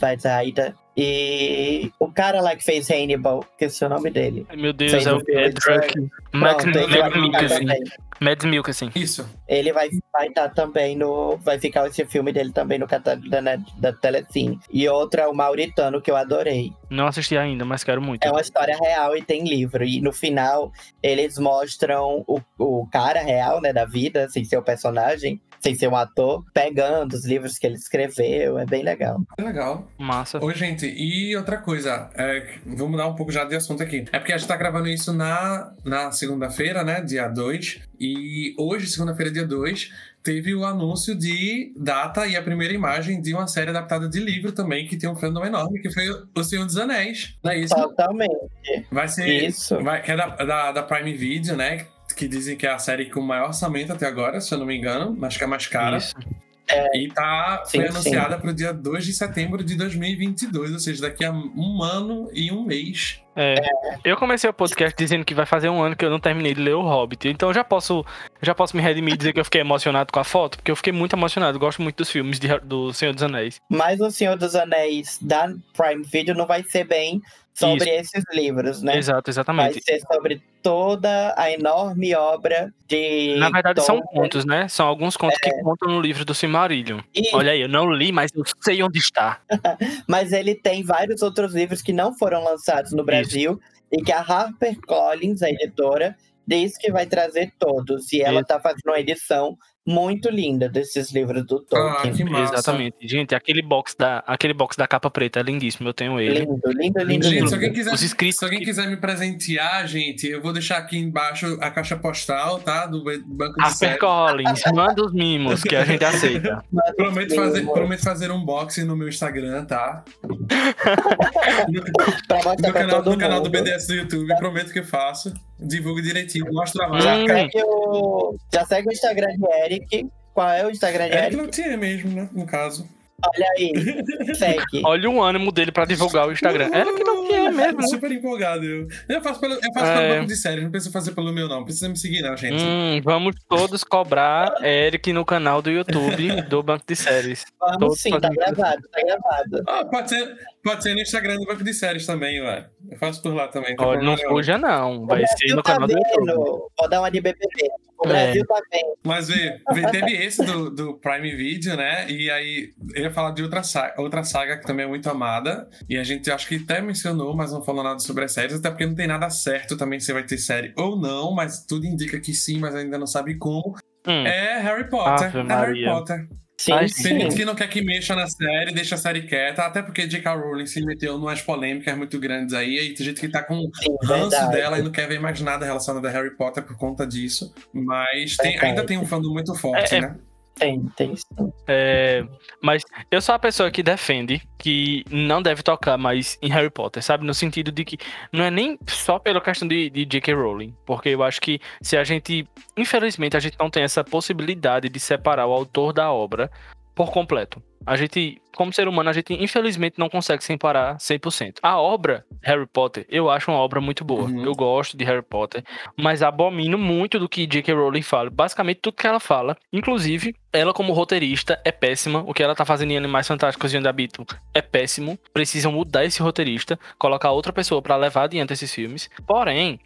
Vai sair. E o cara lá que fez Hannibal, que é o nome dele.
Ai, meu Deus,
Fez
é
o
o
filme
é
Vai também.
Mads Mikkelsen.
Isso.
Ele vai estar também no. Vai ficar esse filme dele também no catálogo da, Net- da Telecine. E outra é o Mauritano, que eu adorei.
Não assisti ainda, mas quero muito.
É uma história real e tem livro. E no final, eles mostram o, o cara real, né, da vida, sem ser o personagem, sem ser um ator, pegando os livros que ele escreveu. É bem legal.
É legal.
Massa.
Ô, gente, e outra coisa, é, vou mudar um pouco já de assunto aqui. É porque a gente tá gravando isso na, na segunda-feira, né? Dia 2. E hoje, segunda-feira, dia 2, teve o anúncio de data e a primeira imagem de uma série adaptada de livro também, que tem um fandom enorme, que foi O Senhor dos Anéis. Não é isso?
Totalmente.
Vai ser.
Isso.
Vai, que é da, da, da Prime Video, né? Que dizem que é a série com o maior orçamento até agora, se eu não me engano. Acho que é a mais cara.
Isso.
E tá, foi
Sim,
anunciada para o dia 2 de setembro de 2022, ou seja, daqui a um ano e um mês.
É, eu comecei o podcast dizendo que vai fazer um ano que eu não terminei de ler o Hobbit. Então eu já posso, já posso me redimir e dizer que eu fiquei emocionado com a foto, porque eu fiquei muito emocionado. Eu gosto muito dos filmes de- do Senhor dos Anéis.
Mas o Senhor dos Anéis da Prime Video não vai ser bem sobre esses livros, né?
Exato,
Vai
exatamente.
ser sobre toda a enorme obra de.
Na verdade, são contos, né? São alguns contos que contam no livro do Silmarillion.
E-
Olha aí, eu não li, mas eu sei onde está.
Mas ele tem vários outros livros que não foram lançados no Brasil e que a HarperCollins, a editora, diz que vai trazer todos. E ela
Isso.
tá fazendo uma edição muito linda desses livros do
Ah,
Tolkien.
que massa.
Exatamente. Gente, aquele box da, aquele box da capa preta é lindíssimo. Eu tenho ele.
Lindo, lindo, lindo,
Gente,
lindo.
se alguém, quiser,
Os inscritos
se alguém
que-
quiser me presentear, gente, eu vou deixar aqui embaixo a caixa postal, tá? Do Ba- Banco de Séries.
HarperCollins, manda os mimos que a gente aceita.
Prometo fazer, prometo fazer um unboxing no meu Instagram, tá? No, no canal, no canal do. BDS do YouTube, prometo que faço. Divulgo direitinho, mostro a marca.
Segue o... Já segue o Instagram de Eric. Qual é o Instagram de
É que
Eric?
não tinha mesmo, né? No caso.
Olha aí. Segue.
Olha o ânimo dele pra divulgar o Instagram. Era que não tinha mesmo. né?
Super empolgado. Eu, eu faço, pelo, eu faço
É.
pelo banco de séries, não precisa fazer pelo meu, não. Precisa me seguir, não, gente.
Hum, vamos todos cobrar Eric no canal do YouTube do Banco de Séries.
Vamos
Todos
sim, tá gravado, tá gravado.
Ah, pode ser, pode ser no Instagram do banco de séries também, ué. Eu faço por lá também.
Olha, não fuja não. Vai
o
ser no
tá
canal do YouTube.
vendo. Vou dar uma de BBB. O
É.
Brasil tá vendo.
Mas vê, vê, teve esse do, do Prime Video, né? E aí eu ia falar de outra saga, outra saga que também é muito amada. E a gente acho que até mencionou, mas não falou nada sobre as séries, até porque não tem nada certo também se vai ter série ou não, mas tudo indica que sim, mas ainda não sabe como.
Hum,
É Harry Potter.
Ave
é Harry. Potter.
Sim,
Ai,
Tem
sim.
gente que não quer que mexa na série, deixa a série quieta, até porque J.K. Rowling se meteu em umas polêmicas muito grandes aí, aí tem gente que tá com
sim,
ranço
verdade.
dela e não quer ver mais nada relacionado a Harry Potter por conta disso. Mas tem- ainda tem um fandom muito forte,
É, é.
Tem, tem sim.
é, mas eu sou a pessoa que defende que não deve tocar mais em Harry Potter, sabe? No sentido de que não é nem só pela questão de, de J.K. Rowling, porque eu acho que se a gente, infelizmente, a gente não tem essa possibilidade de separar o autor da obra por completo. A gente, como ser humano, a gente infelizmente não consegue separar 100%. A obra Harry Potter, eu acho uma obra muito boa.
Uhum.
Eu gosto de Harry Potter, mas abomino muito do que J.K. Rowling fala. Basicamente, tudo que ela fala. Inclusive, ela como roteirista é péssima. O que ela tá fazendo em Animais Fantásticos e Onde Habito é péssimo. Precisam mudar esse roteirista, colocar outra pessoa pra levar adiante esses filmes. Porém,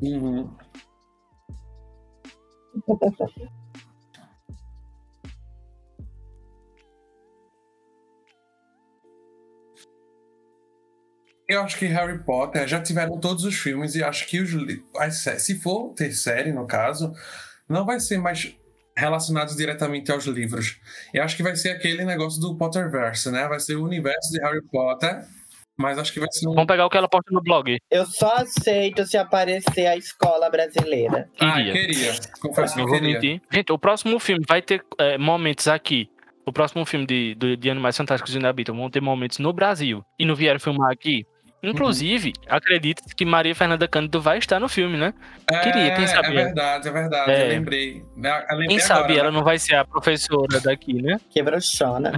Uhum. Eu acho que Harry Potter já tiveram todos os filmes e acho que os se for ter série, no caso, não vai ser mais relacionados diretamente aos livros. Eu acho que vai ser aquele negócio do Potterverse, né? Vai ser o universo de Harry Potter, mas acho que vai ser um
vamos pegar o que ela posta no blog.
Eu só aceito se aparecer a escola brasileira.
Ah,
Queria.
queria. Confesso que
Não vou
queria.
mentir. Gente, o próximo filme vai ter é, momentos aqui. O próximo filme de, de, de Animais Fantásticos e Onde Habitam vão ter momentos no Brasil. E não vieram filmar aqui. Inclusive, acredito que Maria Fernanda Cândido vai estar no filme, né? Queria, quem
É,
sabe?
É verdade, é verdade.
É.
Eu lembrei. Eu lembrei
Quem sabe
agora,
ela
né?
não vai ser a professora daqui, né?
Que bruxona.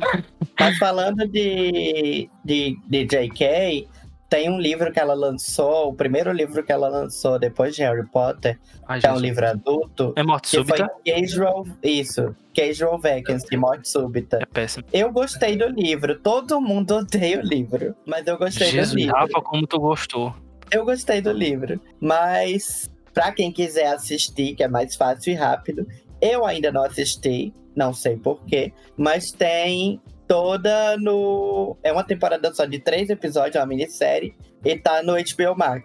Mas falando de, de, de J.K., tem um livro que ela lançou, o primeiro livro que ela lançou depois de Harry Potter,
Ai,
que é um livro adulto,
É morte
que foi
súbita?
Casual, isso, Casual Vacancy, Morte Súbita.
É péssimo.
Eu gostei do livro, todo mundo odeia o livro, mas eu gostei do
Jesus,
livro.
Rafa, como tu gostou.
Eu gostei do livro, mas pra quem quiser assistir, que é mais fácil e rápido, eu ainda não assisti, não sei porquê, mas tem toda no. É uma temporada só de três episódios, é uma minissérie, e tá no HBO Max.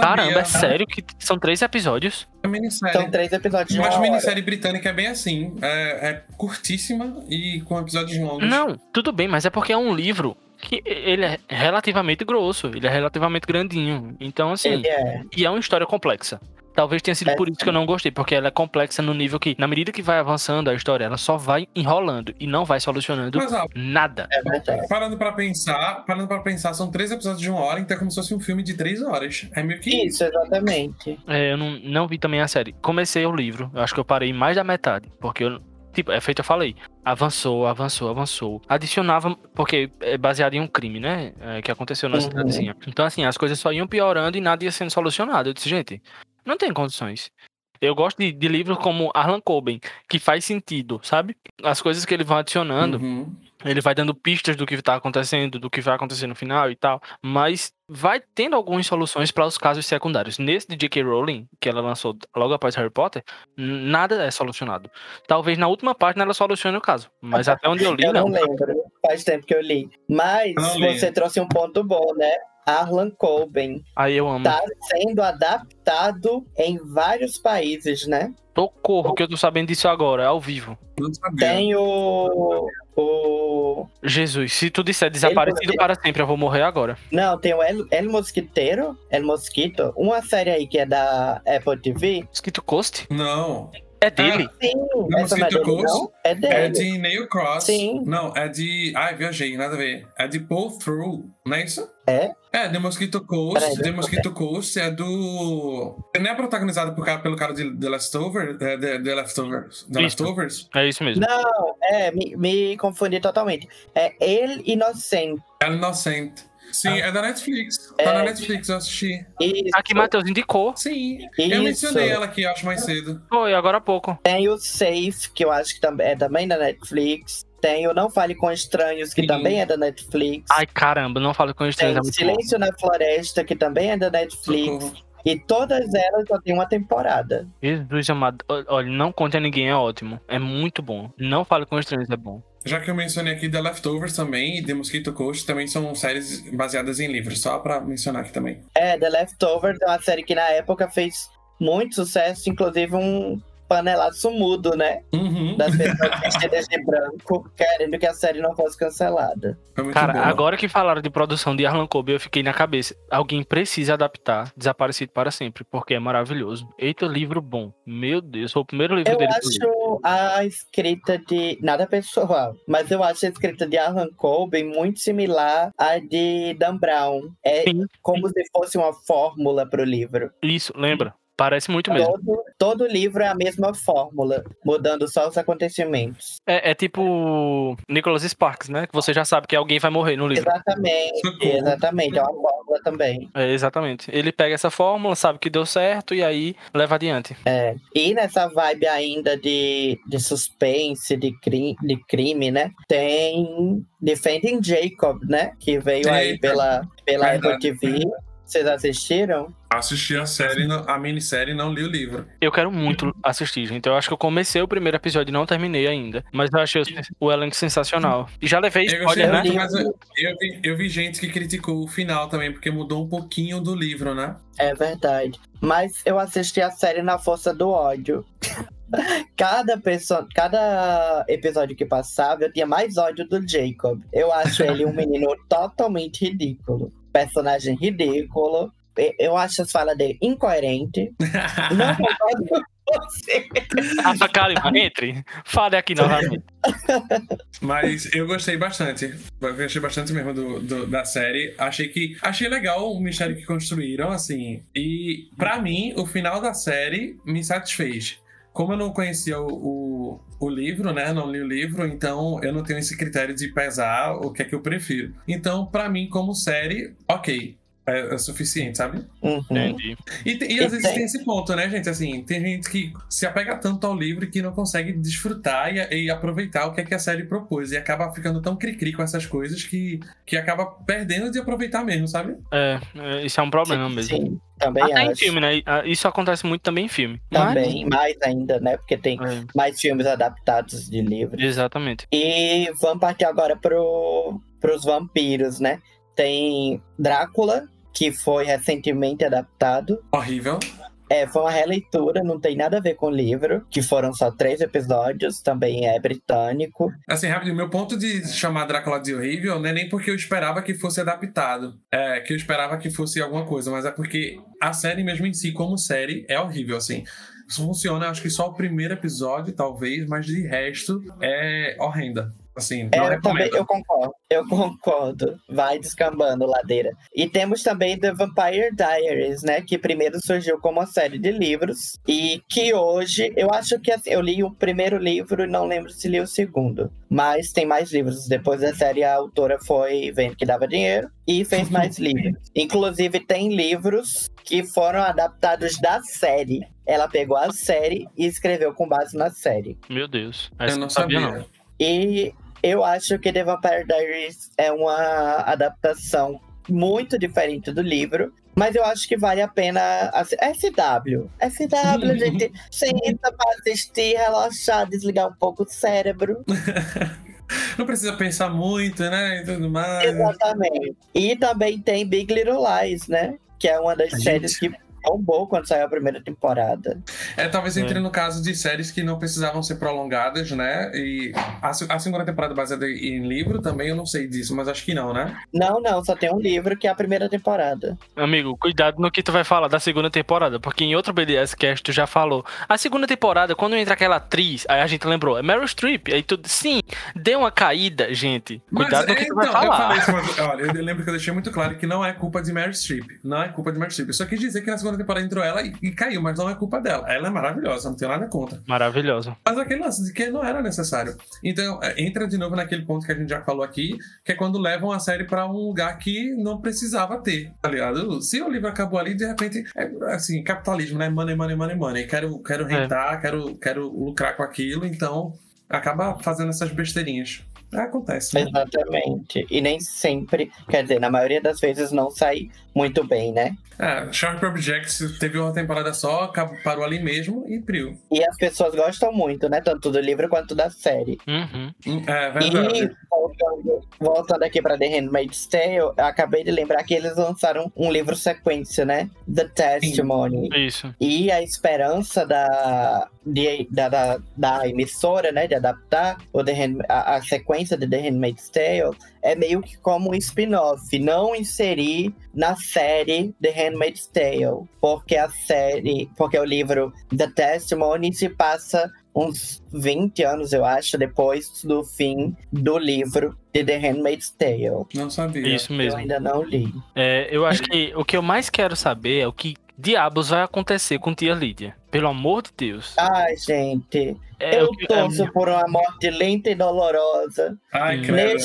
Caramba, é sério que são três episódios?
É minissérie.
São três episódios de
Mas
uma hora.
minissérie britânica é bem assim. É, é curtíssima e com episódios longos.
Não, tudo bem, mas é porque é um livro que ele é relativamente grosso, ele é relativamente grandinho. Então, assim,
Ele é.
e é uma história complexa. Talvez tenha sido
É,
por isso que eu não gostei, porque ela é complexa no nível que, na medida que vai avançando a história, ela só vai enrolando e não vai solucionando
Mas, ó,
nada.
É verdade.
parando pra pensar, parando pra pensar, são três episódios de uma hora, então é como se fosse um filme de três horas. É meio que.
Isso, exatamente.
É, eu não, não vi também a série. Comecei o livro, eu acho que eu parei mais da metade, porque eu. Tipo, é feito, eu falei. Avançou, avançou, avançou. Adicionava, porque é baseado em um crime, né? é, que aconteceu na
Uhum.
cidadezinha. Então, assim, as coisas só iam piorando e nada ia sendo solucionado. Eu disse, gente, não tem condições. Eu gosto de, de livros como Arlan Coben, que faz sentido, sabe? As coisas que ele vai adicionando,
Uhum.
ele vai dando pistas do que tá acontecendo, do que vai acontecer no final e tal, mas vai tendo algumas soluções para os casos secundários. Nesse de J.K. Rowling, que ela lançou logo após Harry Potter, nada é solucionado. Talvez na última página ela solucione o caso, mas até onde eu li,
Eu não
não.
lembro. Faz tempo que eu li. Mas
Eu não li.
você trouxe um ponto bom, né? Arlan Coben
Aí eu amo.
tá sendo adaptado em vários países, né?
Socorro, que eu tô sabendo disso agora, ao vivo.
Tem o. O.
Jesus, se tu disser desaparecido
Ele-
para sempre, eu vou morrer agora.
Não, tem o El, El Mosquiteiro. El Mosquito. Uma série aí que é da Apple TV.
Mosquito Coast?
Não.
É dele?
Sim,
Não,
essa é
Mosquito Coast
não? É dele.
É de Neil Cross.
Sim.
Não, é de. Ai, viajei, nada a ver. É de Pull Through, não é isso?
É?
É, The Mosquito Coast.
Peraí,
The Mosquito Coast é do. Não é protagonizado por, cara- pelo cara de The Leftovers? É, The, The Leftovers. The
Isso.
Leftovers?
É isso mesmo.
Não, é, me, me confundi totalmente. É El Inocente.
É Inocente. Sim, é da Netflix.
É.
Tá na Netflix, eu assisti.
Isso.
Aqui Matheus indicou.
Sim.
Isso.
Eu mencionei ela aqui, acho mais cedo.
Foi, agora há pouco.
Tem o Safe, que eu acho que é também da Netflix. Tem o Não Fale com Estranhos, que
Sim.
também é da Netflix.
Ai, caramba, não falo com
Tem
estranhos. É muito bom.
Silêncio na Floresta, que também é da Netflix.
Socorro.
E todas elas só tem uma temporada.
Jesus amado. Ol- Olha, não conte a ninguém é ótimo. É muito bom. Não fale com estranhos é bom.
Já que eu mencionei aqui The Leftovers também e The Mosquito Coast também são séries baseadas em livros, só pra mencionar aqui também.
É, The Leftovers é uma série que na época fez muito sucesso, inclusive um panelaço mudo, né?
Uhum.
Das pessoas vestidas de branco, querendo que a série não fosse cancelada.
Muito
Cara,
boa.
agora que falaram de produção de Arlan Coben, eu fiquei na cabeça. Alguém precisa adaptar Desaparecido para Sempre, porque é maravilhoso. Eita, livro bom. Meu Deus, foi o primeiro livro
Eu
dele. eu
acho a escrita de. Nada pessoal, mas eu acho a escrita de Alan Colben muito similar à de Dan Brown. É
Sim,
como se fosse uma fórmula pro livro.
isso, lembra? Parece muito mesmo.
Todo, todo livro é a mesma fórmula, mudando só os acontecimentos.
É, é tipo Nicholas Sparks, né? Que você já sabe que alguém vai morrer no livro.
Exatamente, exatamente. É uma fórmula também.
É, exatamente. Ele pega essa fórmula, sabe que deu certo e aí leva adiante.
É. E nessa vibe ainda de, de suspense, de, cri, de crime, né? Tem Defending Jacob, né? Que veio aí pela, pela Apple
Verdade.
TV. Vocês assistiram?
Assisti a série, não- a minissérie e não li o livro.
Eu quero muito assistir, gente. Eu acho que eu comecei o primeiro episódio e não terminei ainda. Mas eu achei o, elenco sensacional. E já levei spoiler, né?
muito, mas eu, eu vi, eu vi gente que criticou o final também, porque mudou um pouquinho do livro, né?
É verdade. Mas eu assisti a série na força do ódio. Cada pessoa, cada episódio que passava, eu tinha mais ódio do Jacob. Eu acho ele um menino totalmente ridículo. Personagem ridículo. Eu acho as falas dele incoerente. Não concordo com você.
Kalima, entre. Fale aqui novamente.
Mas eu gostei bastante. Eu gostei bastante mesmo do, do- da série. Achei que. Achei legal o mistério que construíram, assim. E, pra mim, o final da série me satisfez. Como eu não conhecia o, o, o livro, né? Não li o livro, então eu não tenho esse critério de pesar o que é que eu prefiro. Então, pra mim, como série, ok. É, é suficiente, sabe?
Uhum.
Entendi.
E, e às vezes
tem-
esse ponto, né, gente? Assim, tem gente que se apega tanto ao livro que não consegue desfrutar e, e aproveitar o que, é que a série propôs. E acaba ficando tão cri-cri com essas coisas que, que acaba perdendo de aproveitar mesmo, sabe?
É, é, isso é um problema mesmo.
Sim, também
Até em
acho.
filme, né? Ah, Isso acontece muito também em filme. Mas-
Também, mais ainda, né? Porque tem
É,
mais filmes adaptados de livros.
exatamente.
E vamos partir agora pro, pros vampiros, né? Tem Drácula, que foi recentemente adaptado.
Horrível.
É, foi uma releitura, não tem nada a ver com o livro, que foram só três episódios, também é britânico.
Assim, rápido, meu ponto de chamar Drácula de horrível não é nem porque eu esperava que fosse adaptado, é que eu esperava que fosse alguma coisa, mas é porque a série mesmo em si, como série, é horrível, assim. Isso funciona, acho que só o primeiro episódio, talvez, mas de resto é horrenda. Assim, não
É, eu também, eu concordo, eu concordo. Vai descambando ladeira. E temos também The Vampire Diaries, né? Que primeiro surgiu como uma série de livros. E que hoje, eu acho que assim, eu li o primeiro livro e não lembro se li o segundo. Mas tem mais livros. Depois da série, a autora foi vendo que dava dinheiro e fez mais livros. Inclusive, tem livros que foram adaptados da série. Ela pegou a série e escreveu com base na série.
Meu Deus.
Eu
Essa
não sabia.
não.
E eu acho que The Vampire Diaries é uma adaptação muito diferente do livro. Mas eu acho que vale a pena. assi- SW. SW, a gente senta pra assistir, relaxar, desligar um pouco o cérebro.
Não precisa pensar muito, né? E tudo mais.
Exatamente. E também tem Big Little Lies, né? Que é uma das
Gente.
séries que bombou quando saiu a primeira temporada.
É, talvez
É.
entre no caso de séries que não precisavam ser prolongadas, né? E a, a segunda temporada baseada em livro também, eu não sei disso, mas acho que não, né?
Não, não, só tem um livro que é a primeira temporada.
Amigo, cuidado no que tu vai falar da segunda temporada, porque em outro BDS Cast tu já falou. A segunda temporada, quando entra aquela atriz, aí a gente lembrou, é Meryl Streep, aí tu, sim, deu uma caída, gente. Cuidado no
Mas,
que tu vai
então, Eu
falar.
falei isso, mas, olha, eu lembro que eu deixei muito claro que não é culpa de Mary Streep. Não é culpa de Mary Streep. Eu só quis dizer que na segunda temporada entrou ela e, e caiu, mas não é culpa dela. Ela é maravilhosa, não tenho nada contra.
Maravilhoso.
Mas aquele lance de que não era necessário. Então, é, entra de novo naquele ponto que a gente já falou aqui, que é quando levam a série pra um lugar que não precisava ter, tá ligado? Se o livro acabou ali, de repente, é assim, capitalismo, né? Money, money, money, money. Quero, quero
É.
rentar, quero, quero lucrar com aquilo, então acaba fazendo essas besteirinhas. É, acontece. né?
Exatamente. E nem sempre, quer dizer, na maioria das vezes não sai muito bem, né?
É, Sharp Objects teve uma temporada só, acabou- parou ali mesmo e priu.
E as pessoas gostam muito, né? Tanto do livro quanto da série.
Uhum.
Hum, É verdade.
E voltando, voltando aqui pra The Handmaid's Tale, eu acabei de lembrar que eles lançaram um livro sequência, né? The Testimony.
Isso.
E a esperança da, de- da, da, da emissora, né, de adaptar o The Hand- a, a sequência de The Handmaid's Tale é meio que como um spin-off, não inserir na série The Handmaid's Tale, porque a série, porque o livro The Testimony se passa uns 20 anos, eu acho, depois do fim do livro de The Handmaid's Tale.
Não sabia.
Isso
Eu
mesmo.
ainda não li.
É, eu acho que o que eu mais quero saber é o que diabos vai acontecer com tia Lídia. Pelo amor de Deus.
Ai, gente,
É,
eu
que-
torço por uma morte lenta e dolorosa.
Ai,
Hum.
credo.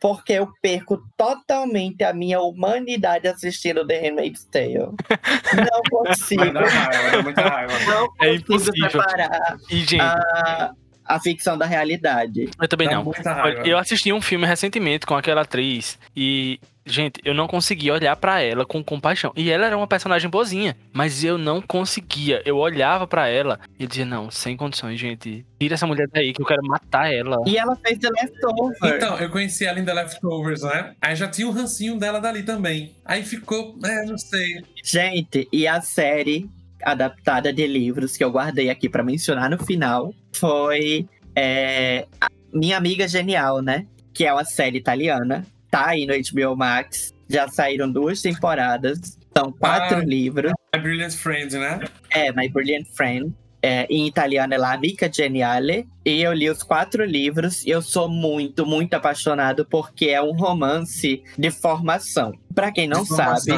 Porque eu perco totalmente a minha humanidade assistindo The Handmaid's Tale. Não consigo.
Vai dar raiva, muita raiva.
Não
É impossível.
separar
E, gente,
a, a ficção da realidade.
eu também
Dá
não. Eu assisti um filme recentemente com aquela atriz e, gente, eu não conseguia olhar pra ela com compaixão. E ela era uma personagem boazinha, mas eu não conseguia. Eu olhava pra ela e eu dizia, não, sem condições, gente. Tira essa mulher daí que eu quero matar ela.
E ela fez The Leftover.
Então, eu conheci ela em The Leftovers, né? Aí já tinha um rancinho dela dali também. Aí ficou, é, não sei.
Gente, e a série adaptada de livros que eu guardei aqui pra mencionar no final foi é, a Minha Amiga Genial, né? Que é uma série italiana. Tá aí no HBO Max. Já saíram duas temporadas. São quatro
Ah.
livros.
É Brilliant Friend, né?
É, My Brilliant Friend. É, em italiano é La Amica Geniale. E eu li os quatro livros e eu sou muito, muito apaixonado porque é um romance de formação. Pra quem não sabe,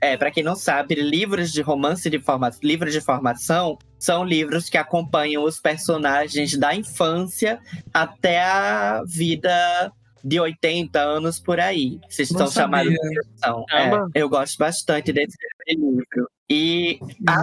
é, para quem não sabe, livros de romance de formação, livros de formação são livros que acompanham os personagens da infância até a vida de 80 anos por aí. Vocês
Não
estão chamados
sabia.
de.
Caramba.
É, eu gosto bastante desse livro. E a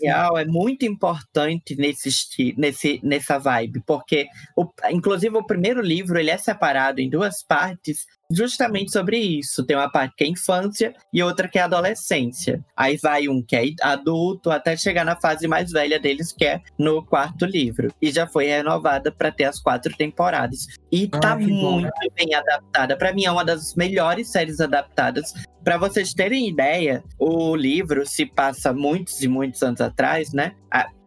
Real é muito importante nesse, nesse nessa vibe, porque o- inclusive o primeiro livro ele é separado em duas partes justamente sobre isso. Tem uma parte que é infância e outra que é adolescência. Aí vai um que é adulto até chegar na fase mais velha deles, que é no quarto livro. E já foi renovada para ter as quatro temporadas. E tá muito bem adaptada. Para mim é uma das melhores séries adaptadas Para vocês terem ideia, o livro se passa muitos e muitos anos atrás, né?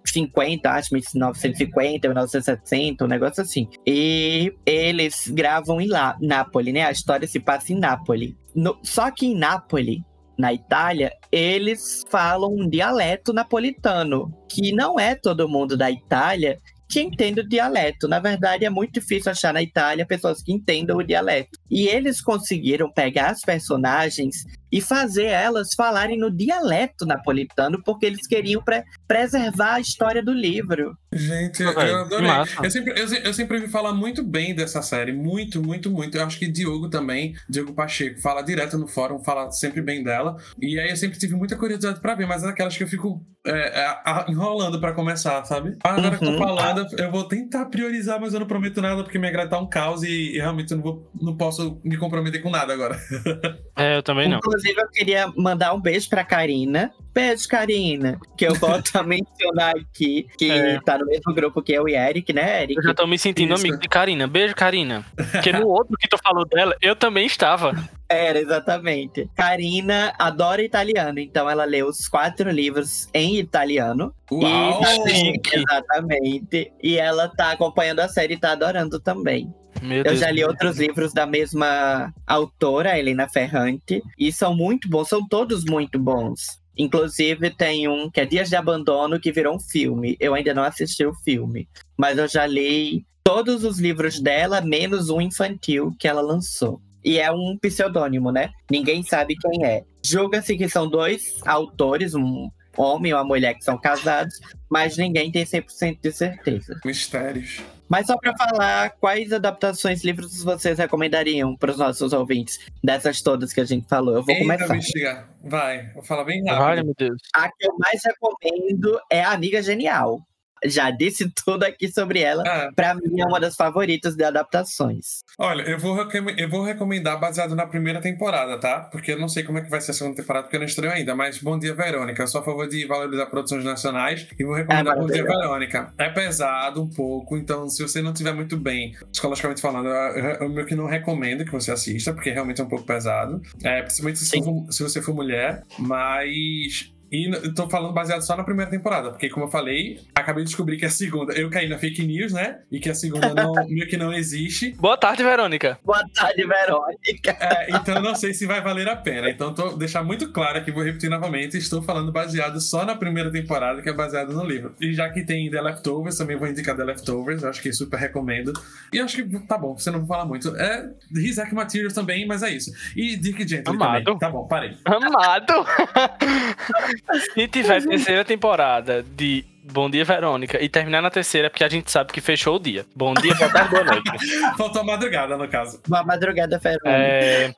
50, acho, 1950, 1960, um negócio assim. E eles gravam em lá, Nápoles, né? A história se passa em Nápoles. No, só que em Nápoles, na Itália, eles falam um dialeto napolitano, que não é todo mundo da Itália que entende o dialeto. Na verdade, é muito difícil achar na Itália pessoas que entendam o dialeto. E eles conseguiram pegar as personagens e fazer elas falarem no dialeto napolitano, porque eles queriam pre preservar a história do livro.
Gente, eu, eu adorei. Eu sempre, eu, eu, sempre ouvi falar muito bem dessa série. Muito, muito, muito. Eu acho que Diogo também, Diogo Pacheco, fala direto no fórum, fala sempre bem dela. E aí eu sempre tive muita curiosidade pra ver, mas é aquelas que eu fico é, é, enrolando pra começar, sabe? Agora uhum. que eu tô falando, eu vou tentar priorizar, mas eu não prometo nada, porque minha grade tá um caos e, e realmente eu não, vou, não posso me comprometer com nada agora.
É, eu também não.
Inclusive, eu queria mandar um beijo pra Karina. Beijo, Karina. Que eu volto a mencionar aqui, que é. tá no mesmo grupo que eu e Eric, né, Eric?
Eu já tô me sentindo Isso. amigo de Karina. Beijo, Karina. Porque no outro que tu falou dela, eu também estava.
Era, exatamente. Karina adora italiano, então ela lê os quatro livros em italiano.
Uau!
E, exatamente. E ela tá acompanhando a série e tá adorando também. Meu eu Deus já li Deus. outros livros da mesma autora, Helena Ferrante, e são muito bons, são todos muito bons. Inclusive, tem um que é Dias de Abandono, que virou um filme. Eu ainda não assisti o filme, mas eu já li todos os livros dela, menos um infantil que ela lançou. E é um pseudônimo, né? Ninguém sabe quem é. Julga-se que são dois autores, um homem e uma mulher que são casados, mas ninguém tem 100% de certeza.
Mistérios.
Mas só para falar, quais adaptações livros vocês recomendariam para os nossos ouvintes dessas todas que a gente falou? Eu vou Eita, começar.
Bexiga. Vai, vou falar bem rápido. Ai,
meu Deus.
A que eu mais recomendo é a Amiga Genial já disse tudo aqui sobre ela. É. Pra mim é uma das favoritas de adaptações.
Olha, eu vou, eu vou recomendar baseado na primeira temporada, tá? Porque eu não sei como é que vai ser a segunda temporada, porque eu não estreio ainda. Mas Bom Dia Verônica. Eu sou a favor de valorizar produções nacionais e vou recomendar é, Bom Dia Verônica. É pesado um pouco, então se você não estiver muito bem, psicologicamente falando, eu, meio que não recomendo que você assista, porque realmente é um pouco pesado. É, principalmente se, for, se você for mulher. Mas e tô falando baseado só na primeira temporada, porque, como eu falei, acabei de descobrir que a segunda. Eu caí na fake news, né? E que a segunda não, meio que não existe.
Boa tarde, Verônica.
Boa tarde, Verônica.
É, então eu não sei se vai valer a pena. Então, tô deixar muito claro aqui, vou repetir novamente: estou falando baseado só na primeira temporada, que é baseado no livro. E já que tem The Leftovers, também vou indicar The Leftovers, acho que super recomendo. E acho que tá bom, você não vou falar muito. É Rizek Materials também, mas é isso. E Dick Gently Amado. também. Tá bom, parei.
Amado! Se tiver terceira temporada de Bom dia, Verônica. E terminar na terceira, porque a gente sabe que fechou o dia. Bom dia, boa tarde, boa noite.
Faltou a madrugada, no caso.
Uma madrugada, Verônica.
É...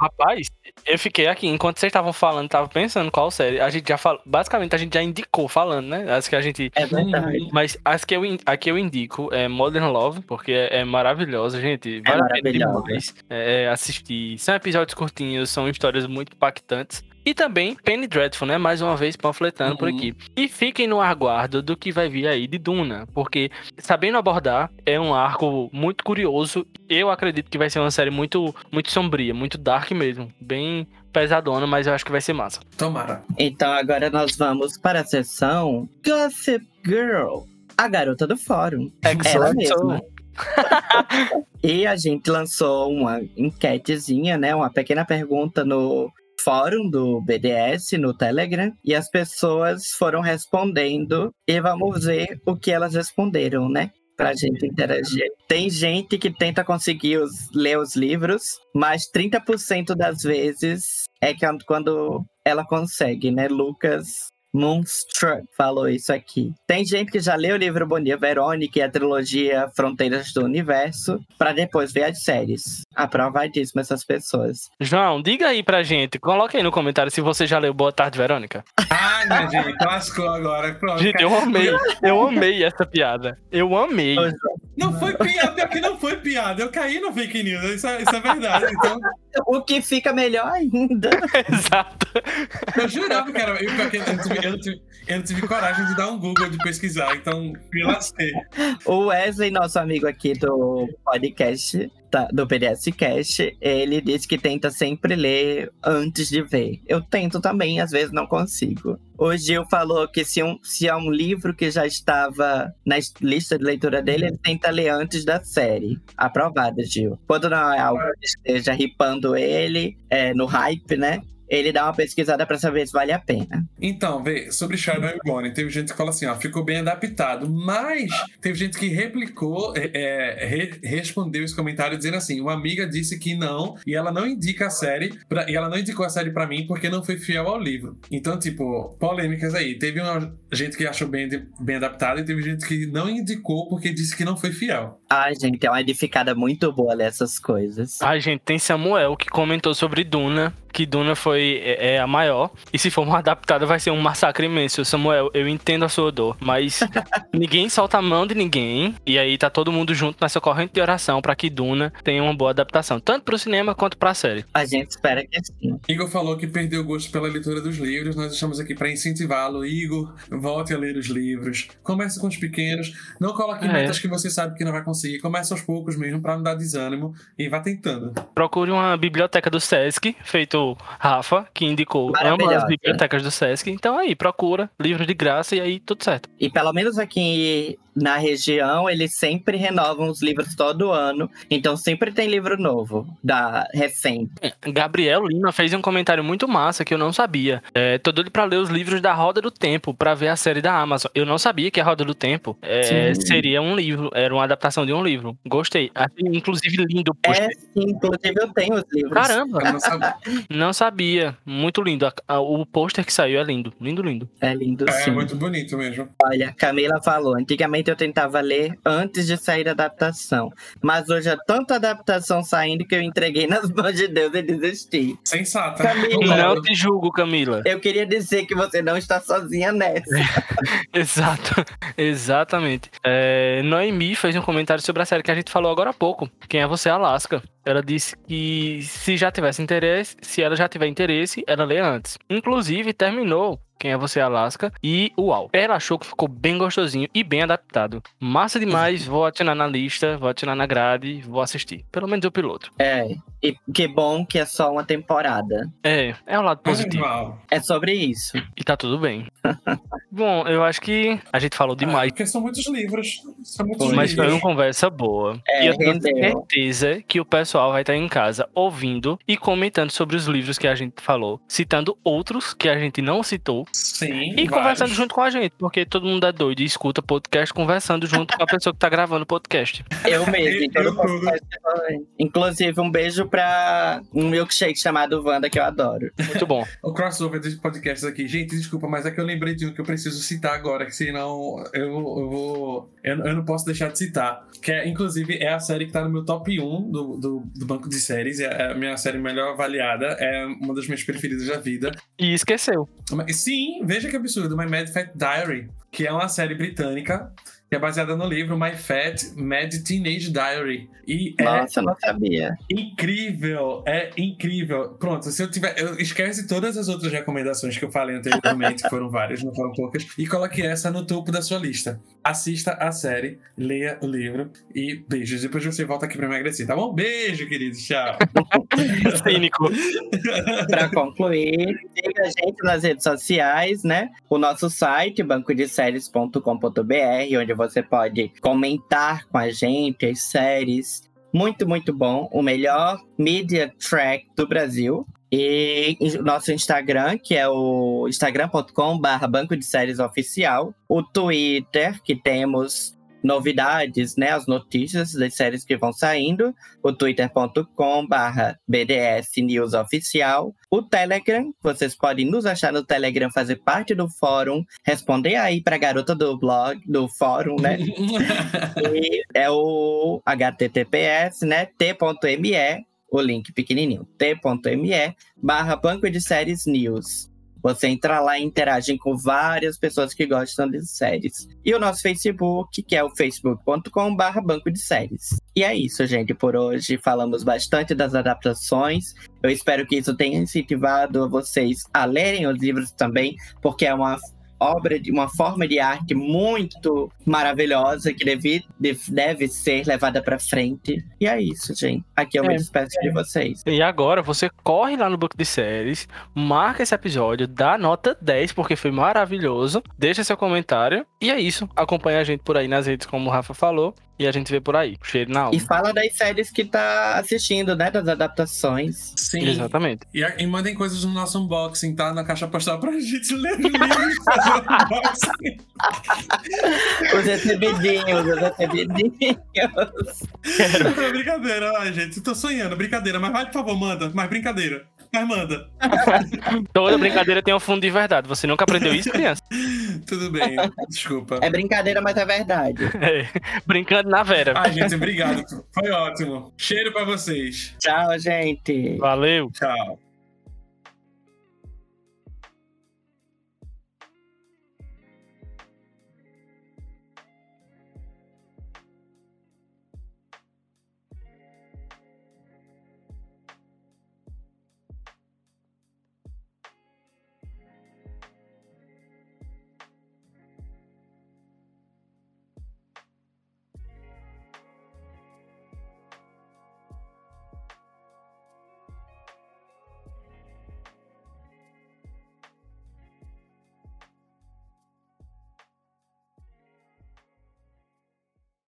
Rapaz, eu fiquei aqui, enquanto vocês estavam falando, tava pensando qual série. A gente já falou. Basicamente, a gente já indicou falando, né? As que a gente.
É verdade.
Mas as que eu, a que eu indico é Modern Love, porque é, é maravilhosa, gente.
É maravilhosa.
É, é, assistir. São episódios curtinhos, são histórias muito impactantes. E também Penny Dreadful, né? Mais uma vez panfletando uhum. por aqui. E fiquem no aguardo do que vai vir aí de Duna, porque sabendo abordar é um arco muito curioso. Eu acredito que vai ser uma série muito, muito sombria, muito dark mesmo, bem pesadona, mas eu acho que vai ser massa.
Tomara.
Então agora nós vamos para a sessão Gossip Girl, a garota do fórum. Ela mesma. e a gente lançou uma enquetezinha, né? Uma pequena pergunta no fórum do BDS no Telegram e as pessoas foram respondendo e vamos ver o que elas responderam, né? Pra gente interagir. Tem gente que tenta conseguir os, ler os livros, mas 30% das vezes é que quando ela consegue, né? Lucas Moonstruck falou isso aqui. Tem gente que já leu o livro Bom Dia Verônica e a trilogia Fronteiras do Universo para depois ver as séries. Aprovadíssimo essas pessoas.
João, diga aí pra gente, coloca aí no comentário se você já leu Boa Tarde Verônica.
Ai, minha gente, lascou agora. Pronto.
Gente, eu amei. Eu amei essa piada. Eu amei.
Não foi piada, que não foi piada. Eu caí no fake news, isso é, isso é verdade. Então,
o que fica melhor ainda.
Exato.
Eu jurava que era. Eu, eu, não tive, eu, não tive, eu não tive coragem de dar um Google de pesquisar, então me lasquei.
O Wesley, nosso amigo aqui do podcast, do PDS Cast, ele disse que tenta sempre ler antes de ver. Eu tento também, às vezes não consigo. O Gil falou que se, um, se é um livro que já estava na lista de leitura dele, ele tenta ler antes da série. Aprovado, Gil. Quando não é algo que esteja ripando ele, é, no hype, né? Ele dá uma pesquisada para saber se vale a pena.
Então, vê, sobre Shadow and Bone, teve gente que fala assim, ó, ficou bem adaptado, mas teve gente que replicou, é, é, re, respondeu esse comentário dizendo assim, uma amiga disse que não, e ela não indica a série, pra, e ela não indicou a série para mim porque não foi fiel ao livro. Então, tipo, polêmicas aí. Teve uma gente que achou bem, bem adaptado e teve gente que não indicou porque disse que não foi fiel.
Ai, gente, é uma edificada muito boa dessas coisas.
Ai, gente, tem Samuel que comentou sobre Duna, que Duna foi é, é, a maior. E se for uma adaptada, vai ser um massacre imenso. Samuel, eu entendo a sua dor, mas ninguém solta a mão de ninguém. E aí tá todo mundo junto nessa corrente de oração para que Duna tenha uma boa adaptação, tanto pro cinema quanto pra série.
A gente espera que sim.
Igor falou que perdeu o gosto pela leitura dos livros. Nós estamos aqui para incentivá-lo. Igor, volte a ler os livros. Comece com os pequenos. Não coloque é. metas que você sabe que não vai conseguir. Comece aos poucos mesmo para não dar desânimo e vá tentando.
Procure uma biblioteca do Sesc, feito Rafa, que indicou ambas as bibliotecas do Sesc. Então aí, procura, livro de graça e aí tudo certo.
E pelo menos aqui na região, eles sempre renovam os livros todo ano. Então sempre tem livro novo, da recente.
É, Gabriel Lima fez um comentário muito massa que eu não sabia. É, tô doido pra ler os livros da Roda do Tempo, pra ver a série da Amazon. Eu não sabia que a Roda do Tempo é, seria um livro, era uma adaptação de um livro. Gostei. inclusive lindo.
É, sim, inclusive eu tenho os livros.
Caramba! Não sabia. não sabia. Muito lindo. O pôster que saiu é lindo. Lindo, lindo.
É lindo,
é,
sim.
É muito bonito mesmo.
Olha, Camila falou, antigamente eu tentava ler antes de sair a adaptação. Mas hoje é tanta adaptação saindo que eu entreguei nas mãos de Deus e desisti.
Sensata.
Camila, não te julgo, Camila.
Eu queria dizer que você não está sozinha nessa.
Exato, exatamente. É, Noemi fez um comentário sobre a série que a gente falou agora há pouco. Quem é você, Alaska? Ela disse que se já tivesse interesse, se ela já tiver interesse, ela lê antes. Inclusive, terminou quem é Você Alaska e Uau. Ela achou que ficou bem gostosinho e bem adaptado. Massa demais, vou atirar na lista, vou atirar na grade, vou assistir. Pelo menos o piloto.
É, e que bom que é só uma temporada.
É, é o lado positivo.
É sobre isso.
E tá tudo bem. bom, eu acho que a gente falou demais. É,
porque são muitos livros. São muitos
Mas
livros.
foi uma conversa boa.
É,
e eu tenho certeza que o pessoal vai estar em casa ouvindo e comentando sobre os livros que a gente falou, citando outros que a gente não citou
Sim,
e
vários.
conversando junto com a gente, porque todo mundo é doido e escuta podcast conversando junto com a pessoa que tá gravando o podcast.
Eu mesmo, então
Eu.
Inclusive, um beijo pra um milkshake chamado Wanda, que eu adoro.
Muito bom.
O crossover dos podcasts aqui. Gente, desculpa, mas é que eu lembrei de um que eu preciso citar agora, que senão eu, eu vou. Eu, eu não posso deixar de citar. Que é, inclusive, é a série que tá no meu top 1 do, do, do banco de séries. É a minha série melhor avaliada. É uma das minhas preferidas da vida.
E esqueceu.
Sim, veja que absurdo. My Mad Fat Diary, que é uma série britânica. Que é baseada no livro My Fat Mad Teenage Diary. E é
Nossa, eu não sabia.
incrível, é incrível. Pronto, se eu tiver. Eu esquece todas as outras recomendações que eu falei anteriormente, que foram várias, não foram poucas, e coloque essa no topo da sua lista. Assista a série, leia o livro e beijos. Depois você volta aqui pra me agradecer, tá bom? Beijo, querido. Tchau.
Cínico.
Para concluir, siga a gente nas redes sociais, né? O nosso site, bancodeséries.com.br, onde você pode comentar com a gente as séries. Muito, muito bom. O melhor media track do Brasil. E o nosso Instagram, que é o instagram.com/barra Banco de Séries Oficial. O Twitter, que temos novidades, né? As notícias das séries que vão saindo. O twitter.com/barra BDS News Oficial. O Telegram, vocês podem nos achar no Telegram, fazer parte do fórum, responder aí pra garota do blog, do fórum, né? E é o https, né? T.me, o link pequenininho, t.me barra Banco de Séries News. Você entra lá e interage com várias pessoas que gostam de séries. E o nosso Facebook, que é o facebook.com.br banco de séries. E é isso, gente. Por hoje falamos bastante das adaptações. Eu espero que isso tenha incentivado vocês a lerem os livros também, porque é uma obra de uma forma de arte muito maravilhosa que deve, deve ser levada para frente. E é isso, gente. Aqui eu é, me despeço é. de vocês.
E agora você corre lá no Book de Séries, marca esse episódio, dá nota 10, porque foi maravilhoso. Deixa seu comentário. E é isso. Acompanha a gente por aí nas redes, como o Rafa falou. E a gente vê por aí, cheiro na alma.
E fala das séries que tá assistindo, né? Das adaptações.
Sim. Exatamente.
E, e mandem coisas no nosso unboxing, tá? Na caixa postal pra gente ler livros fazer unboxing.
os recebidinhos, os recebidinhos.
Quero. brincadeira, ai, gente. Tô sonhando, brincadeira. Mas vai, por favor, manda. Mas brincadeira. Mas manda.
Toda brincadeira tem um fundo de verdade. Você nunca aprendeu isso, criança?
Tudo bem, desculpa.
É brincadeira, mas é verdade. É.
Brincando na Vera.
Ai, gente, obrigado. Foi ótimo. Cheiro pra vocês.
Tchau, gente.
Valeu.
Tchau.